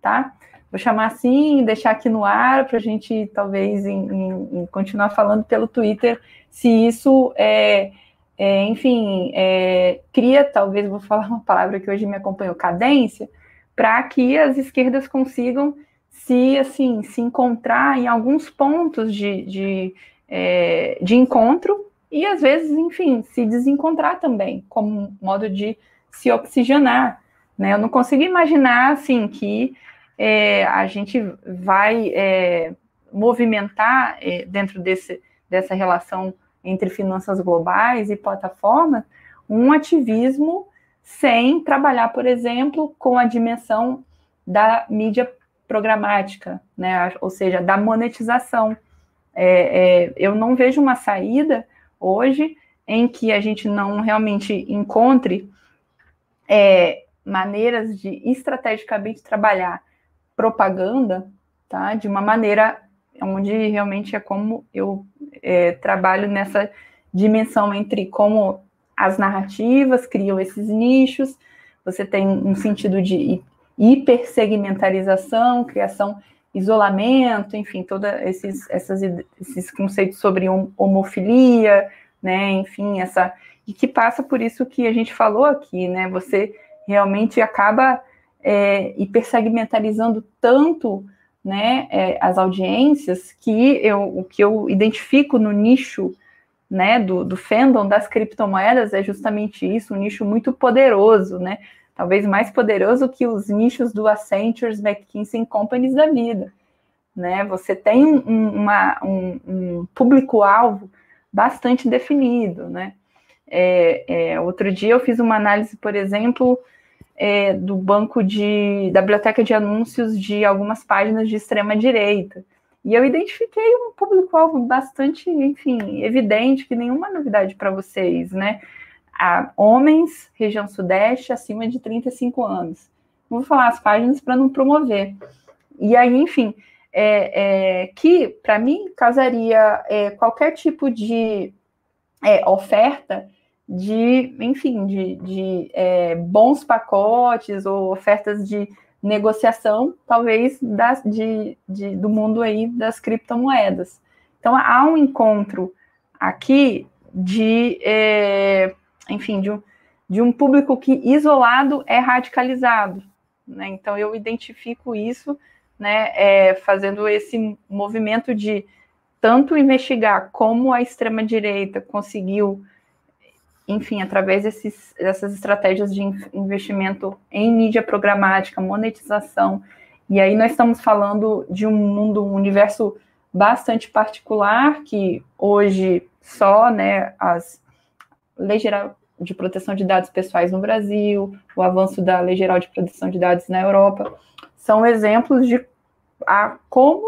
tá? Vou chamar assim, deixar aqui no ar para a gente talvez em, em, em continuar falando pelo Twitter, se isso é, é enfim, é, cria, talvez vou falar uma palavra que hoje me acompanhou, cadência, para que as esquerdas consigam se assim se encontrar em alguns pontos de, de, é, de encontro e às vezes, enfim, se desencontrar também, como modo de se oxigenar Né? Eu não consigo imaginar assim que é, a gente vai é, movimentar é, dentro desse, dessa relação entre finanças globais e plataformas um ativismo sem trabalhar, por exemplo, com a dimensão da mídia programática, né? ou seja, da monetização. É, é, eu não vejo uma saída hoje em que a gente não realmente encontre é, maneiras de estrategicamente trabalhar propaganda, tá? De uma maneira onde realmente é como eu é, trabalho nessa dimensão entre como as narrativas criam esses nichos, você tem um sentido de hipersegmentarização, criação, isolamento, enfim, todos esses, esses conceitos sobre homofilia, né, enfim, essa, e que passa por isso que a gente falou aqui, né, você realmente acaba é, hipersegmentarizando tanto, né, é, as audiências, que eu, o que eu identifico no nicho, né, do, do fandom das criptomoedas é justamente isso, um nicho muito poderoso, né, talvez mais poderoso que os nichos do Accenture, McKinsey Companies da vida. Né? Você tem um, uma, um, um público-alvo bastante definido. Né? É, é, outro dia eu fiz uma análise, por exemplo, é, do banco de da biblioteca de anúncios de algumas páginas de extrema direita. E eu identifiquei um público-alvo bastante, enfim, evidente, que nenhuma novidade para vocês, né? A homens, região sudeste, acima de 35 anos. Vou falar as páginas para não promover. E aí, enfim, é, é, que para mim causaria é, qualquer tipo de é, oferta de, enfim, de, de é, bons pacotes ou ofertas de negociação, talvez das, de, de, do mundo aí das criptomoedas. Então há um encontro aqui de é, enfim, de um, de um público que isolado é radicalizado. Né? Então eu identifico isso, né, é, fazendo esse movimento de tanto investigar como a extrema direita conseguiu, enfim, através desses, dessas estratégias de investimento em mídia programática, monetização. E aí nós estamos falando de um mundo, um universo bastante particular que hoje só, né, as Lei Geral de Proteção de Dados Pessoais no Brasil, o avanço da Lei Geral de Proteção de Dados na Europa, são exemplos de a, como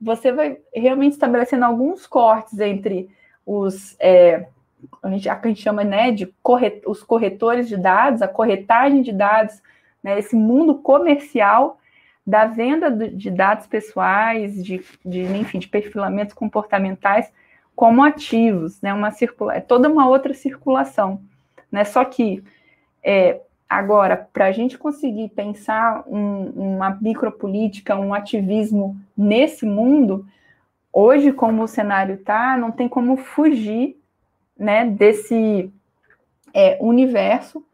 você vai realmente estabelecendo alguns cortes entre os é, a, gente, a gente chama né, de corret, os corretores de dados, a corretagem de dados, né, esse mundo comercial da venda de dados pessoais, de, de enfim, de perfilamentos comportamentais como ativos, né? Uma circula é toda uma outra circulação, né? Só que é, agora, para a gente conseguir pensar um, uma micropolítica, um ativismo nesse mundo, hoje, como o cenário está, não tem como fugir, né? Desse é, universo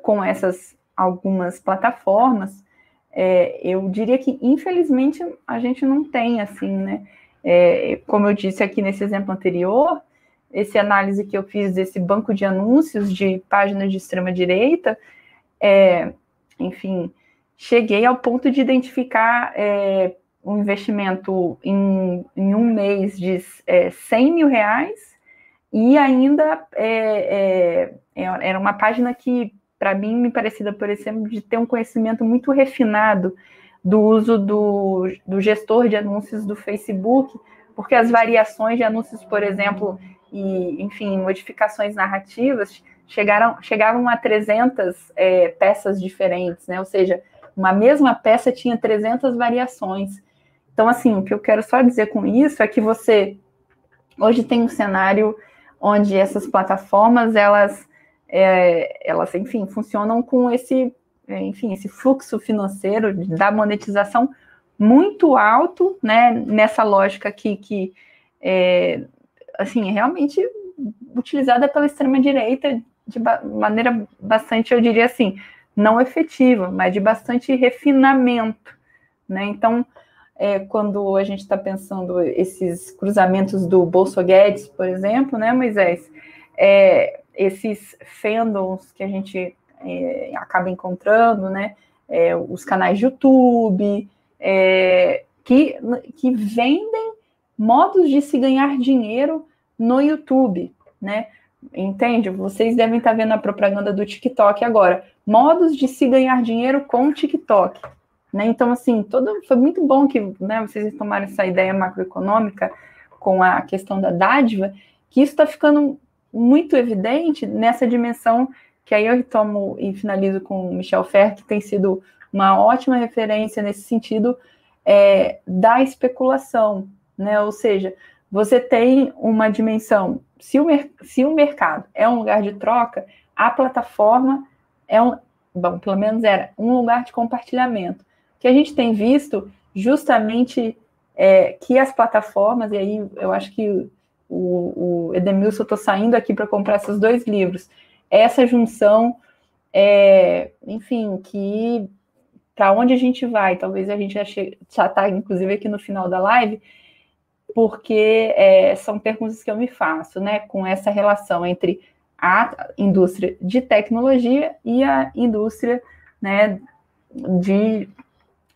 com essas algumas plataformas. É, eu diria que, infelizmente, a gente não tem assim, né? É, como eu disse aqui nesse exemplo anterior, esse análise que eu fiz desse banco de anúncios de páginas de extrema direita, é, enfim, cheguei ao ponto de identificar é, um investimento em, em, um mês de é, 100 mil reais e ainda é, é, é era uma página que, para mim, me parecia, por exemplo, de ter um conhecimento muito refinado do uso do, do gestor de anúncios do Facebook, porque as variações de anúncios, por exemplo, e, enfim, modificações narrativas chegaram, chegavam a 300 é, peças diferentes, né? Ou seja, uma mesma peça tinha 300 variações. Então, assim, o que eu quero só dizer com isso é que você hoje tem um cenário onde essas plataformas, elas, é, elas enfim, funcionam com esse enfim, esse fluxo financeiro da monetização muito alto, né, nessa lógica aqui que, é, assim, é realmente utilizada pela extrema-direita de maneira bastante, eu diria assim, não efetiva, mas de bastante refinamento, né, então, é, quando a gente está pensando esses cruzamentos do Bolso Guedes, por exemplo, né, Moisés, é, esses fandoms que a gente é, acaba encontrando, né? É, os canais de YouTube, é, que, que vendem modos de se ganhar dinheiro no YouTube, né? Entende? Vocês devem estar vendo a propaganda do TikTok agora. Modos de se ganhar dinheiro com o TikTok. Né? Então, assim, todo, foi muito bom que né, vocês tomaram essa ideia macroeconômica com a questão da dádiva, que isso está ficando muito evidente nessa dimensão que aí eu retomo e finalizo com o Michel Fer, que tem sido uma ótima referência nesse sentido é, da especulação, né? Ou seja, você tem uma dimensão, se o, se o mercado é um lugar de troca, a plataforma é um, bom, pelo menos era um lugar de compartilhamento. Que a gente tem visto justamente é, que as plataformas, e aí eu acho que o, o Edemilson, eu estou saindo aqui para comprar esses dois livros, essa junção, é, enfim, que para onde a gente vai, talvez a gente já está, inclusive, aqui no final da live, porque é, são perguntas que eu me faço, né, com essa relação entre a indústria de tecnologia e a indústria, né, de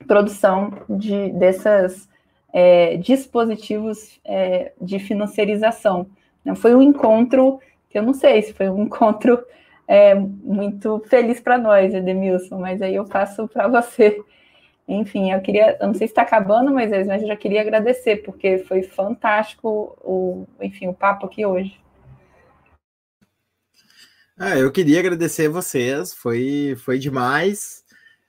produção de, dessas é, dispositivos é, de financiarização. Foi um encontro que eu não sei se foi um encontro é, muito feliz para nós, Edemilson, mas aí eu passo para você enfim, eu queria, eu não sei se está acabando, mas eu já queria agradecer, porque foi fantástico o, enfim, o papo aqui hoje. Ah, eu queria agradecer vocês, foi, foi demais.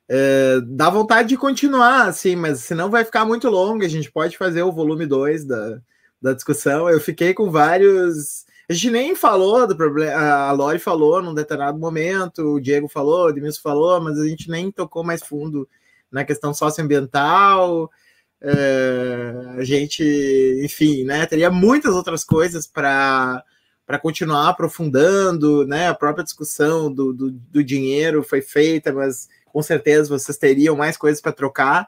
É, dá vontade de continuar, assim, mas senão vai ficar muito longo. A gente pode fazer o volume 2 da, da discussão. Eu fiquei com vários. A gente nem falou do problema. A Lori falou num determinado momento, o Diego falou, o Edmilson falou, mas a gente nem tocou mais fundo na questão socioambiental. É, a gente, enfim, né, teria muitas outras coisas para para continuar aprofundando, né? A própria discussão do, do, do, dinheiro foi feita, mas com certeza vocês teriam mais coisas para trocar,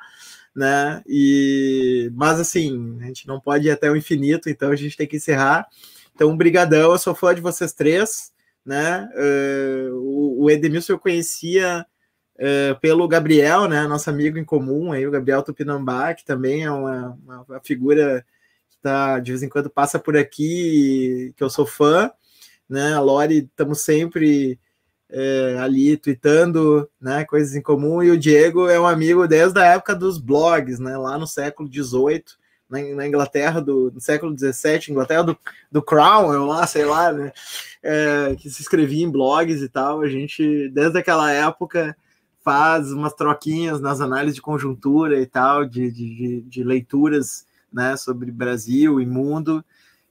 né? E mas assim, a gente não pode ir até o infinito, então a gente tem que encerrar. Então, brigadão, eu sou fã de vocês três, né? Uh, o, o Edmilson eu conhecia uh, pelo Gabriel, né, nosso amigo em comum, aí, o Gabriel Tupinambá, que também é uma, uma, figura que tá, de vez em quando passa por aqui, que eu sou fã, né, a Lori, estamos sempre é, ali tweetando, né, coisas em comum, e o Diego é um amigo desde a época dos blogs, né, lá no século XVIII, na, Inglaterra do, século XVII, Inglaterra do, do Crown, lá, sei lá, né, é, que se escrevia em blogs e tal, a gente, desde aquela época, faz umas troquinhas nas análises de conjuntura e tal, de, de, de leituras né, sobre Brasil e mundo.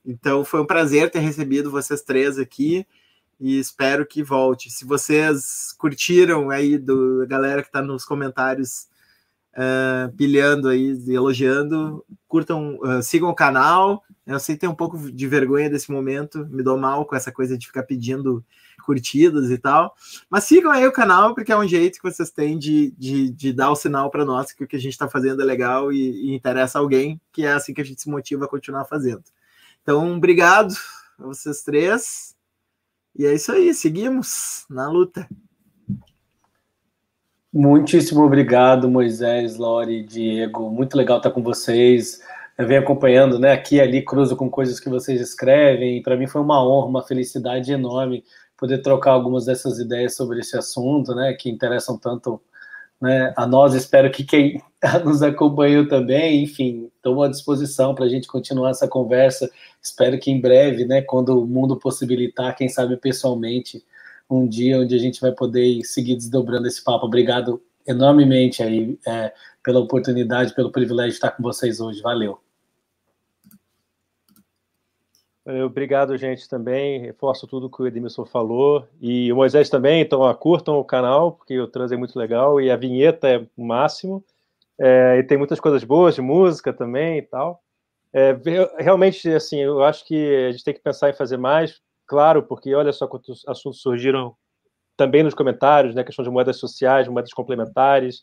Então foi um prazer ter recebido vocês três aqui e espero que volte. Se vocês curtiram aí do galera que está nos comentários uh, pilhando aí, elogiando, curtam, uh, sigam o canal. Eu sei que tem um pouco de vergonha desse momento, me dou mal com essa coisa de ficar pedindo curtidas e tal. Mas sigam aí o canal, porque é um jeito que vocês têm de, de, de dar o sinal para nós que o que a gente está fazendo é legal e, e, interessa alguém, que é assim que a gente se motiva a continuar fazendo. Então, obrigado a vocês três. E é isso aí, seguimos na luta. Muitíssimo obrigado, Moisés, Lori, Diego. Muito legal estar com vocês. Eu venho acompanhando, né? Aqui e ali, cruzo com coisas que vocês escrevem. Para mim foi uma honra, uma felicidade enorme poder trocar algumas dessas ideias sobre esse assunto, né, que interessam tanto né, a nós. Espero que quem nos acompanhou também, enfim, estou à disposição para a gente continuar essa conversa. Espero que em breve, né, quando o mundo possibilitar, quem sabe pessoalmente, um dia onde a gente vai poder seguir desdobrando esse papo. Obrigado enormemente aí é, pela oportunidade, pelo privilégio de estar com vocês hoje. Valeu. Obrigado, gente, também. Reforço tudo que o Edmilson falou. E o Moisés também, então curtam o canal, porque o trans é muito legal e a vinheta é o máximo. É, e tem muitas coisas boas de música também e tal. É, realmente, assim, eu acho que a gente tem que pensar em fazer mais, claro, porque olha só quantos assuntos surgiram também nos comentários, né? Questão de moedas sociais, moedas complementares,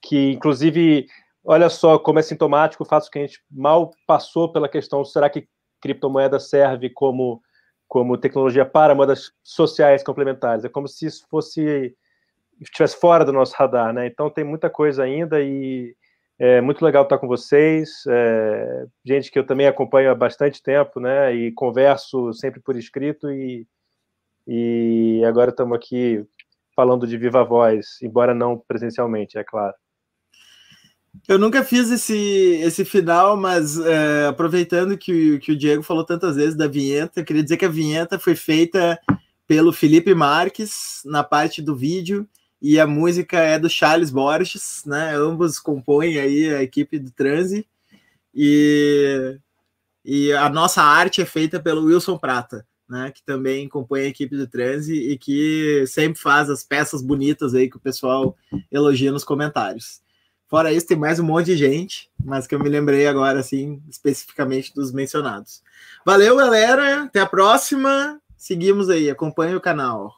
que inclusive, olha só como é sintomático o fato que a gente mal passou pela questão, será que criptomoeda serve como, como tecnologia para moedas sociais complementares. É como se isso fosse estivesse fora do nosso radar, né? Então tem muita coisa ainda e é muito legal estar com vocês, é, gente que eu também acompanho há bastante tempo, né? E converso sempre por escrito e, e agora estamos aqui falando de viva voz, embora não presencialmente, é claro. Eu nunca fiz esse, esse final, mas é, aproveitando que, que o Diego falou tantas vezes da vinheta, eu queria dizer que a vinheta foi feita pelo Felipe Marques na parte do vídeo e a música é do Charles Borges, né? Ambos compõem aí a equipe do Transe e, e a nossa arte é feita pelo Wilson Prata, né? Que também compõe a equipe do Transe e que sempre faz as peças bonitas aí que o pessoal elogia nos comentários. Fora isso, tem mais um monte de gente, mas que eu me lembrei agora, assim, especificamente dos mencionados. Valeu, galera. Até a próxima. Seguimos aí. Acompanhe o canal.